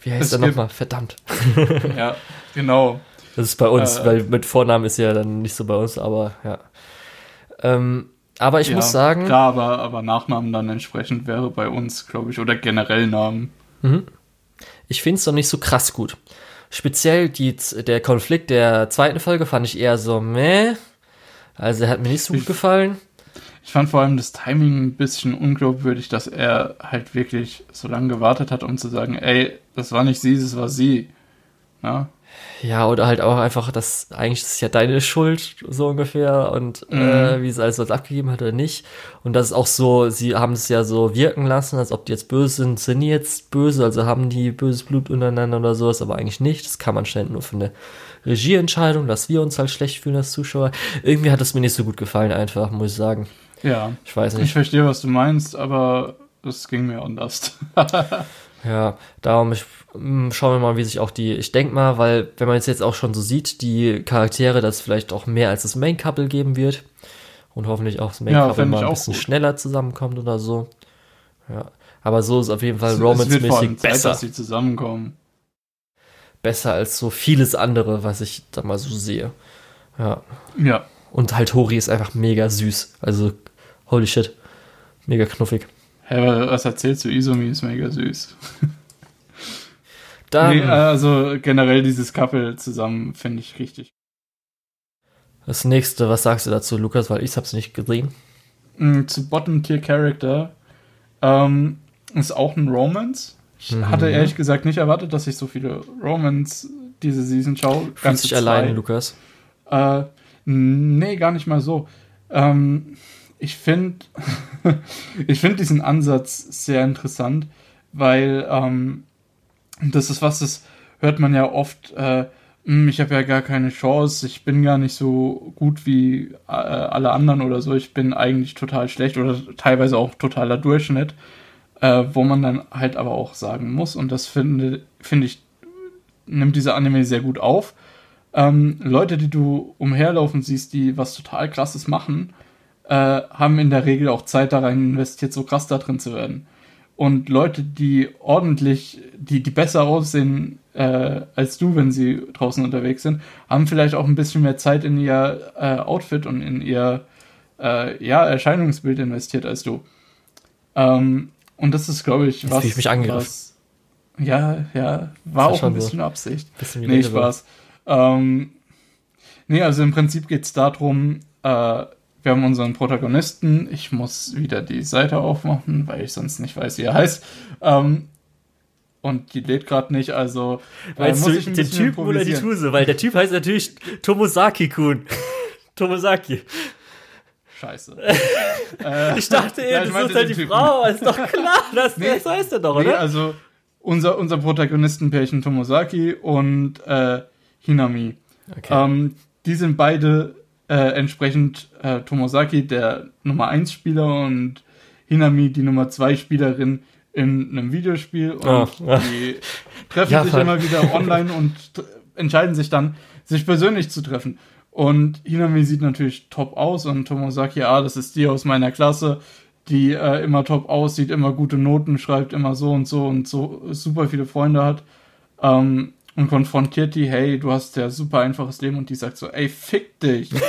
Wie heißt Es der gibt- nochmal? Verdammt. ja, genau. Das ist bei uns, Äh, weil mit Vornamen ist ja dann nicht so bei uns, aber ja. Ähm, aber ich ja, muss sagen, Klar, aber, aber Nachnamen dann entsprechend wäre bei uns, glaube ich, oder generell Namen. ich finde es noch nicht so krass gut. Speziell die, der Konflikt der zweiten Folge fand ich eher so, meh. Also er hat mir nicht so gut Ich- gefallen. Ich fand vor allem das Timing ein bisschen unglaubwürdig, dass er halt wirklich so lange gewartet hat, um zu sagen, ey, das war nicht sie, das war sie. Ja, Ja, oder halt auch einfach, dass eigentlich ist es ja deine Schuld, so ungefähr, und Mhm. äh, wie es alles was abgegeben hat oder nicht. Und das ist auch so, sie haben es ja so wirken lassen, als ob die jetzt böse sind, sind die jetzt böse, also haben die böses Blut untereinander oder sowas, aber eigentlich nicht. Das kann man schnell nur für eine Regieentscheidung, dass wir uns halt schlecht fühlen als Zuschauer. Irgendwie hat es mir nicht so gut gefallen, einfach, muss ich sagen. Ja. Ich weiß Ich nicht. verstehe, was du meinst, aber das ging mir anders. Ja, darum ich, mh, schauen wir mal, wie sich auch die, ich denke mal, weil wenn man es jetzt auch schon so sieht, die Charaktere, dass es vielleicht auch mehr als das Main Couple geben wird und hoffentlich auch das Main Ja, Couple fänd mal ich ein bisschen gut. schneller zusammenkommt oder so. Ja, aber so ist auf jeden Fall Es romance-mäßig Zeit, besser, dass sie zusammenkommen. besser als so vieles andere, was ich da mal so sehe. Ja, Ja. und halt Hori ist einfach mega süß, also holy shit, mega knuffig. Hä, was erzählst du? Izumi ist mega süß. Dann nee, also generell dieses Couple zusammen finde ich richtig. das nächste, was sagst du dazu, Lukas, weil ich hab's nicht gesehen. Mm, Zu Bottom Tier Character ähm, ist auch ein Romance. Ich Mhm. hatte ehrlich gesagt nicht erwartet, dass ich so viele Romance diese Season schaue. Fühlst dich alleine, Lukas? Äh, nee, gar nicht mal so. Ähm, ich finde, ich finde diesen Ansatz sehr interessant, weil ähm, das ist was, das hört man ja oft, äh, hm, ich habe ja gar keine Chance, ich bin gar nicht so gut wie äh, alle anderen oder so, ich bin eigentlich total schlecht oder teilweise auch totaler Durchschnitt, äh, wo man dann halt aber auch sagen muss, und das finde, finde ich, nimmt dieser Anime sehr gut auf. Ähm, Leute, die du umherlaufen siehst, die was total krasses machen, äh, haben in der Regel auch Zeit da rein investiert, so krass da drin zu werden. Und Leute, die ordentlich, die, die besser aussehen äh, als du, wenn sie draußen unterwegs sind, haben vielleicht auch ein bisschen mehr Zeit in ihr äh, Outfit und in ihr äh, ja, Erscheinungsbild investiert als du. Ähm, und das ist, glaube ich, Jetzt was. ich mich angegriffen. was ja, ja, war auch ein bisschen so. Absicht. Bisschen Nee. Spaß. Ähm, nee, also im Prinzip geht es darum, äh, wir haben unseren Protagonisten. Ich muss wieder die Seite aufmachen, weil ich sonst nicht weiß, wie er heißt. Ähm, und die lädt gerade nicht, also äh, Meinst muss du den Typen oder die. Tuse? Weil der Typ heißt natürlich Tomosaki-kun. Tomosaki. Scheiße. äh, Ich dachte Ja, eben, ich das ist halt die Typen. Frau. Ist doch klar, das, Nee. das heißt er doch, nee, oder? also unser, unser Protagonistenpärchen Tomosaki und äh, Hinami. Okay. Ähm, die sind beide äh, entsprechend äh, Tomosaki, der Nummer 1 Spieler und Hinami, die Nummer 2 Spielerin in einem Videospiel. Und Ah, ah. die treffen Ja, sich voll. immer wieder online und entscheiden sich dann, sich persönlich zu treffen. Und Hinami sieht natürlich top aus und Tomosaki, ah, das ist die aus meiner Klasse, die äh, immer top aussieht, immer gute Noten schreibt, immer so und so und so super viele Freunde hat. Ähm, und konfrontiert die, hey, du hast ja super einfaches Leben und die sagt so, ey, fick dich. ich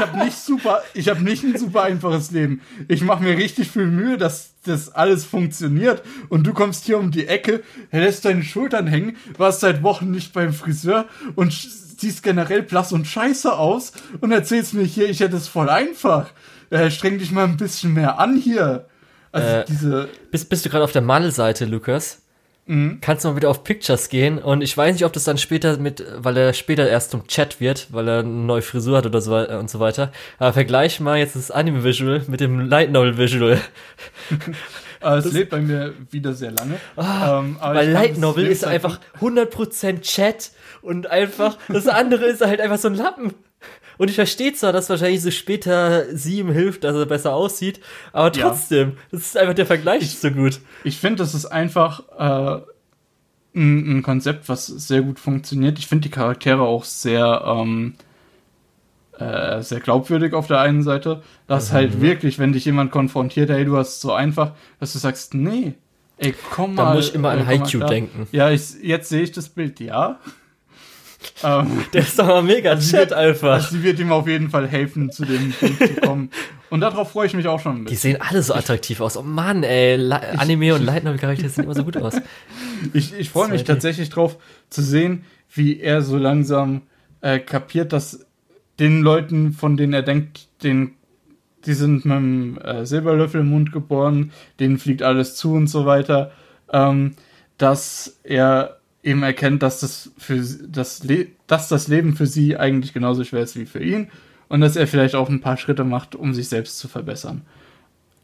habe nicht super, ich habe nicht ein super einfaches Leben. Ich mache mir richtig viel Mühe, dass das alles funktioniert und du kommst hier um die Ecke, lässt deine Schultern hängen, warst seit Wochen nicht beim Friseur und siehst generell blass und scheiße aus und erzählst mir hier, ich hätte es voll einfach. Äh, streng dich mal ein bisschen mehr an hier. Also Äh, diese Bist, bist du gerade auf der Mandelseite, Lukas? Mhm. Kannst du mal wieder auf Pictures gehen und ich weiß nicht, ob das dann später mit, weil er später erst zum Chat wird, weil er eine neue Frisur hat oder so und so weiter. Aber vergleich mal jetzt das Anime-Visual mit dem Light Novel-Visual. Äh, es lebt bei mir wieder sehr lange. Ähm, aber Ah, Weil ich kann Light Novel ist einfach 100% Chat und einfach, das andere ist halt einfach so ein Lappen. Und ich verstehe zwar, dass wahrscheinlich so später sie ihm hilft, dass er besser aussieht, aber Ja. trotzdem, das ist einfach der Vergleich ist so gut. Ich finde, das ist einfach äh, ein, ein Konzept, was sehr gut funktioniert. Ich finde die Charaktere auch sehr, ähm, äh, sehr glaubwürdig auf der einen Seite. Dass Mhm. halt wirklich, wenn dich jemand konfrontiert, hey, du hast es so einfach, dass du sagst, nee, ey, komm Da mal. muss ich immer an äh, klar. denken. Ja, ich, jetzt sehe ich das Bild, ja. Ähm, Der ist doch mal mega Also Chat einfach. also sie wird ihm auf jeden Fall helfen, zu dem Punkt zu kommen. Und darauf freue ich mich auch schon ein Die bisschen. sehen alle so attraktiv aus. Oh Mann, ey, La Anime und Light Novel Charaktere sehen immer so gut aus. Ich, ich freue mich 2D. tatsächlich drauf zu sehen, wie er so langsam äh, kapiert, dass den Leuten, von denen er denkt, den, die sind mit einem äh, Silberlöffel im Mund geboren, denen fliegt alles zu und so weiter, ähm, dass er eben erkennt, dass das, für, das, Le dass das Leben für sie eigentlich genauso schwer ist wie für ihn und dass er vielleicht auch ein paar Schritte macht, um sich selbst zu verbessern.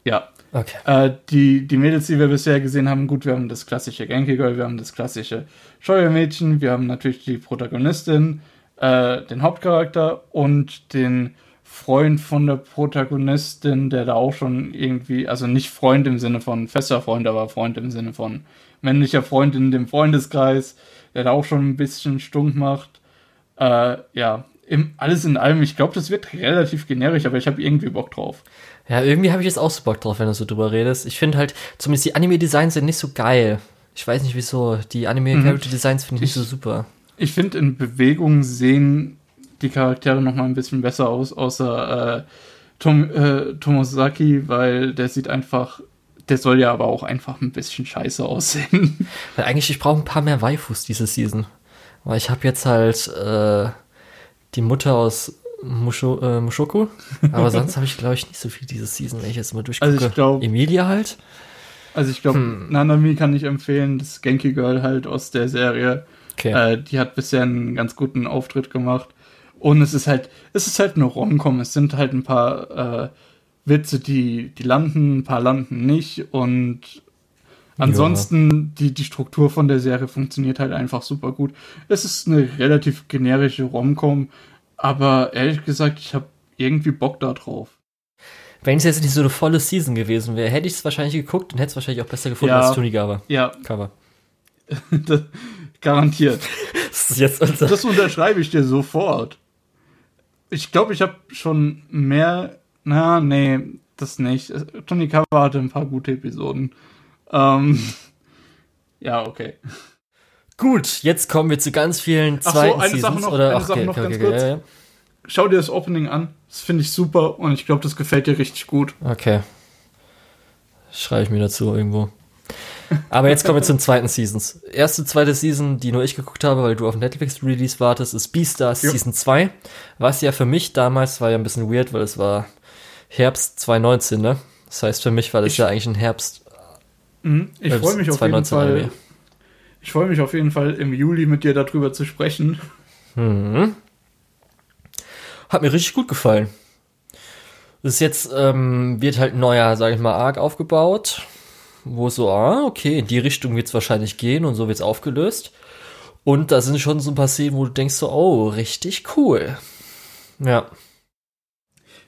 Ja, Okay. äh, die, die Mädels, die wir bisher gesehen haben, gut, wir haben das klassische Genki Girl, wir haben das klassische Scheuermädchen, wir haben natürlich die Protagonistin, äh, den Hauptcharakter und den Freund von der Protagonistin, der da auch schon irgendwie, also nicht Freund im Sinne von fester Freund, aber Freund im Sinne von männlicher Freund in dem Freundeskreis, der da auch schon ein bisschen stunk macht. Äh, ja, im, alles in allem, ich glaube, das wird relativ generisch, aber ich habe irgendwie Bock drauf. Ja, irgendwie habe ich jetzt auch so Bock drauf, wenn du so drüber redest. Ich finde halt, zumindest die Anime-Designs sind nicht so geil. Ich weiß nicht wieso. Die Anime-Character-Designs finde ich nicht so super. Ich finde, in Bewegung sehen die Charaktere noch mal ein bisschen besser aus, außer äh, Tom, äh, Tomosaki, weil der sieht einfach, der soll ja aber auch einfach ein bisschen scheiße aussehen. Weil eigentlich, ich brauche ein paar mehr Waifus diese Season. Weil ich habe jetzt halt äh, die Mutter aus Musho, äh, Mushoku. Aber sonst habe ich, glaube ich, nicht so viel diese Season, wenn ich jetzt mal durchgucke. Also ich glaub- Emilia halt. Also ich glaube, Hm. Nanami kann ich empfehlen, das Genki Girl halt aus der Serie. Okay. Äh, die hat bisher einen ganz guten Auftritt gemacht. Und es ist halt, es ist halt eine Rom-Com. Es sind halt ein paar äh, Witze, die, die landen, ein paar landen nicht und ansonsten ja. die, die Struktur von der Serie funktioniert halt einfach super gut. Es ist eine relativ generische Romcom, aber ehrlich gesagt, ich habe irgendwie Bock da drauf. Wenn es jetzt nicht so eine volle Season gewesen wäre, hätte ich es wahrscheinlich geguckt und hätte es wahrscheinlich auch besser gefunden ja, als Tunigawa. Ja. Cover. Garantiert. das, unser das unterschreibe ich dir sofort. Ich glaube, ich habe schon mehr. Na, nee, das nicht. Tony Cover hatte ein paar gute Episoden. Ähm, ja, okay. Gut, jetzt kommen wir zu ganz vielen zweiten Ach so, eine Seasons. Sache noch, oder, eine Sache noch okay, ganz okay, kurz. Ja, ja. Schau dir das Opening an. Das finde ich super und ich glaube, das gefällt dir richtig gut. Okay. Schreibe ich mir dazu irgendwo. Aber jetzt kommen wir zum zweiten Seasons. Erste, zweite Season, die nur ich geguckt habe, weil du auf Netflix-Release wartest, ist Beastars ja. Season 2. Was ja für mich damals war ja ein bisschen weird, weil es war Herbst 2019, ne? Das heißt, für mich war das ich, ja eigentlich ein Herbst. Mhm. Ich freue mich auf jeden Fall. Ich freue mich auf jeden Fall im Juli mit dir darüber zu sprechen. Mhm. Hat mir richtig gut gefallen. Das ist jetzt, ähm, wird halt ein neuer, sag ich mal, Arc aufgebaut wo so, ah, okay, in die Richtung wird es wahrscheinlich gehen und so wird es aufgelöst. Und da sind schon so ein paar Szenen, wo du denkst so, oh, richtig cool. Ja.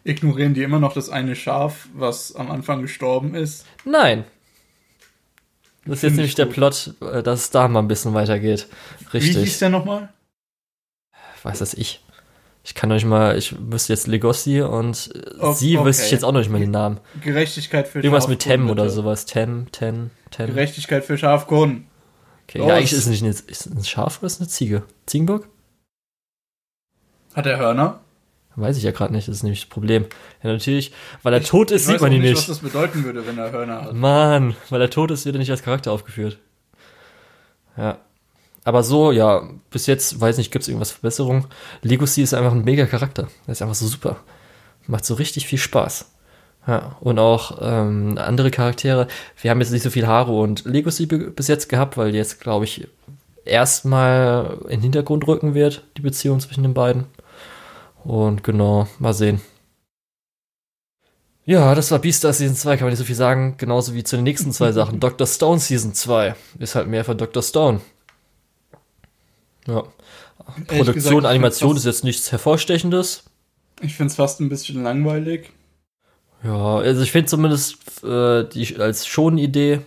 Ignorieren die immer noch das eine Schaf, was am Anfang gestorben ist? Nein. Das ist jetzt nämlich der Plot, äh, dass es da mal ein bisschen weitergeht. Richtig. Wie hieß der nochmal? Weiß das ich. Ich kann euch mal, ich wüsste jetzt Legossi und sie okay. wüsste ich jetzt auch noch nicht mal den Namen. Gerechtigkeit für Irgendwas mit Tem oder sowas. Tem, Ten, Tem. Gerechtigkeit für Schafkunden. Okay, Los. ja, eigentlich ist es nicht eine, ist ein Schaf oder ist es eine Ziege? Ziegenbock? Hat er Hörner? Weiß ich ja gerade nicht, das ist nämlich das Problem. Ja, natürlich, weil er ich, tot ist, sieht man ihn nicht. Ich weiß nicht, was das bedeuten würde, wenn er Hörner hat. Mann, weil er tot ist, wird er nicht als Charakter aufgeführt. Ja, aber so, ja, bis jetzt, weiß nicht, gibt es irgendwas Verbesserung. Legacy ist einfach ein mega Charakter. Der ist einfach so super. Macht so richtig viel Spaß. Ja, und auch ähm, andere Charaktere. Wir haben jetzt nicht so viel Haru und Legacy bis jetzt gehabt, weil jetzt, glaube ich, erstmal in den Hintergrund rücken wird, die Beziehung zwischen den beiden. Und genau, mal sehen. Ja, das war Beastars Season 2, kann man nicht so viel sagen. Genauso wie zu den nächsten zwei Sachen. Dr. Stone Season 2 ist halt mehr von Dr. Stone. Ja. Produktion, gesagt, Animation ist jetzt nichts Hervorstechendes. Ich finde es fast ein bisschen langweilig. Ja, also ich finde zumindest äh, die, als Schon-Idee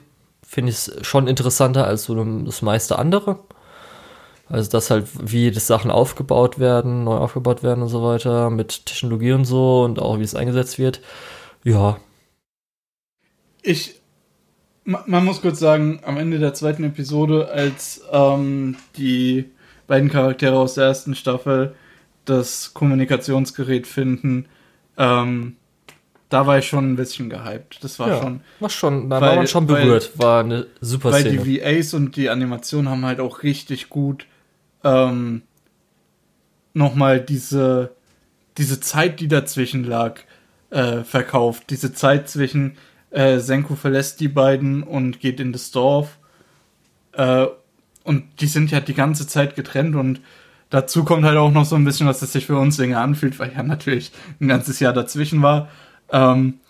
finde ich es schon interessanter als so das meiste andere. Also, dass halt, wie die Sachen aufgebaut werden, neu aufgebaut werden und so weiter, mit Technologie und so und auch wie es eingesetzt wird. Ja. Ich, man muss kurz sagen, am Ende der zweiten Episode, als ähm, die beiden Charaktere aus der ersten Staffel das Kommunikationsgerät finden, ähm, da war ich schon ein bisschen gehypt. Das war ja, schon. War schon, da weil, war man schon berührt. Weil, war eine super Szene. Weil die VAs und die Animation haben halt auch richtig gut ähm, nochmal diese, diese Zeit, die dazwischen lag, äh, verkauft. Diese Zeit zwischen äh, Senku verlässt die beiden und geht in das Dorf. Äh, und die sind ja die ganze Zeit getrennt und dazu kommt halt auch noch so ein bisschen, was es sich für uns länger anfühlt, weil ja natürlich ein ganzes Jahr dazwischen war. Ähm,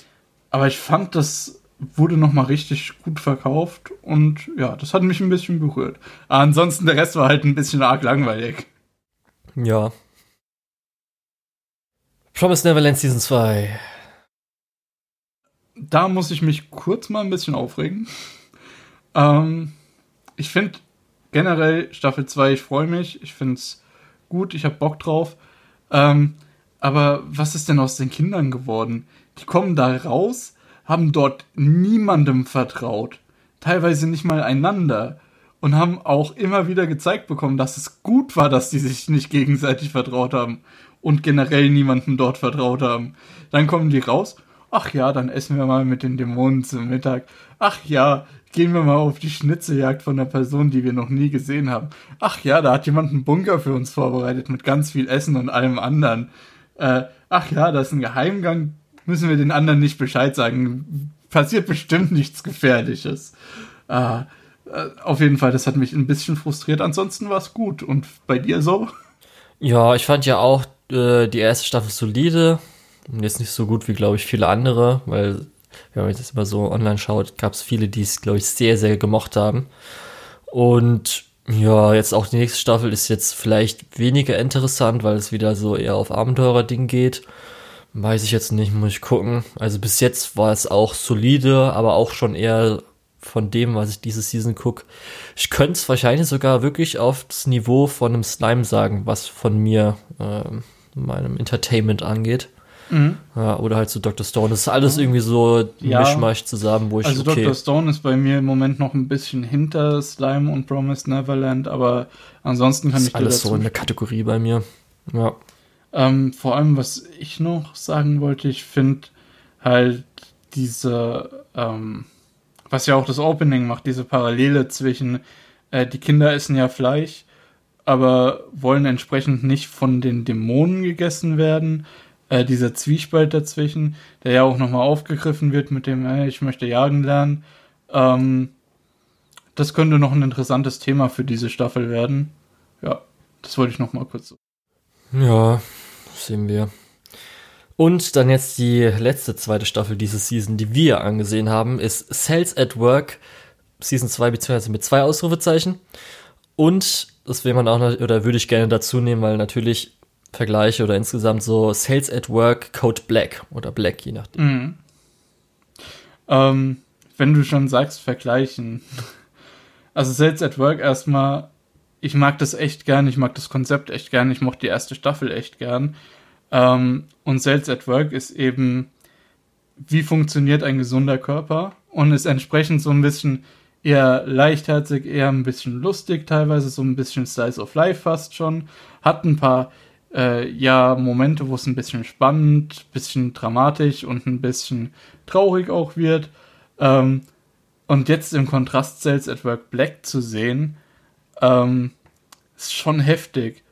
aber ich fand, das wurde nochmal richtig gut verkauft und ja, das hat mich ein bisschen berührt. Ansonsten der Rest war halt ein bisschen arg langweilig. Ja. Promise Neverland Season 2. Da muss ich mich kurz mal ein bisschen aufregen. Ähm, ich finde, generell Staffel 2, ich freue mich, ich finde es gut, ich habe Bock drauf. Ähm, aber was ist denn aus den Kindern geworden? Die kommen da raus, haben dort niemandem vertraut, teilweise nicht mal einander und haben auch immer wieder gezeigt bekommen, dass es gut war, dass die sich nicht gegenseitig vertraut haben und generell niemandem dort vertraut haben. Dann kommen die raus, ach ja, dann essen wir mal mit den Dämonen zum Mittag. Ach ja, gehen wir mal auf die Schnitzeljagd von einer Person, die wir noch nie gesehen haben. Ach ja, da hat jemand einen Bunker für uns vorbereitet mit ganz viel Essen und allem anderen. Äh, ach ja, das ist ein Geheimgang, müssen wir den anderen nicht Bescheid sagen. Passiert bestimmt nichts Gefährliches. Ah, äh, auf jeden Fall, das hat mich ein bisschen frustriert. Ansonsten war es gut. Und bei dir so? Ja, ich fand ja auch äh, die erste Staffel solide. Jetzt nicht so gut wie, glaube ich, viele andere, weil, wenn man jetzt immer so online schaut, gab es viele, die es, glaube ich, sehr, sehr gemocht haben. Und ja, jetzt auch die nächste Staffel ist jetzt vielleicht weniger interessant, weil es wieder so eher auf Abenteurer-Ding geht. Weiß ich jetzt nicht, muss ich gucken. Also bis jetzt war es auch solide, aber auch schon eher von dem, was ich diese Season gucke. Ich könnte es wahrscheinlich sogar wirklich auf das Niveau von einem Slime sagen, was von mir, äh, meinem Entertainment angeht. Mhm. Ja, oder halt so Dr. Stone. Das ist alles irgendwie so ja. Mischmasch zusammen, wo ich. Also okay. Dr. Stone ist bei mir im Moment noch ein bisschen hinter Slime und Promised Neverland, aber ansonsten kann das ich alles dazu so in der Kategorie bei mir. Ja. Ähm, vor allem, was ich noch sagen wollte, ich finde halt diese, ähm, was ja auch das Opening macht, diese Parallele zwischen, äh, die Kinder essen ja Fleisch, aber wollen entsprechend nicht von den Dämonen gegessen werden. Äh, dieser Zwiespalt dazwischen, der ja auch nochmal aufgegriffen wird mit dem, äh, ich möchte jagen lernen. Ähm, das könnte noch ein interessantes Thema für diese Staffel werden. Ja, das wollte ich nochmal kurz. Ja, sehen wir. Und dann jetzt die letzte zweite Staffel dieser Season, die wir angesehen haben, ist Sales at Work, Season 2 beziehungsweise mit zwei Ausrufezeichen. Und das will man auch oder würde ich gerne dazu nehmen, weil natürlich Vergleiche oder insgesamt so Sales at Work Code Black oder Black, je nachdem. Mhm. Ähm, wenn du schon sagst, vergleichen. Also Sales at Work erstmal, ich mag das echt gern, ich mag das Konzept echt gern, ich mochte die erste Staffel echt gern. Ähm, und Sales at Work ist eben, wie funktioniert ein gesunder Körper und ist entsprechend so ein bisschen eher leichtherzig, eher ein bisschen lustig, teilweise so ein bisschen Slice of Life fast schon. Hat ein paar äh, ja Momente, wo es ein bisschen spannend, bisschen dramatisch und ein bisschen traurig auch wird. Ähm, und jetzt im Kontrast Sales at Work Black zu sehen, ähm, ist schon heftig,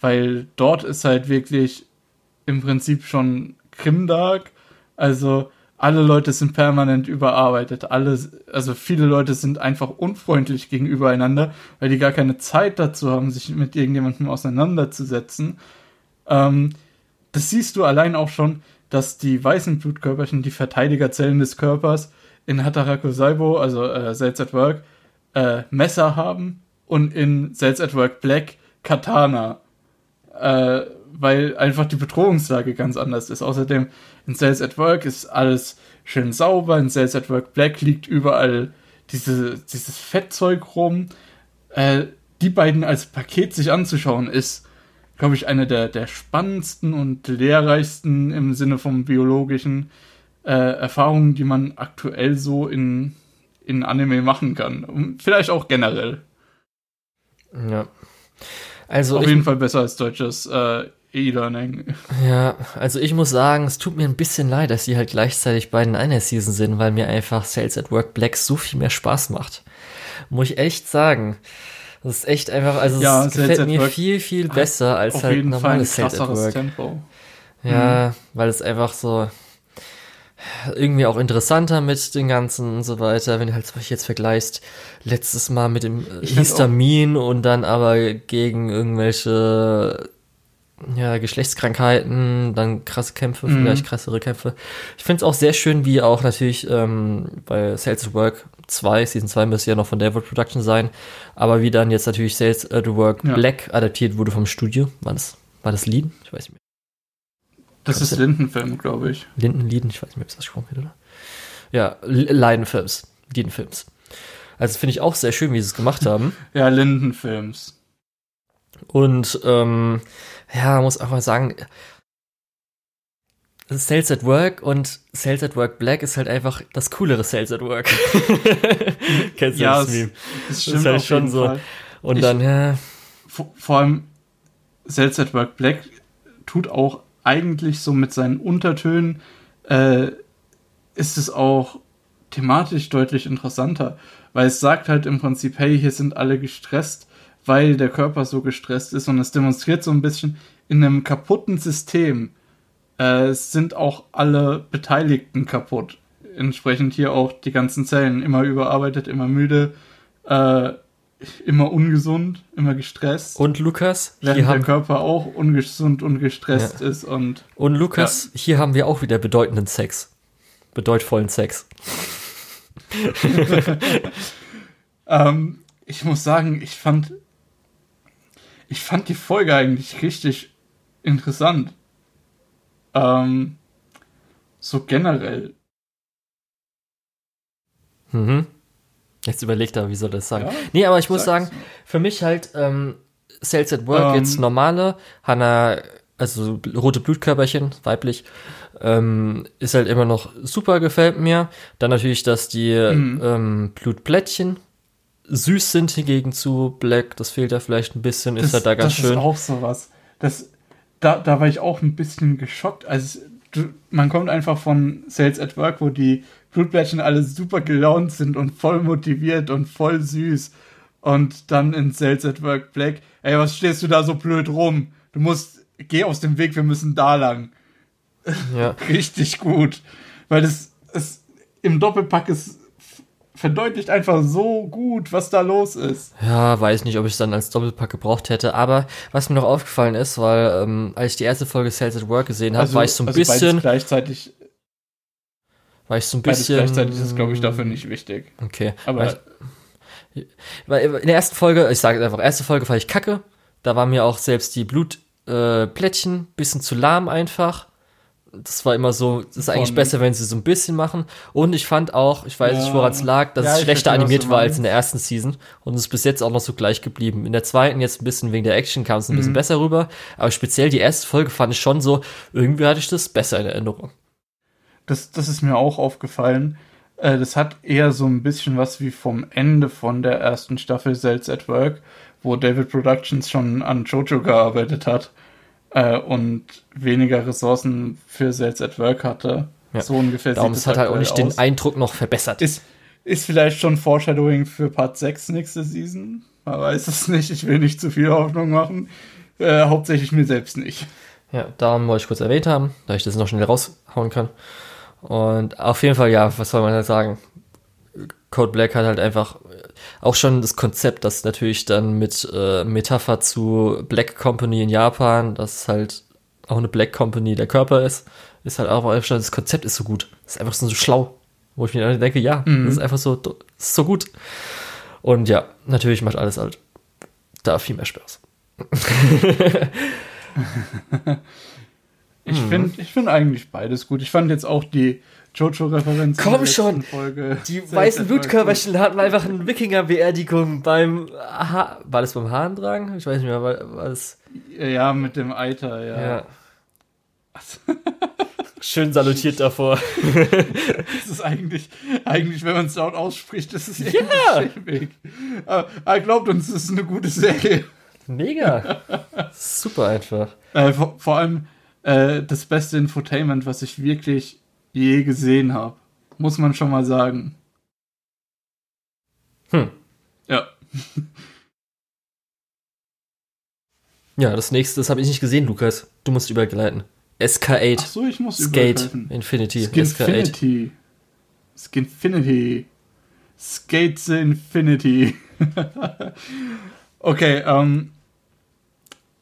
weil dort ist halt wirklich im Prinzip schon Grimdark. Also alle Leute sind permanent überarbeitet. Alle, also viele Leute sind einfach unfreundlich gegenübereinander, weil die gar keine Zeit dazu haben, sich mit irgendjemandem auseinanderzusetzen. Ähm, das siehst du allein auch schon, dass die weißen Blutkörperchen, die Verteidigerzellen des Körpers in Hataraku Saibo, also äh, Cells at Work, äh, Messer haben und in Cells at Work Black Katana. Äh, weil einfach die Bedrohungslage ganz anders ist. Außerdem in Cells at Work ist alles schön sauber, in Cells at Work Black liegt überall diese, dieses Fettzeug rum. Äh, die beiden als Paket sich anzuschauen, ist, glaube ich, eine der, der spannendsten und lehrreichsten im Sinne vom biologischen äh, Erfahrungen, die man aktuell so in, in Anime machen kann. Und vielleicht auch generell. Ja. Also Auf jeden Fall besser als deutsches äh, E-Learning. Ja, also ich muss sagen, es tut mir ein bisschen leid, dass sie halt gleichzeitig beiden in einer Season sind, weil mir einfach Sales at Work Black so viel mehr Spaß macht. Muss ich echt sagen. Das ist echt einfach, also ja, es gefällt mir viel, viel besser als halt normales Sales at Work. Tempo. Ja, mhm. weil es einfach so irgendwie auch interessanter mit den ganzen und so weiter, wenn du halt zum Beispiel jetzt vergleichst, letztes Mal mit dem Histamin und dann aber gegen irgendwelche ja, Geschlechtskrankheiten, dann krasse Kämpfe, mhm. vielleicht krassere Kämpfe. Ich finde es auch sehr schön, wie auch natürlich ähm, bei Sales at Work 2, Season 2 müsste ja noch von Devil Production sein, aber wie dann jetzt natürlich Sales at Work ja. Black adaptiert wurde vom Studio. War das, war das Lied? Ich weiß nicht mehr. Das ist Lindenfilm, glaube ich. Lindenlieden, ich weiß nicht mehr, ob es das gesprochen wird, oder? Ja, Leidenfilms. Lindenfilms. Also finde ich auch sehr schön, wie sie es gemacht haben. ja, Lindenfilms. Und ähm, ja, muss auch mal sagen, Sales at Work und Sales at Work Black ist halt einfach das coolere Sales at Work. Kennst du ja, das Meme? Das, stimmt das ist halt schon so. Fall. Und ich, dann, ja. Vor, vor allem Sales at Work Black tut auch eigentlich so mit seinen Untertönen, äh, ist es auch thematisch deutlich interessanter, weil es sagt halt im Prinzip, hey, hier sind alle gestresst weil der Körper so gestresst ist und es demonstriert so ein bisschen in einem kaputten System. Äh, sind auch alle Beteiligten kaputt. Entsprechend hier auch die ganzen Zellen immer überarbeitet, immer müde. Äh, immer ungesund, immer gestresst. Und Lukas, während hier der haben, Körper auch ungesund und gestresst ist und und Lukas, hier haben wir auch wieder bedeutenden Sex. Bedeutvollen Sex. ähm, ich muss sagen, ich fand ich fand die Folge eigentlich richtig interessant. Ähm, so generell. Mhm. Jetzt überlegt er, wie soll das sagen. Ja, nee, aber ich muss sagen, für mich halt ähm, Sales at Work Ähm. jetzt normale, Hannah, also rote Blutkörperchen, weiblich, ähm, ist halt immer noch super, gefällt mir. Dann natürlich, dass die Mhm. ähm, Blutplättchen süß sind hingegen zu Black, das fehlt da vielleicht ein bisschen, ist halt da ganz das schön. ist auch sowas. Das, da, da war ich auch ein bisschen geschockt. Also du, man kommt einfach von Sales at Work, wo die Blutblättchen alle super gelaunt sind und voll motiviert und voll süß. Und dann in Sales at Work Black, ey, was stehst du da so blöd rum? Du musst, geh aus dem Weg, wir müssen da lang. Ja. Richtig gut. Weil das, es im Doppelpack ist verdeutlicht einfach so gut, was da los ist. Ja, weiß nicht, ob ich es dann als Doppelpack gebraucht hätte, aber was mir noch aufgefallen ist, weil ähm, als ich die erste Folge Sales at Work gesehen habe, war ich so ein also bisschen, gleichzeitig, war ich so ein beides bisschen, gleichzeitig ist, glaube ich, dafür nicht wichtig. Okay. Aber Weil ich, weil in der ersten Folge, ich sage einfach, erste Folge fand ich kacke. Da war mir auch selbst die Blutplättchen äh, Plättchen bisschen zu lahm einfach. Das war immer so, das ist eigentlich Von- besser, wenn sie so ein bisschen machen. Und ich fand auch, ich weiß nicht, Ja. woran es lag, dass Ja, es schlechter animiert war als in der ersten Season. Und es ist bis jetzt auch noch so gleich geblieben. In der zweiten jetzt ein bisschen wegen der Action kam es ein Mhm. bisschen besser rüber. Aber speziell die erste Folge fand ich schon so, irgendwie hatte ich das besser in Erinnerung. Das, das ist mir auch aufgefallen. Äh, das hat eher so ein bisschen was wie vom Ende von der ersten Staffel Sales at Work, wo David Productions schon an Jojo gearbeitet hat äh, und weniger Ressourcen für Sales at Work hatte. Ja. So ungefähr Darum sieht es hat halt auch nicht den aus. Eindruck noch verbessert. Ist, ist vielleicht schon Foreshadowing für Part 6 nächste Season. Man weiß es nicht. Ich will nicht zu viel Hoffnung machen. Äh, hauptsächlich mir selbst nicht. Ja, darum wollte ich kurz erwähnt haben, da ich das noch schnell raushauen kann. Und auf jeden Fall, ja, was soll man halt sagen? Code Black hat halt einfach auch schon das Konzept, das natürlich dann mit äh, Metapher zu Black Company in Japan, das halt auch eine Black Company der Körper ist, ist halt auch einfach schon, das Konzept ist so gut. Das ist einfach so schlau. Wo ich mir dann denke, ja, das ist einfach so, ist so gut. Und ja, natürlich macht alles halt da viel mehr Spaß. Ich finde ich find eigentlich beides gut. Ich fand jetzt auch die Jojo-Referenz. in Komm der letzten schon! Folge Die weißen Blutkörperchen hatten einfach eine Wikinger-Beerdigung beim ha War das beim Haarentragen? Ich weiß nicht mehr, war, war das. Ja, mit dem Eiter, ja. Ja. Schön salutiert davor. Das ist eigentlich, eigentlich, wenn man es laut ausspricht, das ist ja schäbig. Aber, aber glaubt uns, das ist eine gute Serie. Mega. Super einfach. Äh, vor, vor allem äh, das beste Infotainment, was ich wirklich je gesehen habe. Muss man schon mal sagen. Hm. Ja. Ja, das nächste, das habe ich nicht gesehen, Lukas. Du musst übergleiten. SK8. Ach so, ich muss Skate übergreifen. Infinity. SK8. Skinfinity. Skinfinity. Skate the Infinity. okay, ähm.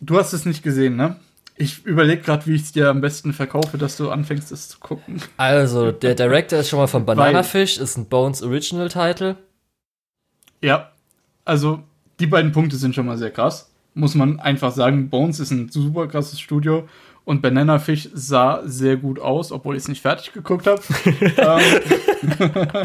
Du hast es nicht gesehen, ne? Ich überlege gerade, wie ich es dir am besten verkaufe, dass du anfängst, es zu gucken. Also, der Director ist schon mal von Banana Fish, ist ein Bones Original Title. Ja, also die beiden Punkte sind schon mal sehr krass. Muss man einfach sagen, Bones ist ein super krasses Studio und Banana Fish sah sehr gut aus, obwohl ich es nicht fertig geguckt habe. ähm,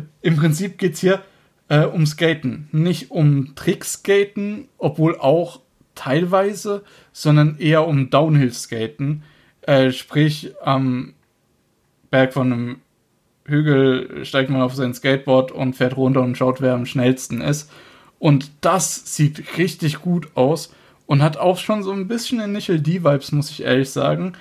Im Prinzip geht es hier äh, um Skaten. Nicht um Trickskaten, obwohl auch teilweise, sondern eher um Downhill-Skaten. Äh, sprich, am Berg von einem Hügel steigt man auf sein Skateboard und fährt runter und schaut, wer am schnellsten ist. Und das sieht richtig gut aus und hat auch schon so ein bisschen Initial D-Vibes, muss ich ehrlich sagen.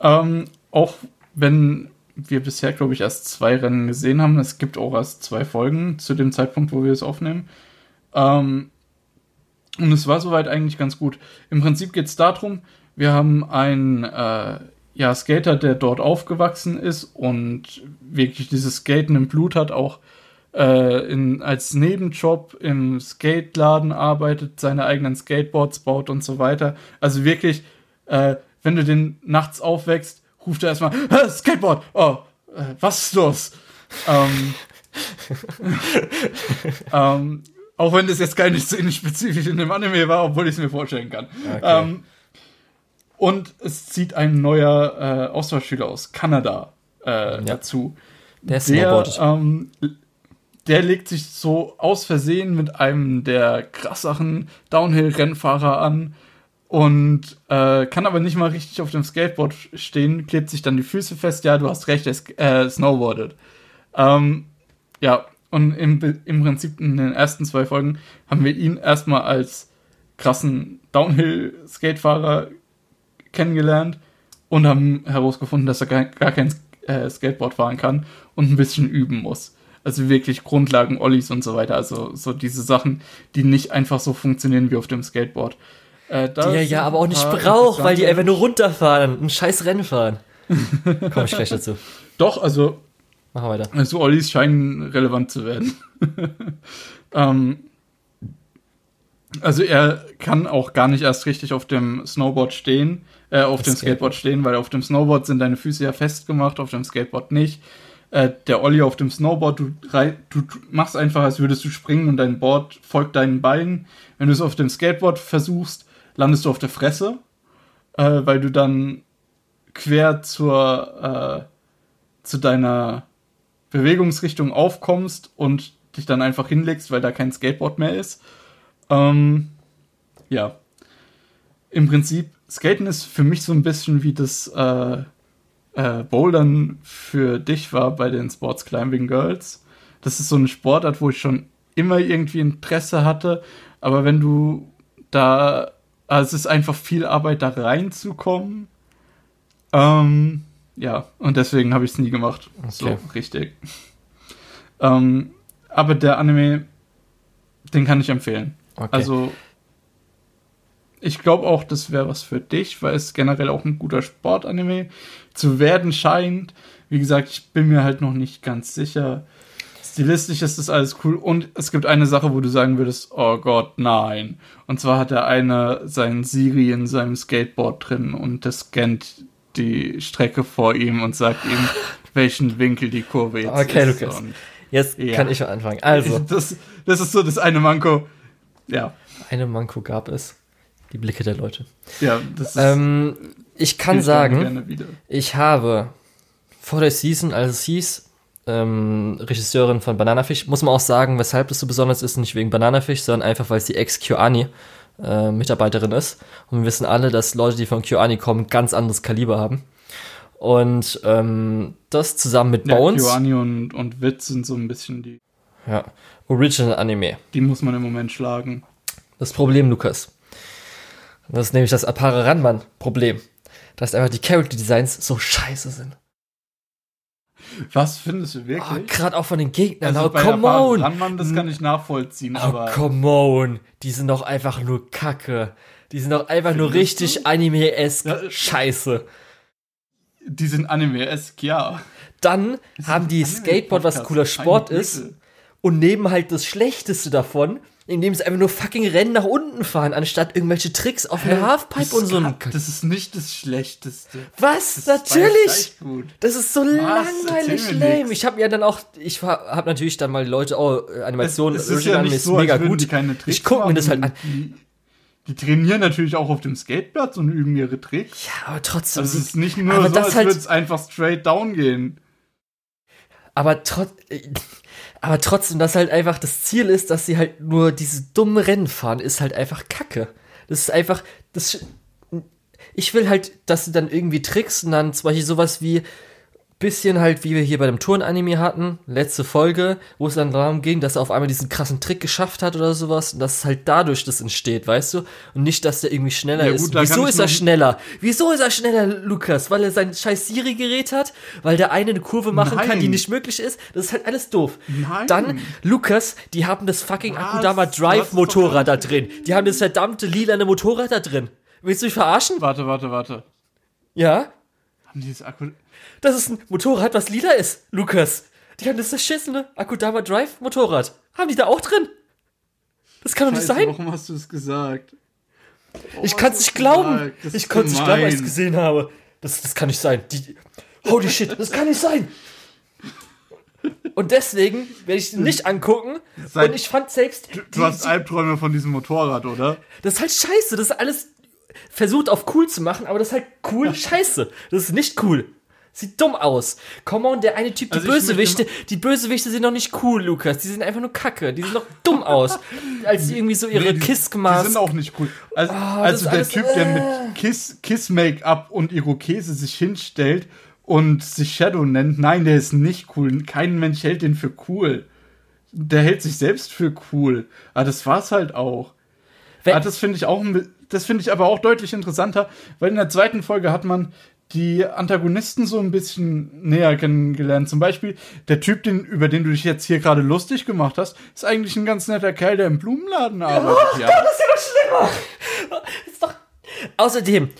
Ähm, auch wenn wir bisher, glaube ich, erst zwei Rennen gesehen haben. Es gibt auch erst zwei Folgen zu dem Zeitpunkt, wo wir es aufnehmen. Ähm, und es war soweit eigentlich ganz gut. Im Prinzip geht es darum, wir haben einen äh, ja, Skater, der dort aufgewachsen ist und wirklich dieses Skaten im Blut hat, auch äh, in, als Nebenjob im Skateladen arbeitet, seine eigenen Skateboards baut und so weiter. Also wirklich, äh, wenn du den nachts aufwächst, ruft er erstmal, Skateboard, oh, äh, was ist los? ähm, ähm, auch wenn das jetzt gar nicht so spezifisch in dem Anime war, obwohl ich es mir vorstellen kann. Okay. Ähm, und es zieht ein neuer äh, Austauschschüler aus Kanada äh, ja. dazu. Der. Der, ähm, der legt sich so aus Versehen mit einem der krasseren Downhill-Rennfahrer an und äh, kann aber nicht mal richtig auf dem Skateboard stehen, klebt sich dann die Füße fest. Ja, du hast recht, er äh, snowboardet. Ähm, ja, und im, im Prinzip in den ersten zwei Folgen haben wir ihn erstmal als krassen Downhill-Skatefahrer kennengelernt und haben herausgefunden, dass er gar, gar kein äh, Skateboard fahren kann und ein bisschen üben muss. Also wirklich Grundlagen, Ollies und so weiter. Also so diese Sachen, die nicht einfach so funktionieren wie auf dem Skateboard. Äh, die er ja aber auch nicht braucht, weil die einfach nur runterfahren, ein scheiß Rennen fahren. Komme ich gleich dazu. Doch, also Mach weiter. Also Ollis scheinen relevant zu werden. ähm, also er kann auch gar nicht erst richtig auf dem Snowboard stehen, äh, auf das dem Skateboard stehen, weil auf dem Snowboard sind deine Füße ja festgemacht, auf dem Skateboard nicht. Äh, der Olli auf dem Snowboard, du, du, machst einfach, als würdest du springen und dein Board folgt deinen Beinen. Wenn du es auf dem Skateboard versuchst, landest du auf der Fresse, äh, weil du dann quer zur, äh, zu deiner Bewegungsrichtung aufkommst und dich dann einfach hinlegst, weil da kein Skateboard mehr ist. Ähm, ja. Im Prinzip, Skaten ist für mich so ein bisschen wie das äh, äh, Bouldern für dich war bei den Sports Climbing Girls. Das ist so eine Sportart, wo ich schon immer irgendwie Interesse hatte, aber wenn du da, also es ist einfach viel Arbeit da reinzukommen. Ähm, ja, und deswegen habe ich es nie gemacht. Okay. So, richtig. Ähm, aber der Anime, den kann ich empfehlen. Okay. Also, ich glaube auch, das wäre was für dich, weil es generell auch ein guter Sportanime zu werden scheint. Wie gesagt, ich bin mir halt noch nicht ganz sicher. Stilistisch ist das alles cool. Und es gibt eine Sache, wo du sagen würdest, oh Gott, nein. Und zwar hat der eine seinen Siri in seinem Skateboard drin und das scannt die Strecke vor ihm und sagt ihm, welchen Winkel die Kurve jetzt okay, ist. Okay, Lukas. Jetzt ja. kann ich schon anfangen. Also. Das, das ist so das eine Manko. Ja. Eine Manko gab es. Die Blicke der Leute. Ja, das ist. Ähm, ich kann sagen, ich habe vor der Season, als es hieß, ähm, Regisseurin von Bananafisch, muss man auch sagen, weshalb das so besonders ist, nicht wegen Bananafisch, sondern einfach, weil sie Ex-QAni äh, Mitarbeiterin ist. Und wir wissen alle, dass Leute, die von QAni kommen, ganz anderes Kaliber haben. Und ähm, das zusammen mit Bones. Ja, QAni und, und Witz sind so ein bisschen die. Ja, Original Anime. Die muss man im Moment schlagen. Das Problem, Lukas. Das ist nämlich das Apare Ranman-Problem. Dass einfach die Character Designs so scheiße sind. Was findest du wirklich? Oh, Gerade auch von den Gegnern. Also oh, come on. Brandmann, das kann ich nachvollziehen. Oh, aber come on. Die sind doch einfach nur Kacke. Die sind doch einfach nur richtig Anime-esque ja, Scheiße. Die sind Anime-esque, ja. Dann haben die Skateboard, was cooler Sport ist. Und nehmen halt das Schlechteste davon indem sie einfach nur fucking Rennen nach unten fahren, anstatt irgendwelche Tricks auf einer Halfpipe und so. Das ist nicht das Schlechteste. Was? Das natürlich! Das ist so Was? langweilig lame. Ich habe ja dann auch, ich habe natürlich dann mal Leute, oh, Animation, es, es ist, ja nicht ist so, mega gut. ich gucke mir das halt an. Die, trainieren natürlich auch auf dem Skateplatz und üben ihre Tricks. Ja, aber trotzdem. Also es ist nicht nur so, als halt, würde es einfach straight down gehen. Aber trotzdem aber trotzdem, dass halt einfach das Ziel ist, dass sie halt nur diese dummen Rennen fahren, ist halt einfach Kacke. Das ist einfach, das, ich will halt, dass sie dann irgendwie tricksen, dann zum Beispiel sowas wie, bisschen halt, wie wir hier bei dem Turn-Anime hatten, letzte Folge, wo es dann darum ging, dass er auf einmal diesen krassen Trick geschafft hat oder sowas und dass es halt dadurch das entsteht, weißt du? Und nicht, dass der irgendwie schneller ja, gut, ist. Wieso ist er schneller? Wieso ist er schneller, Lukas? Weil er sein scheiß Siri-Gerät hat? Weil der eine eine Kurve machen Nein. kann, die nicht möglich ist? Das ist halt alles doof. Nein. Dann, Lukas, die haben das fucking Akudama Drive-Motorrad da drin. Die haben das verdammte lilane Motorrad da drin. Willst du mich verarschen? Warte, warte, warte. Ja? Haben die das Akku das ist ein Motorrad, was lila ist, Lukas. Die haben das verschissene Akudama Drive Motorrad. Haben die da auch drin? Das kann doch nicht sein. Warum hast du es gesagt? Warum ich kann es nicht glauben. Ich konnte es nicht glauben, als ich es gesehen habe. Das, das kann nicht sein. Die, holy shit, das kann nicht sein. Und deswegen werde ich den nicht angucken. Seit und ich fand selbst. Du, du hast Albträume von diesem Motorrad, oder? Das ist halt scheiße. Das ist alles versucht auf cool zu machen, aber das ist halt cool scheiße. Das ist nicht cool. Sieht dumm aus. Come on, der eine Typ, die also Bösewichte, die Bösewichte sind noch nicht cool, Lukas. Die sind einfach nur kacke. Die sehen noch dumm aus. Als irgendwie so ihre nee, Kiss-Mask. Die sind auch nicht cool. Also, oh, also der Typ, der mit äh. Kiss, Kiss-Make-up und Irokese sich hinstellt und sich Shadow nennt, nein, der ist nicht cool. Kein Mensch hält den für cool. Der hält sich selbst für cool. Aber das war's halt auch. Wenn, ah, das finde ich auch, das finde ich aber auch deutlich interessanter, weil in der zweiten Folge hat man die Antagonisten so ein bisschen näher kennengelernt. Zum Beispiel der Typ, den, über den du dich jetzt hier gerade lustig gemacht hast, ist eigentlich ein ganz netter Kerl, der im Blumenladen arbeitet. Oh, ja. das ist ja noch schlimmer. Ist doch Außerdem,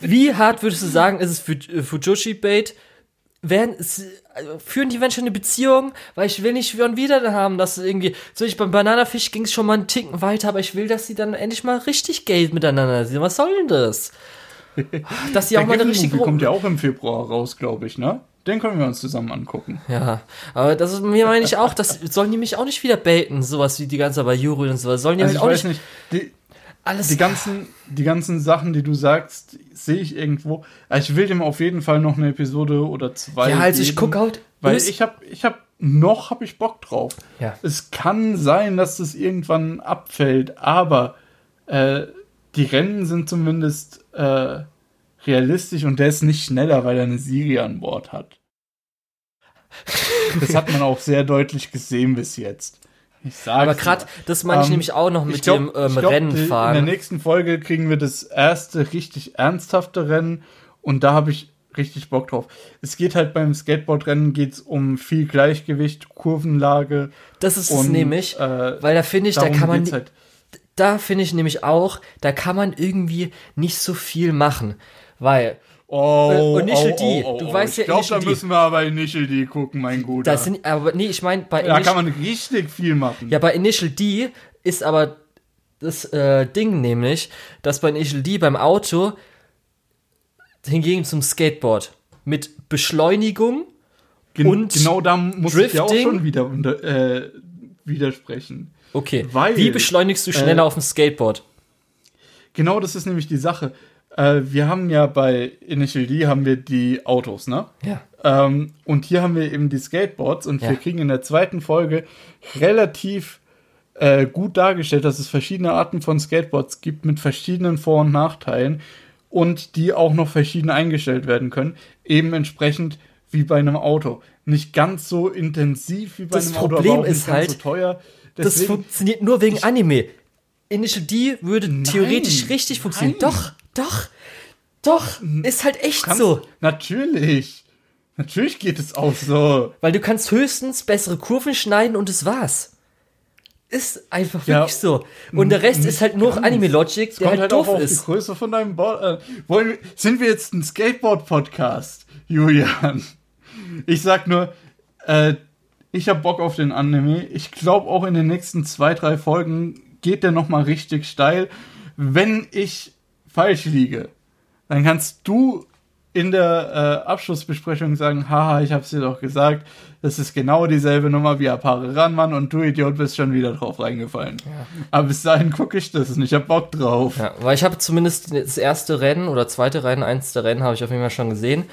wie hart würdest du sagen, ist es für äh, Fujoshi-Bait? Werden, also führen die Menschen eine Beziehung? Weil ich will nicht schon wieder haben, dass irgendwie, so ich beim Bananafisch ging es schon mal einen Ticken weiter, aber ich will, dass sie dann endlich mal richtig Geld miteinander sehen. Was soll denn das? Dass sie auch mal eine richtige. kommt ja auch im Februar raus, glaube ich, ne? Den können wir uns zusammen angucken. Ja, aber das ist mir meine ich auch, das sollen die mich auch nicht wieder baiten, sowas wie die ganze bei Juri und sowas. Sollen die also halt auch nicht, nicht die, alles die ganzen die ganzen Sachen, die du sagst, sehe ich irgendwo. Ich will dem auf jeden Fall noch eine Episode oder zwei Ja, also geben, ich gucke halt weil ich habe ich habe noch habe ich Bock drauf. Ja. Es kann sein, dass das irgendwann abfällt, aber äh, die Rennen sind zumindest äh, realistisch und der ist nicht schneller, weil er eine Siri an Bord hat. Das hat man auch sehr deutlich gesehen bis jetzt. Ich sag's Aber gerade, das meine ich ähm, nämlich auch noch mit glaub, dem ähm, glaub, Rennenfahren. In der nächsten Folge kriegen wir das erste richtig ernsthafte Rennen und da habe ich richtig Bock drauf. Es geht halt beim Skateboardrennen geht's um viel Gleichgewicht, Kurvenlage. Das ist es nämlich, äh, weil da finde ich, da kann man halt da finde ich nämlich auch, da kann man irgendwie nicht so viel machen, weil Oh, äh, Initial oh, D. Oh, oh, du weißt ja, ich glaube, da müssen wir aber Initial D gucken, mein Guter. Das sind, aber nee, ich meine bei Da kann man richtig viel machen. Ja, bei Initial D ist aber das äh, Ding nämlich, dass bei Initial D beim Auto hingegen zum Skateboard mit Beschleunigung Gen und genau da muss Drifting. ich ja auch schon wieder äh, widersprechen. Okay. Weil, Wie beschleunigst du schneller äh, auf dem Skateboard? Genau, das ist nämlich die Sache. Äh, wir haben ja bei Initial D haben wir die Autos, ne? Ja. Ähm, und hier haben wir eben die Skateboards und ja. wir kriegen in der zweiten Folge relativ äh, gut dargestellt, dass es verschiedene Arten von Skateboards gibt mit verschiedenen Vor- und Nachteilen und die auch noch verschieden eingestellt werden können. Eben entsprechend wie bei einem Auto. Nicht ganz so intensiv wie bei das einem Auto, aber auch nicht halt, so teuer. Deswegen, das funktioniert nur wegen Anime. Initial D würde nein, theoretisch richtig funktionieren. Nein. Doch, doch, doch, ist halt echt kannst, so. Natürlich. Natürlich geht es auch so. Weil du kannst höchstens bessere Kurven schneiden und es war's. Ist einfach wirklich ja, so. Und der Rest ist halt nur Anime Logic, der halt, halt doof auch auf ist. Die Größe von deinem Board. Äh, sind wir jetzt ein Skateboard-Podcast, Julian? Ich sag nur, äh, ich hab Bock auf den Anime. Ich glaube auch in den nächsten zwei, drei Folgen geht der noch mal richtig steil. Wenn ich falsch liege, dann kannst du in der äh, Abschlussbesprechung sagen, haha, ich hab's dir doch gesagt, das ist genau dieselbe Nummer wie Apare Ranmann und du Idiot bist schon wieder drauf reingefallen. Ja. Aber bis dahin gucke ich das und ich hab Bock drauf. Ja, weil ich habe zumindest das erste Rennen oder zweite Rennen, eins der Rennen habe ich auf jeden Fall schon gesehen.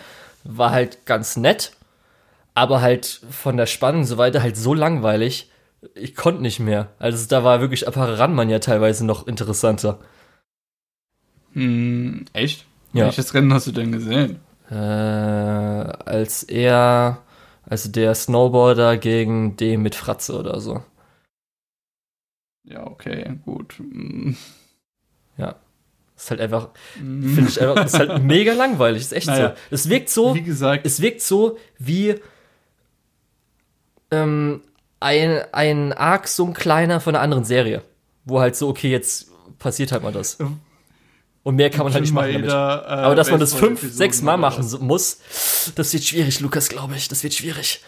War halt ganz nett, aber halt von der Spannung so weiter halt so langweilig. Ich konnte nicht mehr. Also da war wirklich Apare Ranmann ja teilweise noch interessanter. Hm, echt? Ja. Welches Rennen hast du denn gesehen? Äh, als er, also der Snowboarder gegen den mit Fratze oder so. Ja, okay, gut. Hm. Ja. Ist halt einfach, hm. finde ich einfach, ist halt mega langweilig, ist echt naja, so. Es wirkt so, wie gesagt, es wirkt so wie ähm, ein, ein Arc so ein kleiner von einer anderen Serie. Wo halt so, okay, jetzt passiert halt mal das. Und mehr kann man halt nicht machen damit. Jeder, äh, Aber dass man das fünf, sechs Mal machen muss, das wird schwierig, Lukas, glaube ich. Das wird schwierig.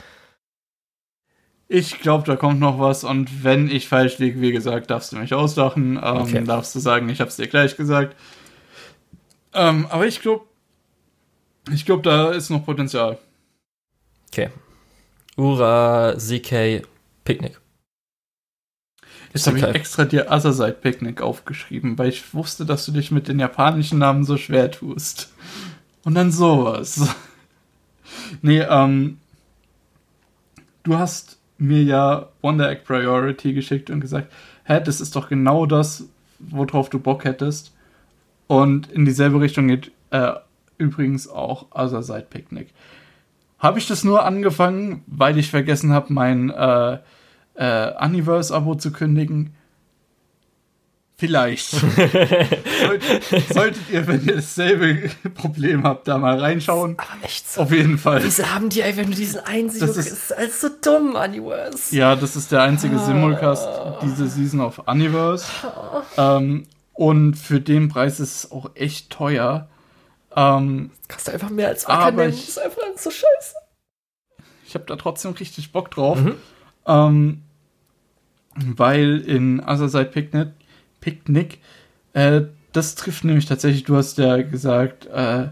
Ich glaube, da kommt noch was und wenn ich falsch liege, wie gesagt, darfst du mich auslachen. Ähm, okay. Darfst du sagen, ich habe es dir gleich gesagt. Ähm, aber ich glaube, ich glaube, da ist noch Potenzial. Okay. Ura, ZK, Picknick. Jetzt habe ich extra dir Other Picnic aufgeschrieben, weil ich wusste, dass du dich mit den japanischen Namen so schwer tust. Und dann sowas. nee, ähm, du hast mir ja Wonder Egg Priority geschickt und gesagt, hä, das ist doch genau das, worauf du Bock hättest. Und in dieselbe Richtung geht äh, übrigens auch Other Side Picnic. Habe ich das nur angefangen, weil ich vergessen habe, mein äh, äh, Universe-Abo zu kündigen? Vielleicht. solltet, solltet, ihr, wenn ihr dasselbe Problem habt, da mal reinschauen. Aber echt so. Auf jeden Fall. Wieso haben die einfach nur diesen einzigen? Das ist, ist alles so dumm, Universe. Ja, das ist der einzige ah. Simulcast diese Season auf Universe. Ähm, und für den Preis ist es auch echt teuer. Ähm, das kostet einfach mehr als Wackernen. Das ist einfach so scheiße. Ich habe da trotzdem richtig Bock drauf. Mhm. Ähm, weil in Other Side Picnic Picknick. Äh, das trifft nämlich tatsächlich, du hast ja gesagt, äh,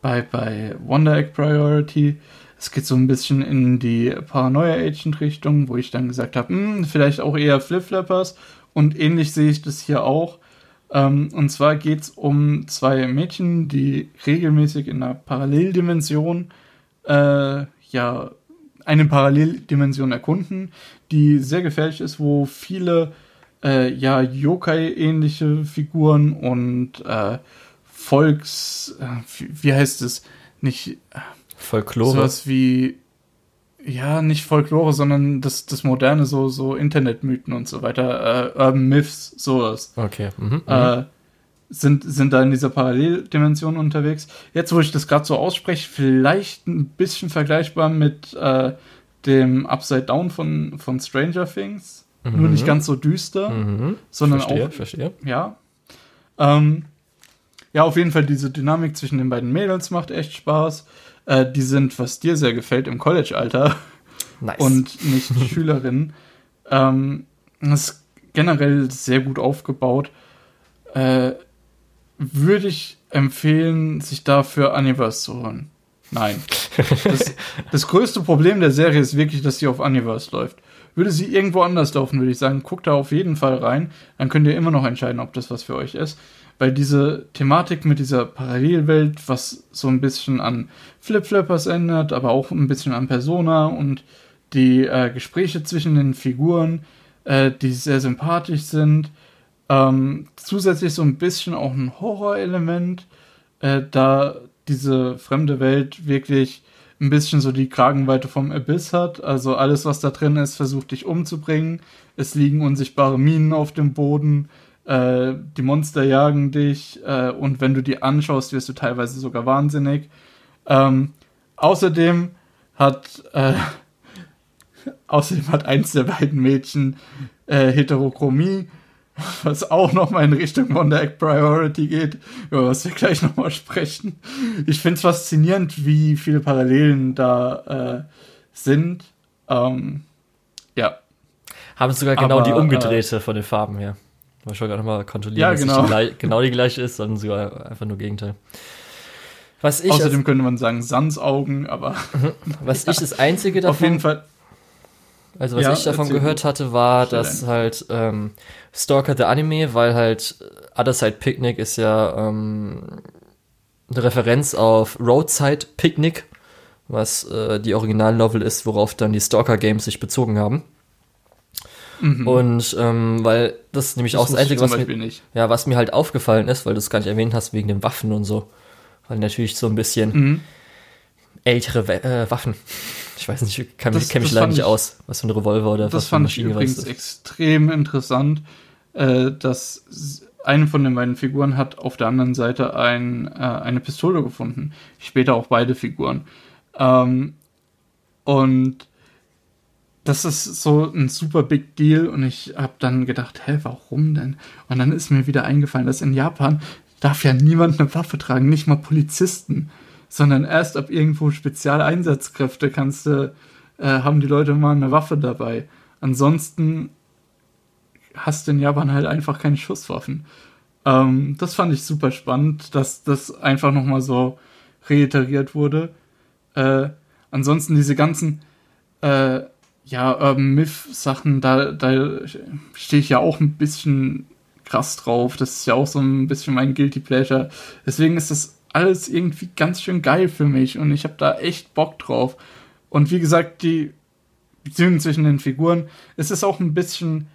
bei, bei Wonder Egg Priority, es geht so ein bisschen in die Paranoia-Agent-Richtung, wo ich dann gesagt habe, hm, vielleicht auch eher Flip-Flappers. Und ähnlich sehe ich das hier auch. Ähm, und zwar geht es um zwei Mädchen, die regelmäßig in einer Paralleldimension äh, ja eine Paralleldimension erkunden, die sehr gefährlich ist, wo viele äh, ja, Yokai-ähnliche Figuren und äh, Volks, äh, wie, heißt es? Nicht äh, Folklore. Sowas wie, ja, nicht Folklore, sondern das, das moderne, so, so Internetmythen und so weiter, äh, Urban Myths, sowas. Okay. Mhm, äh, mhm. sind, sind da in dieser Paralleldimension unterwegs. Jetzt, wo ich das gerade so ausspreche, vielleicht ein bisschen vergleichbar mit äh, dem Upside Down von, von Stranger Things. Mhm. Nur nicht mhm. ganz so düster, mhm. sondern verstehe, auch. Verstehe. Ja. Ähm, ja, auf jeden Fall diese Dynamik zwischen den beiden Mädels macht echt Spaß. Äh, die sind, was dir sehr gefällt, im College-Alter. Nice. Und nicht Schülerinnen. Ähm, das ist generell sehr gut aufgebaut. Äh, würde ich empfehlen, sich dafür Universe zu holen. Nein. Das, das, größte Problem der Serie ist wirklich, dass sie auf Universe läuft. Würde sie irgendwo anders laufen, würde ich sagen, guckt da auf jeden Fall rein. Dann könnt ihr immer noch entscheiden, ob das was für euch ist. Weil diese Thematik mit dieser Parallelwelt, was so ein bisschen an Flip-Flappers ändert, aber auch ein bisschen an Persona und die äh, Gespräche zwischen den Figuren, äh, die sehr sympathisch sind. Ähm, zusätzlich so ein bisschen auch ein Horrorelement, äh, da diese fremde Welt wirklich ein bisschen so die Kragenweite vom Abyss hat. Also alles, was da drin ist, versucht dich umzubringen. Es liegen unsichtbare Minen auf dem Boden. Äh, die Monster jagen dich. Äh, und wenn du die anschaust, wirst du teilweise sogar wahnsinnig. Ähm, außerdem hat äh, außerdem hat eins der beiden Mädchen äh, Heterochromie was auch nochmal in Richtung Wonder Egg Priority geht, über was wir gleich nochmal sprechen. Ich finde es faszinierend, wie viele Parallelen da äh, sind. Ähm, ja. Haben sogar genau Aber, die umgedrehte äh, von den Farben her. Ich wollte gerade nochmal kontrollieren, ja, genau. dass die genau die gleiche ist, sondern sogar einfach nur Gegenteil. Was ich Außerdem könnte man sagen Sans-Augen, aber. Was ja. ich das Einzige davon. Auf jeden Fall. Also was ja, ich davon gehört hatte, war, dass halt ähm, Stalker the Anime, weil halt Other Side Picnic ist ja ähm, eine Referenz auf Roadside Picnic, was äh, die Originalnovel ist, worauf dann die Stalker Games sich bezogen haben. Mhm. Und ähm, weil das ist nämlich das auch das Einzige, was mir, ja, was mir halt aufgefallen ist, weil du es gar nicht erwähnt hast, wegen den Waffen und so. Weil natürlich so ein bisschen mhm. ältere äh, Waffen ich weiß nicht, ich kenne mich leider nicht aus, was für ein Revolver oder das was für eine Maschine Das fand ich übrigens extrem interessant, äh, dass eine von den beiden Figuren hat auf der anderen Seite ein, äh, eine Pistole gefunden. Später auch beide Figuren. Ähm, und das ist so ein super Big Deal und ich habe dann gedacht, hä, warum denn? Und dann ist mir wieder eingefallen, dass in Japan darf ja niemand eine Waffe tragen, nicht mal Polizisten sondern erst ab irgendwo Spezialeinsatzkräfte kannst du äh, haben die Leute mal eine Waffe dabei. Ansonsten hast du in Japan halt einfach keine Schusswaffen. Ähm, das fand ich super spannend, dass das einfach nochmal so reiteriert wurde. Äh, ansonsten diese ganzen äh, ja, Urban Myth-Sachen, da, da stehe ich ja auch ein bisschen krass drauf. Das ist ja auch so ein bisschen mein Guilty Pleasure. Deswegen ist das alles irgendwie ganz schön geil für mich und ich habe da echt Bock drauf. Und wie gesagt, die Beziehung zwischen den Figuren, es ist auch ein bisschen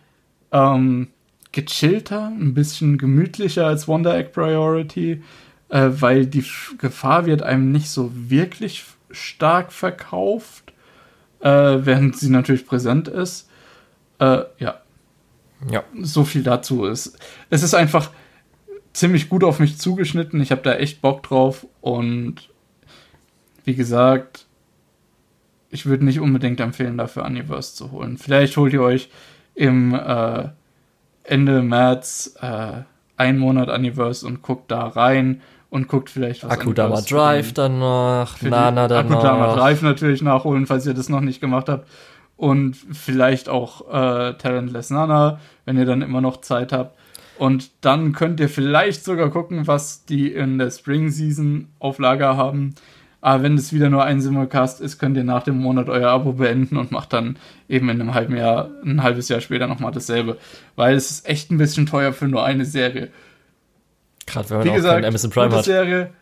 ähm, gechillter, ein bisschen gemütlicher als Wonder Egg Priority, äh, weil die Gefahr wird einem nicht so wirklich stark verkauft, äh, während sie natürlich präsent ist. Äh, ja. Ja. So viel dazu ist. Es ist einfach ziemlich gut auf mich zugeschnitten. Ich habe da echt Bock drauf und wie gesagt, ich würde nicht unbedingt empfehlen, dafür Universe zu holen. Vielleicht holt ihr euch im äh, Ende März äh, einen Monat Universe und guckt da rein und guckt vielleicht was Akudama Drive dann noch, Nana dann Akudama. Drive natürlich nachholen, falls ihr das noch nicht gemacht habt. Und vielleicht auch äh, Talentless Nana, wenn ihr dann immer noch Zeit habt. Und dann könnt ihr vielleicht sogar gucken, was die in der Spring Season auf Lager haben. Aber wenn es wieder nur ein Simulcast ist, könnt ihr nach dem Monat euer Abo beenden und macht dann eben in einem halben Jahr, ein halbes Jahr später nochmal dasselbe. Weil es ist echt ein bisschen teuer für nur eine Serie. Gerade wenn man Wie gesagt, Amazon Prime gute hat. Serie,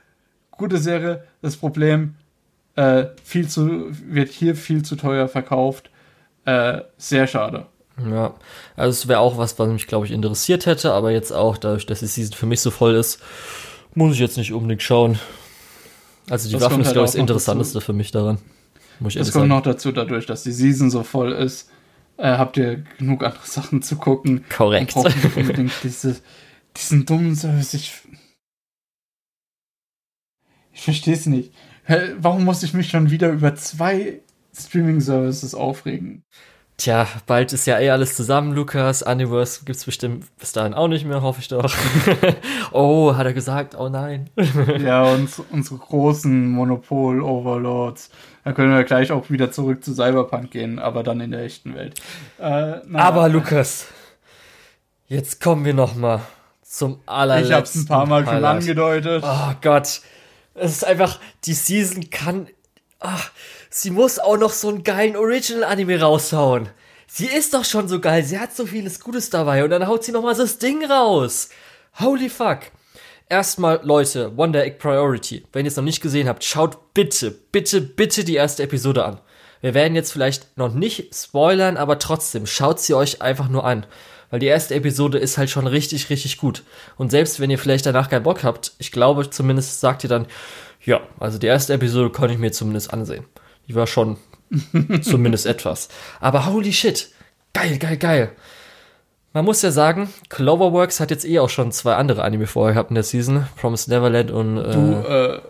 gute Serie. Das Problem, äh, viel zu, wird hier viel zu teuer verkauft. Äh, sehr schade. Ja, also es wäre auch was, was mich, glaube ich, interessiert hätte, aber jetzt auch, dadurch, dass die Season für mich so voll ist, muss ich jetzt nicht unbedingt schauen. Also die das Waffen ist, halt glaube ich, das Interessanteste für mich daran. Muss ich das kommt sagen. noch dazu, dadurch, dass die Season so voll ist, äh, habt ihr genug andere Sachen zu gucken. Korrekt. Und braucht unbedingt diese, diesen dummen Service. Ich, ich verstehe es nicht. Warum muss ich mich schon wieder über zwei Streaming-Services aufregen? Tja, bald ist ja eh alles zusammen, Lukas. Universe gibt's bestimmt bis dahin auch nicht mehr, hoffe ich doch. oh, hat er gesagt, oh nein. ja, uns, unsere großen Monopol-Overlords. Da können wir gleich auch wieder zurück zu Cyberpunk gehen, aber dann in der echten Welt. Äh, aber Lukas, jetzt kommen wir noch mal zum allerletzten. Ich hab's ein paar Mal schon angedeutet. Oh Gott, es ist einfach, die Season kann. Ach, sie muss auch noch so einen geilen Original-Anime raushauen. Sie ist doch schon so geil, sie hat so vieles Gutes dabei und dann haut sie nochmal das Ding raus. Holy fuck. Erstmal, Leute, Wonder Egg Priority. Wenn ihr es noch nicht gesehen habt, schaut bitte, bitte, bitte die erste Episode an. Wir werden jetzt vielleicht noch nicht spoilern, aber trotzdem, schaut sie euch einfach nur an. Weil die erste Episode ist halt schon richtig, richtig gut. Und selbst wenn ihr vielleicht danach keinen Bock habt, ich glaube zumindest sagt ihr dann, ja, also die erste Episode konnte ich mir zumindest ansehen. Die war schon zumindest etwas. Aber holy shit, geil, geil, geil. Man muss ja sagen, Cloverworks hat jetzt eh auch schon zwei andere Anime vorher gehabt in der Season. Promised Neverland und. Äh, du, äh,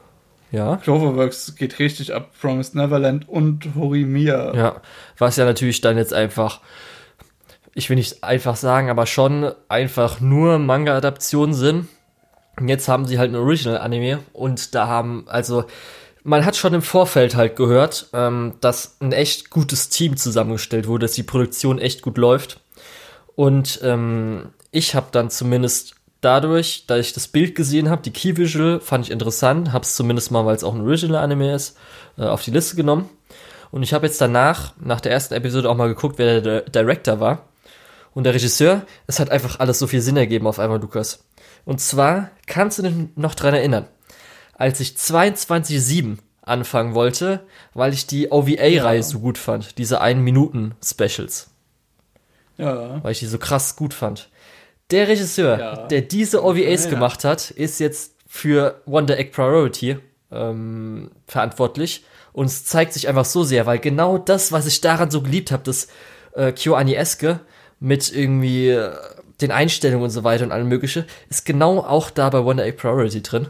ja. Cloverworks geht richtig ab. Promised Neverland und Horimiya. Ja, was ja natürlich dann jetzt einfach, ich will nicht einfach sagen, aber schon einfach nur Manga-Adaptionen sind. Und jetzt haben sie halt ein Original-Anime und da haben, also man hat schon im Vorfeld halt gehört, ähm, dass ein echt gutes Team zusammengestellt wurde, dass die Produktion echt gut läuft. Und ähm, ich habe dann zumindest dadurch, da ich das Bild gesehen habe, die Key Visual fand ich interessant, habe es zumindest mal, weil es auch ein Original Anime ist, äh, auf die Liste genommen. Und ich habe jetzt danach, nach der ersten Episode auch mal geguckt, wer der Director war. Und der Regisseur, es hat einfach alles so viel Sinn ergeben auf einmal, Lukas. Und zwar, kannst du dich noch dran erinnern? als ich 22.7 anfangen wollte, weil ich die OVA-Reihe ja. so gut fand, diese 1-Minuten-Specials. Ja. Weil ich die so krass gut fand. Der Regisseur, ja. der diese OVAs ja, gemacht hat, ist jetzt für Wonder Egg Priority ähm, verantwortlich. Und es zeigt sich einfach so sehr, weil genau das, was ich daran so geliebt habe, das äh, KyoAni-eske mit irgendwie äh, den Einstellungen und so weiter und allem mögliche, ist genau auch da bei Wonder Egg Priority drin.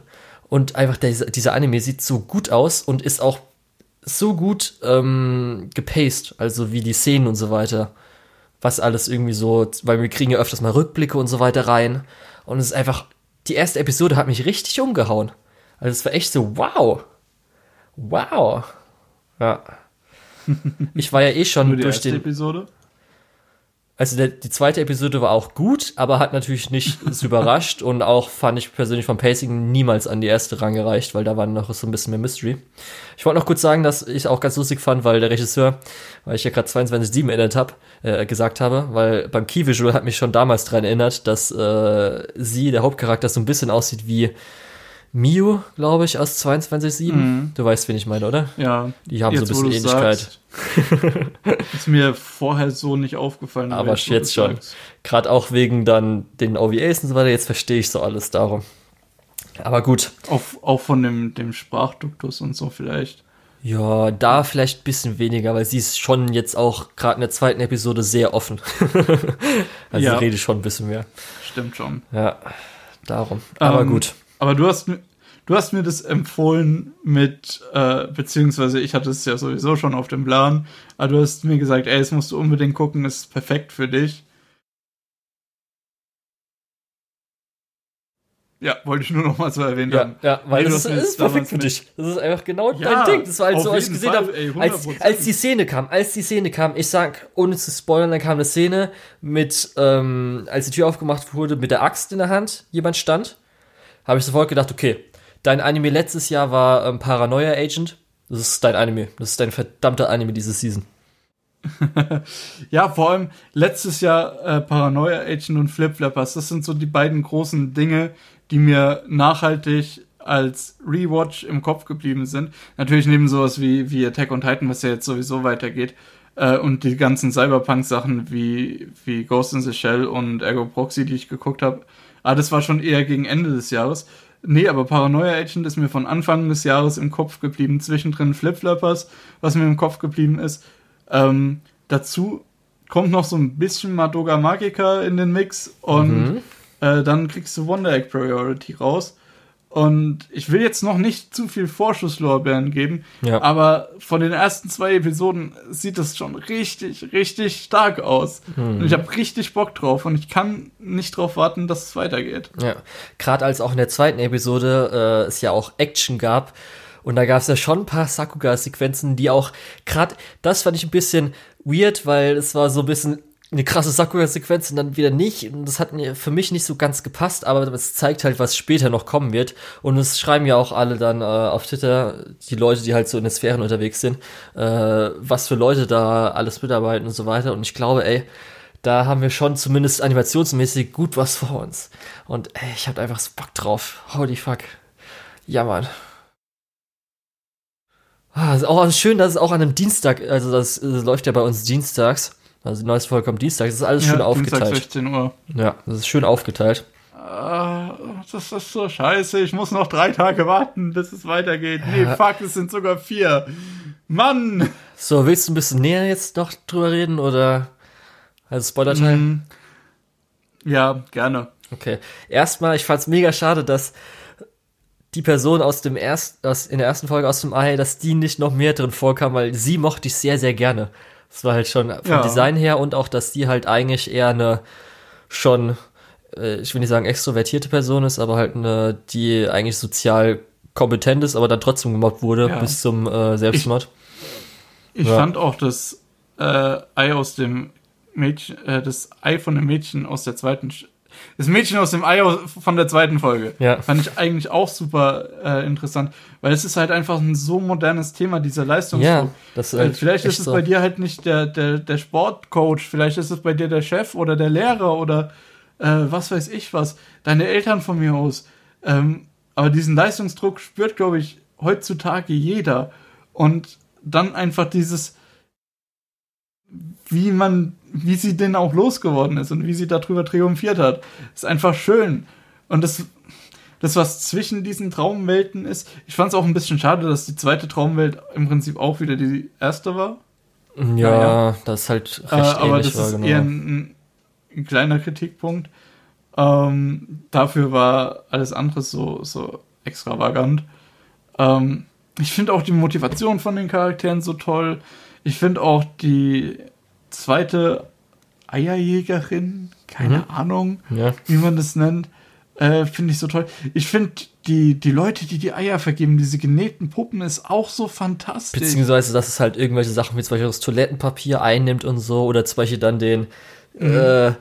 Und einfach dieser, dieser Anime sieht so gut aus und ist auch so gut ähm, gepaced, also wie die Szenen und so weiter. Was alles irgendwie so, weil wir kriegen ja öfters mal Rückblicke und so weiter rein. Und es ist einfach, die erste Episode hat mich richtig umgehauen. Also es war echt so, wow. Wow. Ja. Ich war ja eh schon durch erste den. Episode? Also der, die zweite Episode war auch gut, aber hat natürlich nicht überrascht und auch fand ich persönlich vom Pacing niemals an die erste rangereicht, weil da war noch so ein bisschen mehr Mystery. Ich wollte noch kurz sagen, dass ich auch ganz lustig fand, weil der Regisseur, weil ich ja gerade 22.7 erinnert habe, äh, gesagt habe, weil beim Key Visual hat mich schon damals daran erinnert, dass äh, sie, der Hauptcharakter, so ein bisschen aussieht wie Miu, glaube ich, aus 22.7. Mhm. Du weißt, wen ich meine, oder? Ja. Die haben so ein Jetzt, bisschen Ähnlichkeit. sagst, ist mir vorher so nicht aufgefallen. Aber jetzt, jetzt schon. Gerade auch wegen dann den OVAs und so weiter, jetzt verstehe ich so alles darum. Aber gut, Auch, auch von dem, dem Sprachduktus und so vielleicht. ja, da vielleicht ein bisschen weniger, weil sie ist schon jetzt auch gerade in der zweiten Episode sehr offen. also Ja. sie redet schon ein bisschen mehr. Stimmt schon. Ja, darum. Aber Ähm, gut. Aber du hast mir, du hast mir das empfohlen mit, äh, beziehungsweise ich hatte es ja sowieso schon auf dem Plan, aber du hast mir gesagt, ey, das musst du unbedingt gucken, ist perfekt für dich. Ja, wollte ich nur noch mal so erwähnt Ja, ja, weil Nee, du das ist, ist perfekt für dich. Das ist einfach genau Ja, dein Ding. Das war halt als ich jeden gesehen ey, als, 100%. als die Szene kam, als die Szene kam, ich sag, ohne zu spoilern, dann kam eine Szene mit, ähm, als die Tür aufgemacht wurde, mit der Axt in der Hand, jemand stand, habe ich sofort gedacht, okay, dein Anime letztes Jahr war ähm, Paranoia Agent, das ist dein Anime, das ist dein verdammter Anime diese Season. Ja, vor allem letztes Jahr äh, Paranoia Agent und Flip Flappers. Das sind so die beiden großen Dinge, die mir nachhaltig als Rewatch im Kopf geblieben sind. Natürlich neben sowas wie, wie Attack on Titan, was ja jetzt sowieso weitergeht. Äh, und die ganzen Cyberpunk-Sachen wie, wie Ghost in the Shell und Ergo Proxy, die ich geguckt habe. Ah, das war schon eher gegen Ende des Jahres. Nee, aber Paranoia Agent ist mir von Anfang des Jahres im Kopf geblieben. Zwischendrin Flip Flappers, was mir im Kopf geblieben ist. Ähm, dazu kommt noch so ein bisschen Madoga Magica in den Mix und Mhm. äh, dann kriegst du Wonder Egg Priority raus. Und ich will jetzt noch nicht zu viel Vorschusslorbeeren geben, Ja. aber von den ersten zwei Episoden sieht das schon richtig, richtig stark aus. Und ich habe richtig Bock drauf und ich kann nicht drauf warten, dass es weitergeht. Ja, gerade als auch in der zweiten Episode äh, es ja auch Action gab und da gab es ja schon ein paar Sakuga-Sequenzen, die auch gerade, das fand ich ein bisschen weird, weil es war so ein bisschen eine krasse Sakuga-Sequenz und dann wieder nicht. Und das hat mir für mich nicht so ganz gepasst, aber es zeigt halt, was später noch kommen wird. Und es schreiben ja auch alle dann äh, auf Twitter, die Leute, die halt so in den Sphären unterwegs sind, äh, was für Leute da alles mitarbeiten und so weiter. Und ich glaube, ey, da haben wir schon zumindest animationsmäßig gut was vor uns. Und ey, ich hab einfach so Bock drauf. Holy fuck. Ja, Mann. Ah, ist auch schön, dass es auch an einem Dienstag, also das, das läuft ja bei uns dienstags. Also die neueste Folge kommt Dienstag. Das ist alles schön Dienstag aufgeteilt. 16 Uhr. Ja, das ist schön aufgeteilt. Ah, das ist so scheiße. Ich muss noch drei Tage warten, bis es weitergeht. Nee, Ja. fuck, es sind sogar vier. Mann! So, willst du ein bisschen näher jetzt noch drüber reden oder also Spoiler-Teil? Mhm. Ja, gerne. Okay. Erstmal, ich fand's mega schade, dass die Person aus dem ersten, aus, in der ersten Folge aus dem Ei, dass die nicht noch mehr drin vorkam, weil sie mochte ich sehr, sehr gerne. Das war halt schon vom Ja. Design her und auch, dass die halt eigentlich eher eine schon, äh, ich will nicht sagen extrovertierte Person ist, aber halt eine, die eigentlich sozial kompetent ist, aber dann trotzdem gemobbt wurde Ja. bis zum äh, Selbstmord. Ich Ja. fand auch das äh, Ei aus dem Mädchen, äh, das Ei von dem Mädchen aus der zweiten, das Mädchen aus dem Ei von der zweiten Folge. Ja. Fand ich eigentlich auch super äh, interessant, weil es ist halt einfach ein so modernes Thema, dieser Leistungsdruck. Ja, das ist halt vielleicht ist es so. bei dir halt nicht der, der, der Sportcoach, vielleicht ist es bei dir der Chef oder der Lehrer oder äh, was weiß ich was, deine Eltern von mir aus. Ähm, aber diesen Leistungsdruck spürt, glaube ich, heutzutage jeder. Und dann einfach dieses, wie man, wie sie denn auch losgeworden ist und wie sie darüber triumphiert hat, ist einfach schön. Und das, das, was zwischen diesen Traumwelten ist, ich fand es auch ein bisschen schade, dass die zweite Traumwelt im Prinzip auch wieder die erste war. Ja, Ja, das ist halt recht Äh, aber ähnlich das ist war, genau. eher ein, ein kleiner Kritikpunkt. Ähm, dafür war alles andere so, so extravagant. Ähm, ich finde auch die Motivation von den Charakteren so toll. Ich finde auch die zweite Eierjägerin, keine Mhm. Ahnung, ja. wie man das nennt, Äh, finde ich so toll. Ich finde die, die Leute, die die Eier vergeben, diese genähten Puppen, ist auch so fantastisch. Beziehungsweise, dass es halt irgendwelche Sachen wie zum Beispiel das Toilettenpapier einnimmt und so, oder zum Beispiel dann den, mhm. äh,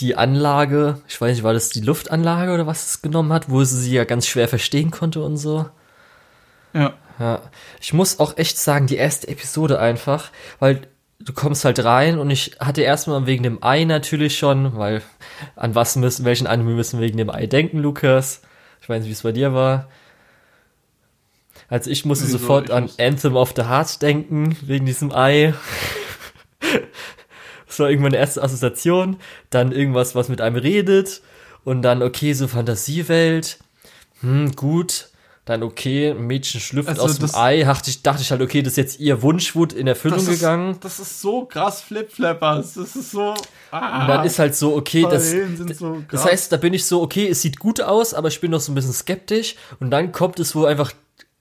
die Anlage, ich weiß nicht, war das die Luftanlage oder was es genommen hat, wo sie sie ja ganz schwer verstehen konnte und so. Ja. Ja. Ich muss auch echt sagen, die erste Episode einfach, weil du kommst halt rein und ich hatte erstmal wegen dem Ei natürlich schon, weil an was müssen, welchen Anime müssen wir wegen dem Ei denken, Lukas? Ich weiß nicht, wie es bei dir war. Also ich musste Wieso? sofort ich an muss... Anthem of the Heart denken, wegen diesem Ei. das war irgendwann eine erste Assoziation. Dann irgendwas, was mit einem redet. Und dann, okay, so Fantasiewelt. Hm, gut dann okay, ein Mädchen schlüpft also aus dem Ei, dachte ich, dachte ich halt, okay, das ist jetzt ihr Wunschwut in Erfüllung das ist, gegangen. Das ist so krass Flipflappers, das ist so. Ah, und dann ist halt so, okay, das, so das heißt, da bin ich so, okay, es sieht gut aus, aber ich bin noch so ein bisschen skeptisch. Und dann kommt es, wo einfach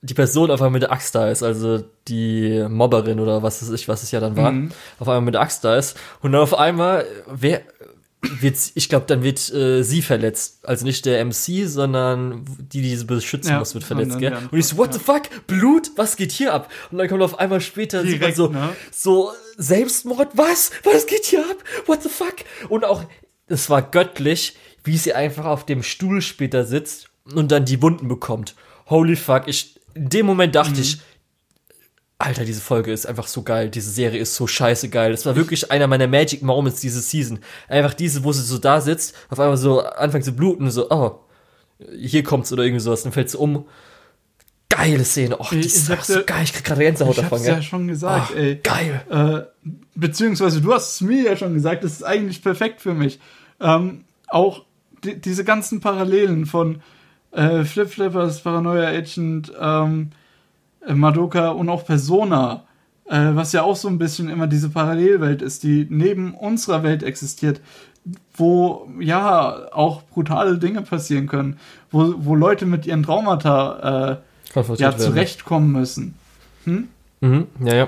die Person auf einmal mit der Axt da ist, also die Mobberin oder was es ich, was es ja dann war, mhm. auf einmal mit der Axt da ist. Und dann auf einmal, wer, ich glaube, dann wird äh, sie verletzt. Also nicht der MC, sondern die, die sie beschützen ja, muss, wird verletzt, gell? Und ich so, what ja. the fuck? Blut? Was geht hier ab? Und dann kommt auf einmal später Direkt, so, ne? so, Selbstmord? Was? Was geht hier ab? What the fuck? Und auch, es war göttlich, wie sie einfach auf dem Stuhl später sitzt und dann die Wunden bekommt. Holy fuck, ich, in dem Moment dachte mhm. ich, Alter, diese Folge ist einfach so geil. Diese Serie ist so scheiße geil. Das war wirklich einer meiner Magic Moments diese Season. Einfach diese, wo sie so da sitzt, auf einmal so anfängt zu bluten, so, oh, hier kommt's oder irgendwie sowas, dann fällt sie um. Geile Szene. Oh, die ist einfach so geil. Ich krieg gerade Gänsehaut ich davon. Ich ja schon gesagt, oh, ey. Geil. Äh, beziehungsweise du hast es mir ja schon gesagt, das ist eigentlich perfekt für mich. Ähm, auch die, diese ganzen Parallelen von äh, Flip Flippers, Paranoia Agent, ähm, äh, Madoka und auch Persona, äh, was ja auch so ein bisschen immer diese Parallelwelt ist, die neben unserer Welt existiert, wo ja auch brutale Dinge passieren können, wo, wo Leute mit ihren Traumata äh, ja, zurechtkommen müssen. Hm? Mhm, ja, ja.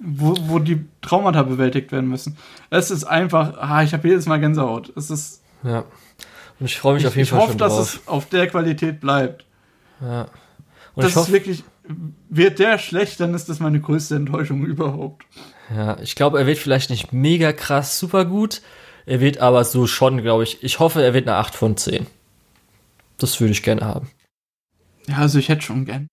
Wo, wo die Traumata bewältigt werden müssen. Es ist einfach, ah, ich habe jedes Mal Gänsehaut. Es ist. Ja. Und ich freue mich ich, auf jeden Fall hoffe, schon drauf. Ich hoffe, dass es auf der Qualität bleibt. Ja. Und das ist wirklich wird der schlecht, dann ist das meine größte Enttäuschung überhaupt. Ja, ich glaube, er wird vielleicht nicht mega krass super gut. Er wird aber so schon, glaube ich. Ich hoffe, er wird eine 8 von 10. Das würde ich gerne haben. Ja, also ich hätte schon gern.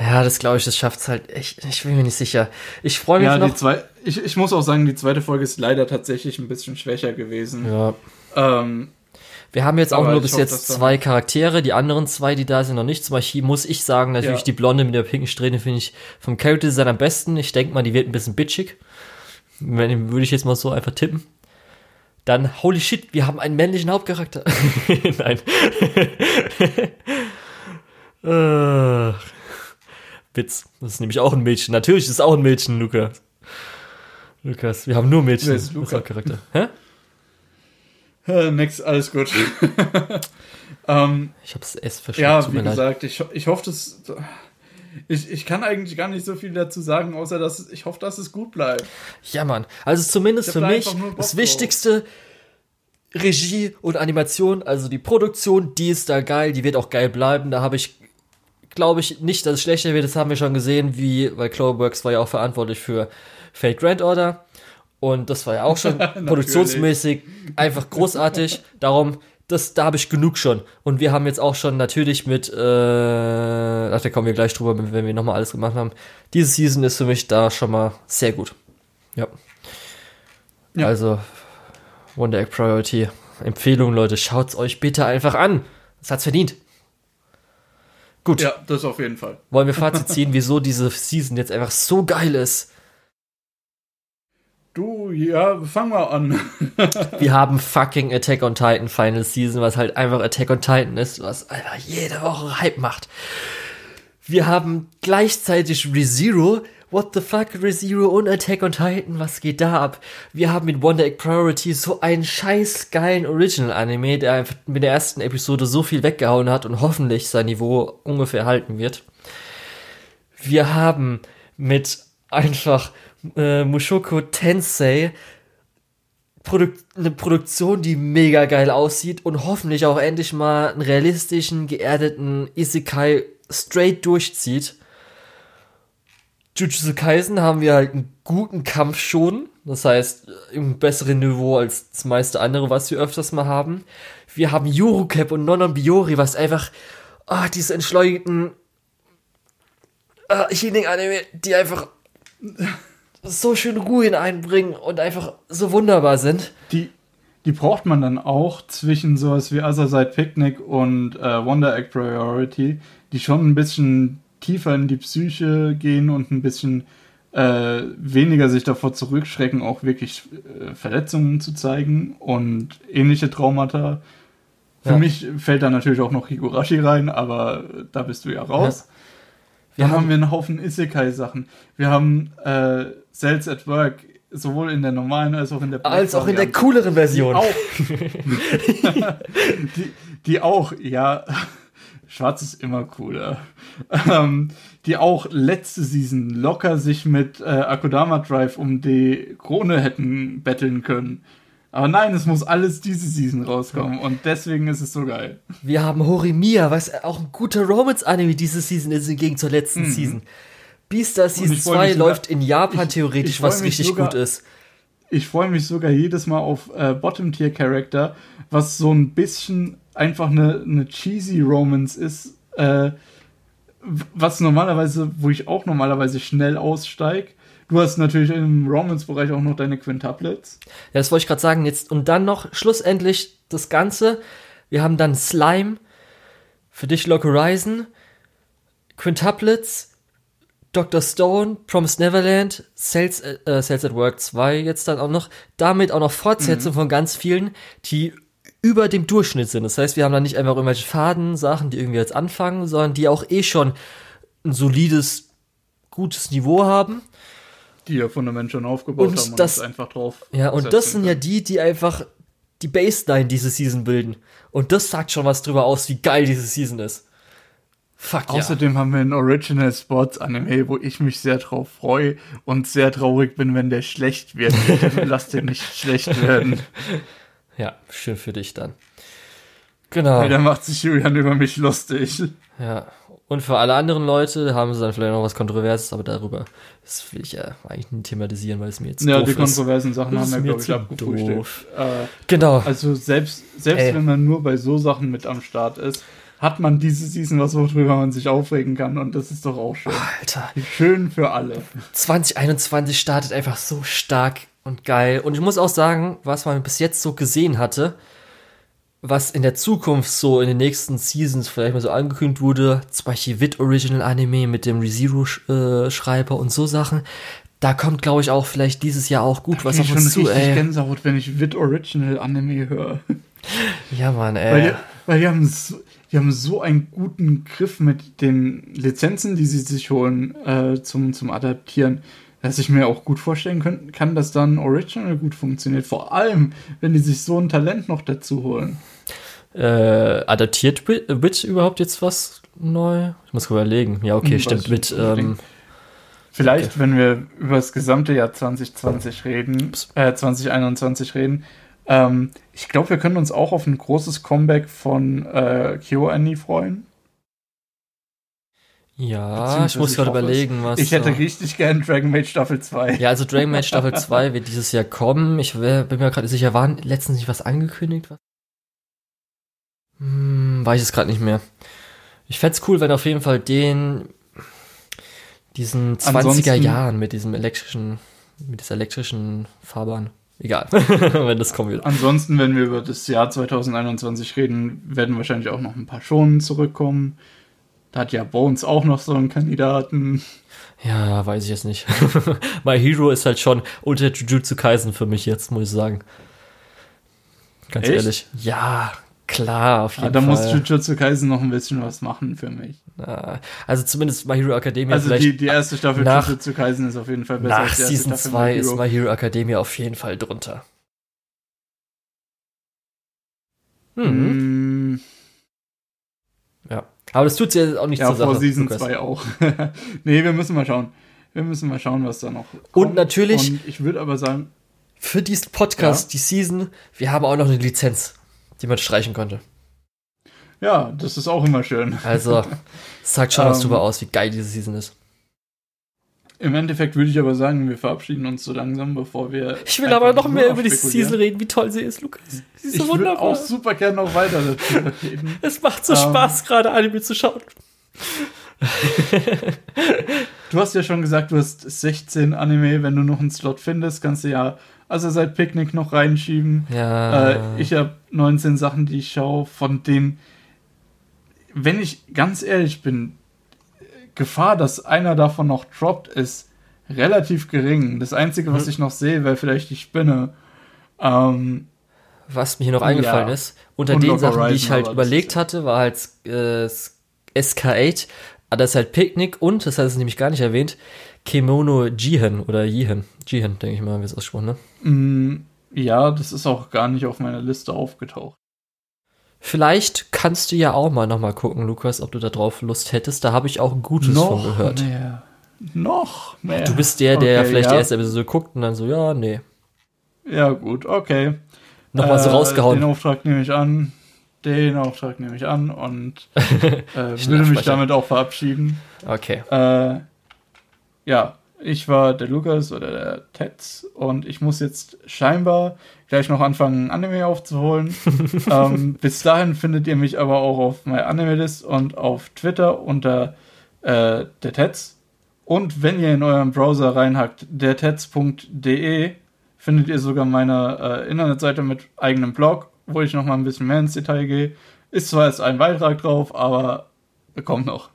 Ja, das glaube ich, das schafft es halt echt. Ich bin mir nicht sicher. Ich freue mich ja, noch. Die zwei, ich, ich muss auch sagen, die zweite Folge ist leider tatsächlich ein bisschen schwächer gewesen. Ja. Ähm, wir haben jetzt auch nur bis hoffe, jetzt zwei Charaktere, die anderen zwei, die da sind, noch nicht. Zum Beispiel muss ich sagen, natürlich ja. die Blonde mit der pinken Strähne finde ich vom Character Design am besten. Ich denke mal, die wird ein bisschen bitchig. Wenn, würde ich jetzt mal so einfach tippen. Dann, holy shit, wir haben einen männlichen Hauptcharakter. Nein. Witz. Das ist nämlich auch ein Mädchen. Natürlich ist es auch ein Mädchen, Lukas. Lukas, wir haben nur Mädchen als Hauptcharakter. Hä? Nix, alles gut. ähm, ich hab's es verschwunden. Ja, wie gesagt, ich, ich hoffe, dass. Ich, ich kann eigentlich gar nicht so viel dazu sagen, außer dass ich hoffe, dass es gut bleibt. Ja, Mann. Also zumindest für mich das Wichtigste. Regie und Animation, also die Produktion, die ist da geil, die wird auch geil bleiben. Da habe ich, glaube ich, nicht, dass es schlechter wird. Das haben wir schon gesehen, wie, weil Cloverworks war ja auch verantwortlich für Fate Grand Order. Und das war ja auch schon produktionsmäßig einfach großartig. Darum, das, da habe ich genug schon. Und wir haben jetzt auch schon natürlich mit, äh, ach, da kommen wir gleich drüber, wenn wir nochmal alles gemacht haben. Diese Season ist für mich da schon mal sehr gut. Ja. ja. Also, Wonder Egg Priority. Empfehlung, Leute, schaut's euch bitte einfach an. Das hat's verdient. Gut. Ja, das auf jeden Fall. Wollen wir Fazit ziehen, wieso diese Season jetzt einfach so geil ist? Du, ja, fang mal an. wir haben fucking Attack on Titan Final Season, was halt einfach Attack on Titan ist, was einfach jede Woche Hype macht. Wir haben gleichzeitig ReZero. What the fuck, ReZero und Attack on Titan, was geht da ab? Wir haben mit Wonder Egg Priority so einen scheiß geilen Original-Anime, der einfach mit der ersten Episode so viel weggehauen hat und hoffentlich sein Niveau ungefähr halten wird. Wir haben mit einfach äh, Mushoko Tensei Produ eine Produktion, die mega geil aussieht und hoffentlich auch endlich mal einen realistischen, geerdeten Isekai straight durchzieht. Jujutsu Kaisen haben wir halt einen guten Kampf schon. Das heißt, im besseren Niveau als das meiste andere, was wir öfters mal haben. Wir haben Yurucap und Nonon Biori, was einfach, ah, diese entschleunigten äh, Healing-Anime, die einfach so schön Ruhe einbringen und einfach so wunderbar sind. Die, die braucht man dann auch zwischen sowas wie Other Side Picnic und äh, Wonder Egg Priority, die schon ein bisschen tiefer in die Psyche gehen und ein bisschen äh, weniger sich davor zurückschrecken, auch wirklich äh, Verletzungen zu zeigen und ähnliche Traumata. Für ja. mich fällt da natürlich auch noch Higurashi rein, aber da bist du ja raus. Ja. Wir Dann haben, haben wir einen Haufen Isekai-Sachen. Wir haben äh, Cells at Work, sowohl in der normalen als auch in der Als auch in der cooleren Version. Die auch, die, die auch ja, Schwarz ist immer cooler. Ähm, die auch letzte Season locker sich mit äh, Akudama Drive um die Krone hätten betteln können. Aber nein, es muss alles diese Season rauskommen und deswegen ist es so geil. Wir haben Horimiya, was auch ein guter Romance-Anime diese Season ist, im zur letzten mhm. Season. Beastar Season 2 läuft in Japan ich, theoretisch, ich was richtig sogar, gut ist. Ich freue mich sogar jedes Mal auf äh, Bottom-Tier-Charakter, was so ein bisschen einfach eine, eine cheesy Romance ist, äh, was normalerweise, wo ich auch normalerweise schnell aussteige. Du hast natürlich im Romance-Bereich auch noch deine Quintuplets. Ja, das wollte ich gerade sagen. Jetzt, und dann noch schlussendlich das Ganze. Wir haben dann Slime, für dich Lock Horizon, Quintuplets, Dr. Stone, Promised Neverland, Sales, äh, Sales at Work 2 jetzt dann auch noch. Damit auch noch Fortsetzung mhm. von ganz vielen, die über dem Durchschnitt sind. Das heißt, wir haben da nicht einfach irgendwelche Faden-Sachen, die irgendwie jetzt anfangen, sondern die auch eh schon ein solides, gutes Niveau haben. Die ja Fundament schon aufgebaut und haben und das, einfach drauf. Ja, und das sind kann. ja die, die einfach die Baseline diese Season bilden. Und das sagt schon was drüber aus, wie geil diese Season ist. Fuck Außerdem ja. haben wir einen Original Sports Anime, wo ich mich sehr drauf freue und sehr traurig bin, wenn der schlecht wird. Lass den nicht schlecht werden. Ja, schön für dich dann. Genau. Da macht sich Julian über mich lustig. Ja. Und für alle anderen Leute haben sie dann vielleicht noch was Kontroverses, aber darüber das will ich ja eigentlich nicht thematisieren, weil es mir jetzt Ja, die kontroversen ist. Sachen haben wir, glaube ich, abgefrühstückt. Äh, genau. Also selbst, selbst wenn man nur bei so Sachen mit am Start ist, hat man diese Season was, worüber man sich aufregen kann und das ist doch auch schön. Alter. Schön für alle. 2021 startet einfach so stark und geil. Und ich muss auch sagen, was man bis jetzt so gesehen hatte, was in der Zukunft so in den nächsten Seasons vielleicht mal so angekündigt wurde, zum Beispiel Wit Original Anime mit dem ReZero-Schreiber äh, und so Sachen, da kommt, glaube ich, auch vielleicht dieses Jahr auch gut da was auf uns zu, ey. Ich Gänsehaut, wenn ich Wit Original Anime höre. Ja, Mann, ey. Weil die, weil die haben so, die haben so einen guten Griff mit den Lizenzen, die sie sich holen, äh, zum, zum Adaptieren dass ich mir auch gut vorstellen können, kann, dass dann Original gut funktioniert. Vor allem, wenn die sich so ein Talent noch dazu holen. Äh, adaptiert Wit überhaupt jetzt was neu? Ich muss überlegen. Ja, okay, hm, stimmt. Wit. Ähm, Vielleicht, okay. wenn wir über das gesamte Jahr 2020 reden, äh, 2021 reden, ähm, ich glaube, wir können uns auch auf ein großes Comeback von äh, KyoAni freuen. Ja, ich muss gerade überlegen, was. Ich hätte richtig gern Dragon Maid Staffel 2. Ja, also Dragon Maid Staffel 2 wird dieses Jahr kommen. Ich wär, bin mir gerade sicher, war letztens nicht was angekündigt? Hm, weiß ich es gerade nicht mehr. Ich fände es cool, wenn auf jeden Fall den diesen 20er Jahren mit diesem elektrischen, mit dieser elektrischen Fahrbahn. Egal, wenn das kommen wird. Ansonsten, wenn wir über das Jahr 2021 reden, werden wahrscheinlich auch noch ein paar Schonen zurückkommen. Da hat ja Bones auch noch so einen Kandidaten. Ja, weiß ich jetzt nicht. My Hero ist halt schon unter Jujutsu Kaisen für mich jetzt, muss ich sagen. Ganz Echt? ehrlich. Ja, klar, auf jeden ah, da Fall. Da muss Jujutsu Kaisen noch ein bisschen was machen für mich. Also zumindest My Hero Academia. Also die, die erste Staffel nach, Jujutsu Kaisen ist auf jeden Fall besser nach als die Season 2 ist My Hero Academia auf jeden Fall drunter. Hm. Mm. Ja. Aber das tut ja auch nicht ja, zur Sache. Ja, vor Season 2 auch. nee, wir müssen mal schauen. Wir müssen mal schauen, was da noch kommt. Und natürlich. Und ich würde aber sagen, für diesen Podcast, Ja. die Season, wir haben auch noch eine Lizenz, die man streichen konnte. Ja, das ist auch immer schön. Also, es sagt schon was Ähm, drüber aus, wie geil diese Season ist. Im Endeffekt würde ich aber sagen, wir verabschieden uns so langsam, bevor wir. Ich will aber noch mehr über die. Season reden, wie toll sie ist, Lukas. Sie ist Ich so würde wunderbar. auch super gerne noch weiter darüber reden. Es macht so Ähm, Spaß, gerade Anime zu schauen. Du hast ja schon gesagt, du hast 16 Anime. Wenn du noch einen Slot findest, kannst du ja also seit Picknick noch reinschieben. Ja. Äh, ich habe 19 Sachen, die ich schaue, von denen, wenn ich ganz ehrlich bin, Gefahr, dass einer davon noch droppt, ist relativ gering. Das Einzige, was Mhm. ich noch sehe, wäre vielleicht die Spinne. Ähm, Was mir hier noch eingefallen Ja. ist, unter Und den Sachen, die ich halt überlegt hatte, war halt äh, SK8, aber das ist halt Picknick und, das hat es nämlich gar nicht erwähnt, Kemono Jihen oder Jihen. Jihen, denke ich mal, wie es aussprochen, ne? mh, ja, das ist auch gar nicht auf meiner Liste aufgetaucht. Vielleicht kannst du ja auch mal nochmal gucken, Lukas, ob du da drauf Lust hättest. Da habe ich auch Gutes von gehört. mehr. Noch mehr. Du bist der, der Okay, vielleicht ja. die erste Episode guckt und dann so, ja, nee. Ja, gut, okay. Nochmal so Äh, rausgehauen. Den Auftrag nehme ich an. Den Auftrag nehme ich an und äh, würde mich damit auch verabschieden. Okay. Äh, ja, ich war der Lukas oder der Tetz und ich muss jetzt scheinbar gleich noch anfangen, Anime aufzuholen. ähm, bis dahin findet ihr mich aber auch auf My Anime List und auf Twitter unter äh, der Tetz. Und wenn ihr in eurem Browser reinhackt, dertetz.de, findet ihr sogar meine äh, Internetseite mit eigenem Blog, wo ich noch mal ein bisschen mehr ins Detail gehe. Ist zwar jetzt ein Beitrag drauf, aber kommt noch.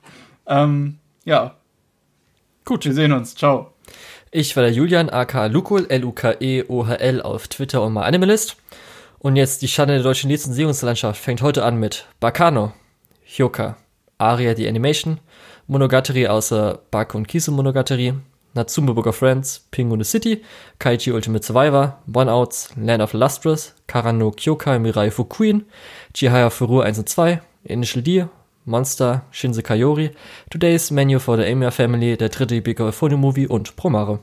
Ähm, ja. Gut, wir sehen uns. Ciao. Ich war der Julian, aka Lukul, L-U-K-E-O-H-L E auf Twitter und mal Animalist. Und jetzt die Schande der deutschen Lizenzierungslandschaft fängt heute an mit Bakano, Hyoka, Aria die Animation, Monogatari außer Bak und Kisu Monogatari, Natsume Book of Friends, Pingu the City, Kaichi Ultimate Survivor, One Outs, Land of Lustrous, Karano Kyokai Mirai Fukuin, Chihaya Furu 1 und 2, Initial D, Monster, Shinse Kayori, Today's Menu for the Amiya Family, der dritte Big Movie und Promare.